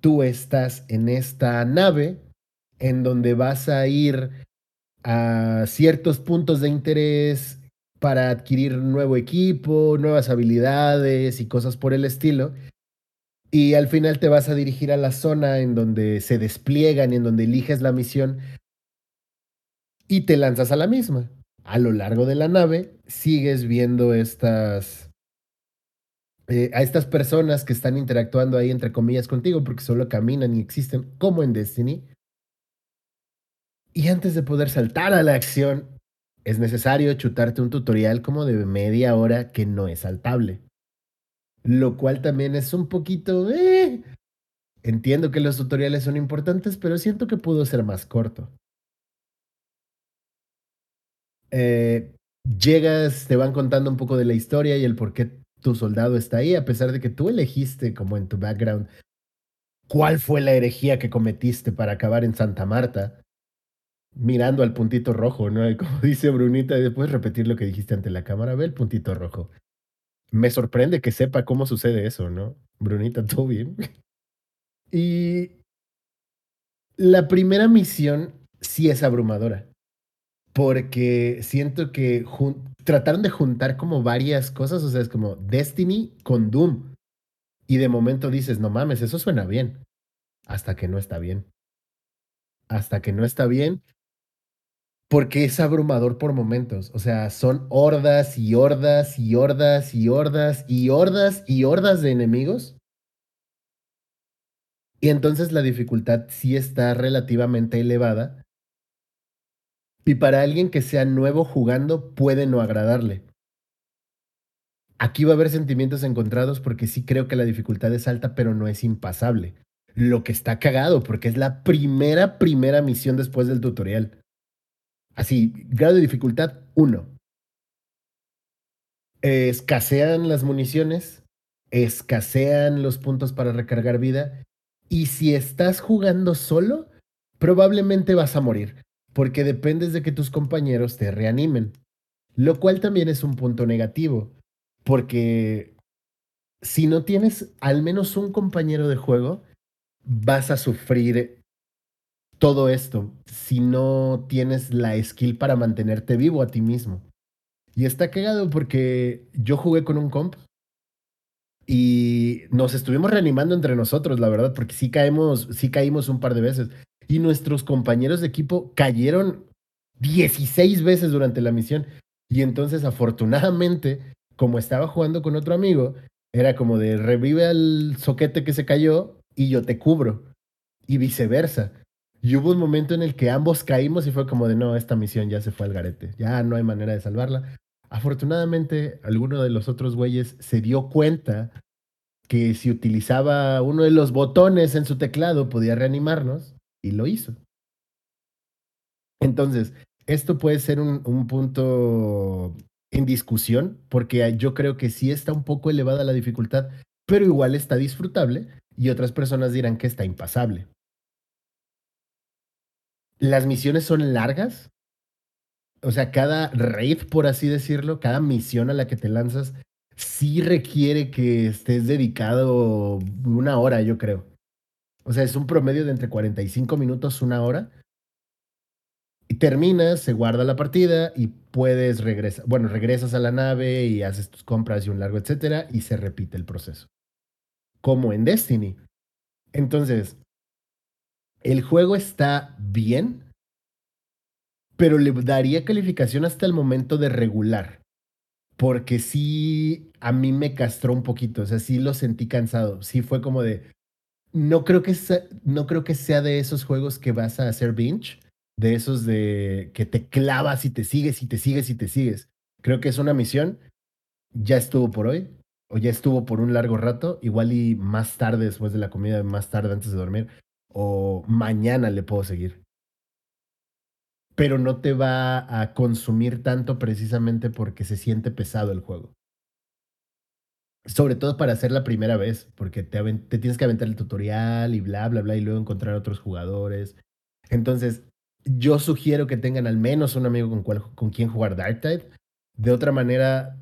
Tú estás en esta nave en donde vas a ir a ciertos puntos de interés para adquirir nuevo equipo, nuevas habilidades y cosas por el estilo. Y al final te vas a dirigir a la zona en donde se despliegan y en donde eliges la misión y te lanzas a la misma. A lo largo de la nave sigues viendo estas eh, a estas personas que están interactuando ahí entre comillas contigo porque solo caminan y existen como en Destiny. Y antes de poder saltar a la acción, es necesario chutarte un tutorial como de media hora que no es saltable. Lo cual también es un poquito... Eh. Entiendo que los tutoriales son importantes, pero siento que pudo ser más corto. Eh, llegas, te van contando un poco de la historia y el por qué tu soldado está ahí, a pesar de que tú elegiste como en tu background cuál fue la herejía que cometiste para acabar en Santa Marta mirando al puntito rojo, ¿no? Como dice Brunita, y después repetir lo que dijiste ante la cámara, ve el puntito rojo. Me sorprende que sepa cómo sucede eso, ¿no? Brunita, ¿todo bien? Y la primera misión sí es abrumadora, porque siento que trataron de juntar como varias cosas, o sea, es como Destiny con Doom. Y de momento dices, no mames, eso suena bien, hasta que no está bien. Hasta que no está bien porque es abrumador por momentos. O sea, son hordas y hordas y hordas y hordas y hordas y hordas de enemigos. Y entonces la dificultad sí está relativamente elevada. Y para alguien que sea nuevo jugando puede no agradarle. Aquí va a haber sentimientos encontrados porque sí creo que la dificultad es alta, pero no es impasable. Lo que está cagado porque es la primera, primera misión después del tutorial. Así, grado de dificultad 1. escasean las municiones, escasean los puntos para recargar vida. Y si estás jugando solo, probablemente vas a morir, porque dependes de que tus compañeros te reanimen. Lo cual también es un punto negativo, porque si no tienes al menos un compañero de juego, vas a sufrir todo esto si no tienes la skill para mantenerte vivo a ti mismo. Y está cagado porque yo jugué con un comp y nos estuvimos reanimando entre nosotros, la verdad, porque sí caemos, sí caímos un par de veces. Y nuestros compañeros de equipo cayeron 16 veces durante la misión. Y entonces, afortunadamente, como estaba jugando con otro amigo, era como de revive al soquete que se cayó y yo te cubro. Y viceversa. Y hubo un momento en el que ambos caímos y fue como de, no, esta misión ya se fue al garete, ya no hay manera de salvarla. Afortunadamente, alguno de los otros güeyes se dio cuenta que si utilizaba uno de los botones en su teclado podía reanimarnos y lo hizo. Entonces, esto puede ser un, un punto en discusión porque yo creo que sí está un poco elevada la dificultad, pero igual está disfrutable y otras personas dirán que está impasable. Las misiones son largas. O sea, cada raid, por así decirlo, cada misión a la que te lanzas, sí requiere que estés dedicado una hora, yo creo. O sea, es un promedio de entre 45 minutos, una hora. Y terminas, se guarda la partida y puedes regresar. Bueno, regresas a la nave y haces tus compras y un largo, etcétera, y se repite el proceso. Como en Destiny. Entonces, el juego está bien, pero le daría calificación hasta el momento de regular. Porque sí, a mí me castró un poquito, o sea, sí lo sentí cansado. Sí fue como de, no creo que sea, no creo que sea de esos juegos que vas a hacer binge, de esos de que te clavas y te sigues y te sigues y te sigues. Creo que es una misión, ya estuvo por hoy, o ya estuvo por un largo rato, igual y más tarde después de la comida, más tarde antes de dormir, o mañana le puedo seguir. Pero no te va a consumir tanto precisamente porque se siente pesado el juego. Sobre todo para hacer la primera vez, porque te, te tienes que aventar el tutorial y bla, bla, bla, y luego encontrar otros jugadores. Entonces, yo sugiero que tengan al menos un amigo con, cual, con quien jugar Darktide. De otra manera,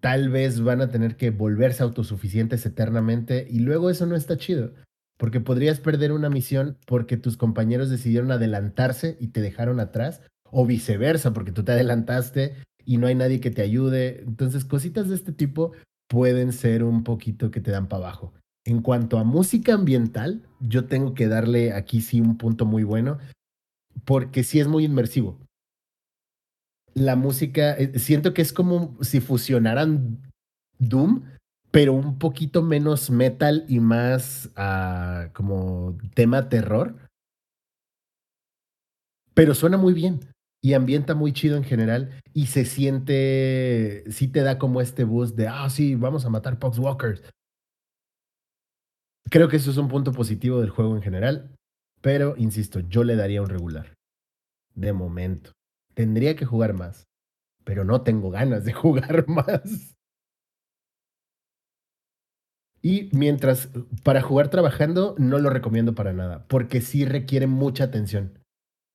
tal vez van a tener que volverse autosuficientes eternamente y luego eso no está chido, porque podrías perder una misión porque tus compañeros decidieron adelantarse y te dejaron atrás, o viceversa, porque tú te adelantaste y no hay nadie que te ayude. Entonces, cositas de este tipo pueden ser un poquito que te dan para abajo. En cuanto a música ambiental, yo tengo que darle aquí sí un punto muy bueno, porque sí es muy inmersivo la música, eh, siento que es como si fusionaran Doom, pero un poquito menos metal y más uh, como tema terror. Pero suena muy bien y ambienta muy chido en general y se siente, sí te da como este boost de, ah, sí, vamos a matar Poxwalkers. Creo que eso es un punto positivo del juego en general, pero insisto, yo le daría un regular. De momento. Tendría que jugar más, pero no tengo ganas de jugar más. Y mientras, para jugar trabajando, no lo recomiendo para nada, porque sí requiere mucha atención.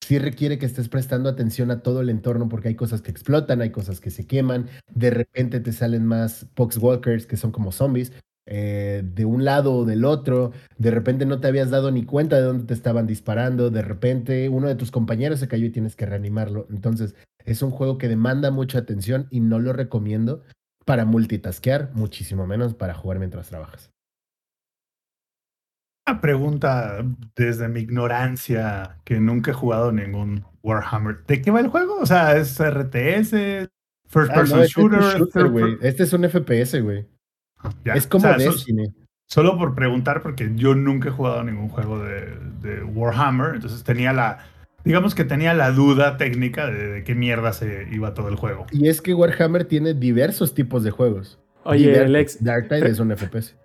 Sí requiere que estés prestando atención a todo el entorno, porque hay cosas que explotan, hay cosas que se queman, de repente te salen más Poxwalkers que son como zombies, eh, de un lado o del otro, de repente no te habías dado ni cuenta de dónde te estaban disparando, de repente uno de tus compañeros se cayó y tienes que reanimarlo. Entonces, es un juego que demanda mucha atención y no lo recomiendo para multitaskear, muchísimo menos para jugar mientras trabajas. Una pregunta desde mi ignorancia, que nunca he jugado ningún Warhammer. ¿De qué va el juego? O sea, ¿es RTS? ¿First Ah, person no, este, shooter? es shooter, per- Este es un FPS, güey. Ya, Es como o sea, so-. Solo por preguntar, porque yo nunca he jugado ningún juego de, de Warhammer, entonces tenía la, digamos que tenía la duda técnica de, de qué mierda se iba todo el juego. Y es que Warhammer tiene diversos tipos de juegos. Oye, Diversos. Alex, Darktide es un FPS.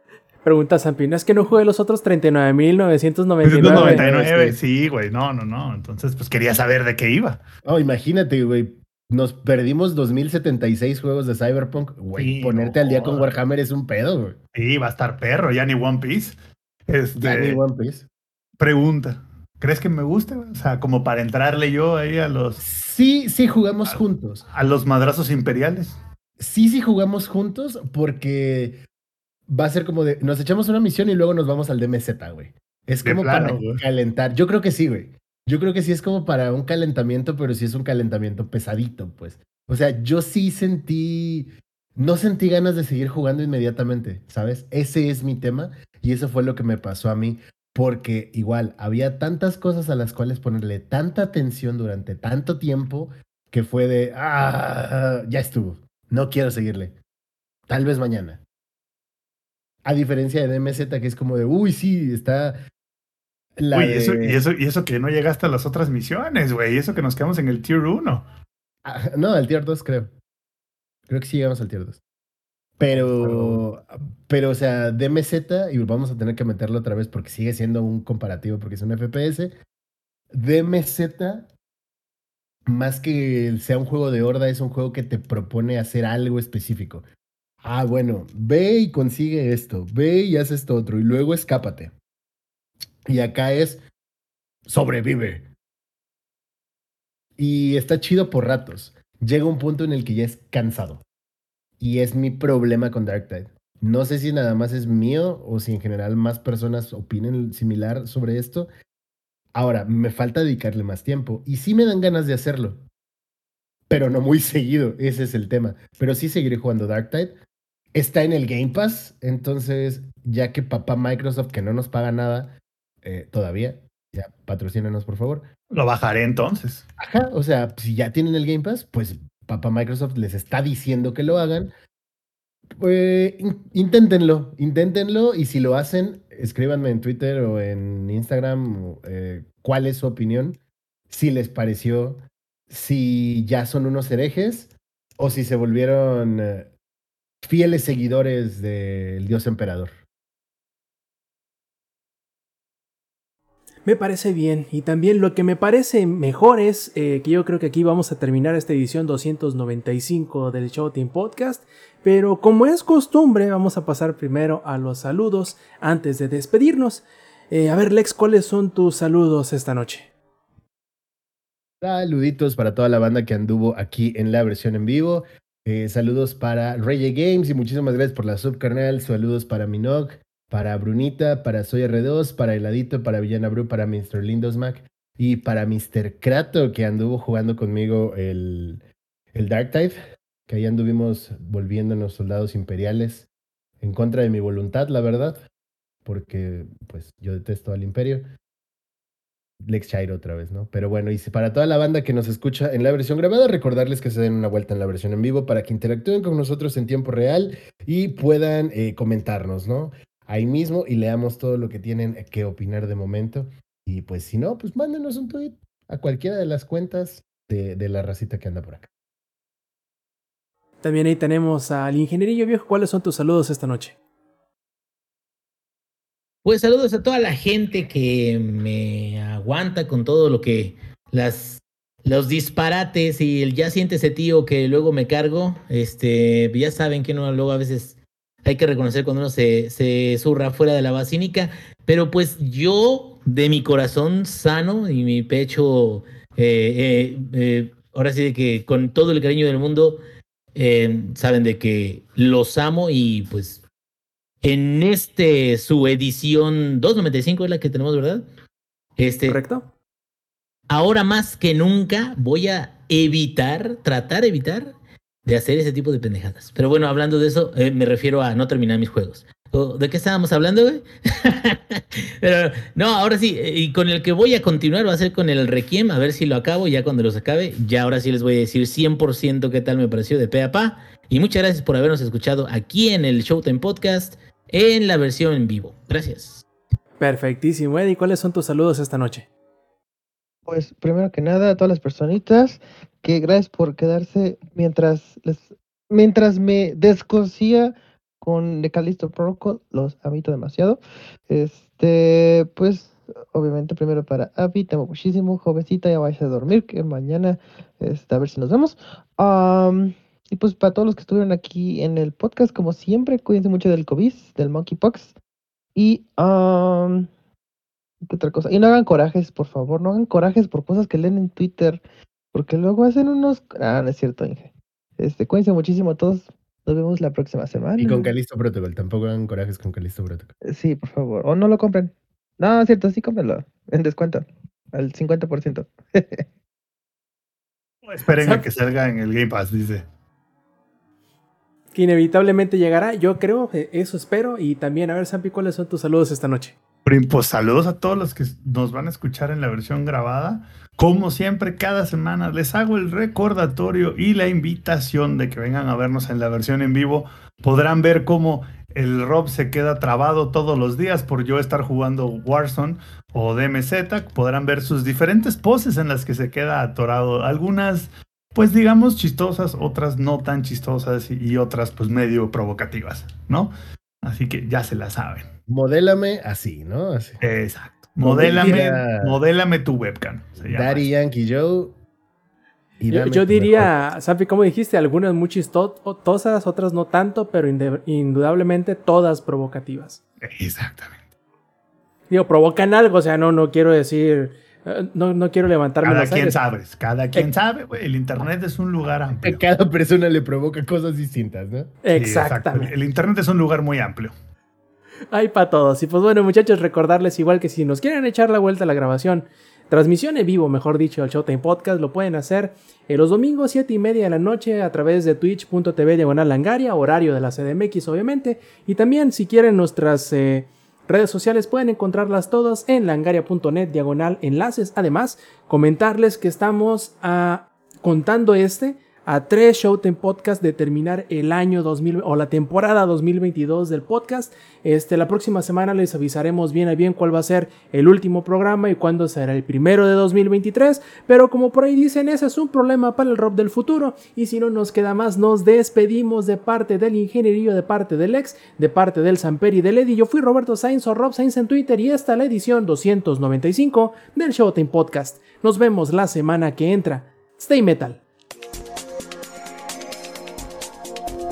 Pregunta Zampi, ¿no es que no juegue los otros 39.999? 1999, sí, güey, no, no, no. Entonces, pues quería saber de qué iba. Oh, imagínate, güey. Nos perdimos 2076 juegos de Cyberpunk. Güey, Sí, ponerte no al día con. Warhammer es un pedo, güey. Sí, va a estar perro, ya ni One Piece. Este, Ya ni One Piece. Pregunta. ¿Crees que me guste? güey? O sea, como para entrarle yo ahí a los, Sí, sí, jugamos juntos. a los madrazos imperiales. Sí, sí, jugamos juntos porque va a ser como de. Nos echamos una misión y luego nos vamos al DMZ, güey. Es como plano, para calentar. Yo creo que sí, güey. Yo creo que sí es como para un calentamiento, pero sí es un calentamiento pesadito, pues. O sea, yo sí sentí. No sentí ganas de seguir jugando inmediatamente, ¿sabes? Ese es mi tema y eso fue lo que me pasó a mí. Porque igual había tantas cosas a las cuales ponerle tanta atención durante tanto tiempo que fue de, ah, ya estuvo, no quiero seguirle. Tal vez mañana. A diferencia de DMZ, que es como de, uy, sí, está... La Uy, de- eso, y, eso, y eso que no llegaste a las otras misiones, güey. Y eso que nos quedamos en el tier 1. Ah, no, al tier 2 creo. Creo que sí llegamos al tier 2. Pero, pero, o sea, DMZ, y vamos a tener que meterlo otra vez porque sigue siendo un comparativo porque es un FPS. DMZ, más que sea un juego de horda, es un juego que te propone hacer algo específico. Ah, bueno, ve y consigue esto, ve y haz esto otro, y luego escápate. Y acá es sobrevive. Y está chido por ratos. Llega un punto en el que ya es cansado. y es mi problema con Dark Tide. No sé si nada más es mío o si en general más personas opinen similar sobre esto. Ahora, me falta dedicarle más tiempo y sí me dan ganas de hacerlo, pero no muy seguido, ese es el tema. Pero sí seguiré jugando Dark Tide. Está en el Game Pass, entonces ya que papá Microsoft, que no nos paga nada eh, todavía, ya patrocínanos por favor. Lo bajaré entonces. Ajá, o sea, si ya tienen el Game Pass, pues papá Microsoft les está diciendo que lo hagan. Pues inténtenlo, inténtenlo y si lo hacen, escríbanme en Twitter o en Instagram eh, cuál es su opinión, si les pareció, si ya son unos herejes o si se volvieron eh, fieles seguidores del dios emperador. Me parece bien. Y también lo que me parece mejor es eh, que yo creo que aquí vamos a terminar esta edición 295 del Show Team Podcast. Pero como es costumbre, vamos a pasar primero a los saludos antes de despedirnos. Eh, a ver, Lex, ¿cuáles son tus saludos esta noche? Saluditos para toda la banda que anduvo aquí en la versión en vivo. Eh, saludos para Reye Games y muchísimas gracias por la subcarnal. Saludos para Minog para Brunita, para Soy R2, para Heladito, para Villana Bru, para Mr. Lindosmack y para Mr. Krato, que anduvo jugando conmigo el, el Dark Tide, que ahí anduvimos volviéndonos soldados imperiales en contra de mi voluntad, la verdad, porque pues yo detesto al imperio. Lex Chairo otra vez, ¿no? Pero bueno, y para toda la banda que nos escucha en la versión grabada, recordarles que se den una vuelta en la versión en vivo para que interactúen con nosotros en tiempo real y puedan eh, comentarnos, ¿no? ahí mismo y leamos todo lo que tienen que opinar de momento. Y pues si no, pues mándenos un tweet a cualquiera de las cuentas de, de la racita que anda por acá. También ahí tenemos al ingenierillo viejo. ¿Cuáles son tus saludos esta noche? Pues saludos a toda la gente que me aguanta con todo lo que las los disparates y el ya siente ese tío que luego me cargo. Este, ya saben que no luego a veces hay que reconocer cuando uno se, se zurra fuera de la basílica, pero pues yo de mi corazón sano y mi pecho, eh, eh, eh, ahora sí de que con todo el cariño del mundo, saben de que los amo y pues en este su edición 295 es la que tenemos, ¿verdad? Este, Correcto. Ahora más que nunca voy a evitar, tratar de evitar de hacer ese tipo de pendejadas. Pero bueno, hablando de eso, eh, me refiero a no terminar mis juegos. ¿De qué estábamos hablando, güey? Pero no, ahora sí, eh, y con el que voy a continuar va a ser con el Requiem, a ver si lo acabo, ya cuando los acabe, ya ahora sí les voy a decir 100% qué tal me pareció de pe a pa. Y muchas gracias por habernos escuchado aquí en el Showtime Podcast, en la versión en vivo. Gracias. Perfectísimo, Eddie. ¿Cuáles son tus saludos esta noche? Pues primero que nada, a todas las personitas que gracias por quedarse mientras les, mientras me descosía con The Callisto Protocol, los amito demasiado. Este, pues obviamente primero para Abby, te amo muchísimo, jovencita, ya vais a dormir, que mañana este, a ver si nos vemos. Y pues para todos los que estuvieron aquí en el podcast, como siempre, cuídense mucho del COVID, del monkeypox. Y ¿Qué otra cosa? Y no hagan corajes, por favor, no hagan corajes por cosas que leen en Twitter, porque luego hacen unos... Ah, no es cierto, Inge. Este, cuídense muchísimo a todos. Nos vemos la próxima semana. Y con Calisto Protocol, tampoco hagan corajes con Calisto Protocol. Sí, por favor. O no lo compren. No, es cierto, sí cómprenlo. En descuento. Al 50%. Esperen a que salga en el Game Pass, dice. Inevitablemente llegará, yo creo, eh, eso espero. Y también, a ver, Sampi, ¿cuáles son tus saludos esta noche? Pues saludos a todos los que nos van a escuchar en la versión grabada. Como siempre, cada semana les hago el recordatorio y la invitación de que vengan a vernos en la versión en vivo. Podrán ver cómo el Rob se queda trabado todos los días por yo estar jugando Warzone o DMZ. Podrán ver sus diferentes poses en las que se queda atorado. Algunas, pues digamos, chistosas, otras no tan chistosas y otras, pues medio provocativas, ¿no? Así que ya se la saben. Modélame así, ¿no? Así. Exacto. Modélame, modélame tu webcam. Daddy Yankee Joe. yo, diría, Safi, como dijiste, algunas muy chistosas, otras no tanto, pero indudablemente todas provocativas. Exactamente. Digo, provocan algo, o sea, no, no quiero decir No, no quiero levantarme Cada quien aires. sabe, cada quien sabe, güey. El internet es un lugar A amplio. cada persona le provoca cosas distintas, ¿no? Sí, exacto. Exactamente. El internet es un lugar muy amplio. Hay para todos. Y pues bueno, muchachos, recordarles igual que si nos quieren echar la vuelta a la grabación, transmisión en vivo, mejor dicho, al Showtime Podcast, lo pueden hacer eh, los domingos, 7 y media de la noche, a través de twitch.tv diagonal langaria, horario de la CDMX, obviamente. Y también, si quieren, nuestras eh, redes sociales pueden encontrarlas todas en langaria.net diagonal enlaces. Además, comentarles que estamos ah, contando este a tres Showtime Podcast de terminar el año 2000 o la temporada 2022 del podcast. Este, la próxima semana les avisaremos bien a bien cuál va a ser el último programa y cuándo será el primero de 2023. Pero como por ahí dicen, ese es un problema para el rock del futuro. Y si no nos queda más, nos despedimos de parte del ingenierillo, de parte del ex, de parte del Samper y del Eddie. Yo fui Roberto Sainz o Rob Sainz en Twitter y esta es la edición 295 del Showtime Podcast. Nos vemos la semana que entra. Stay metal.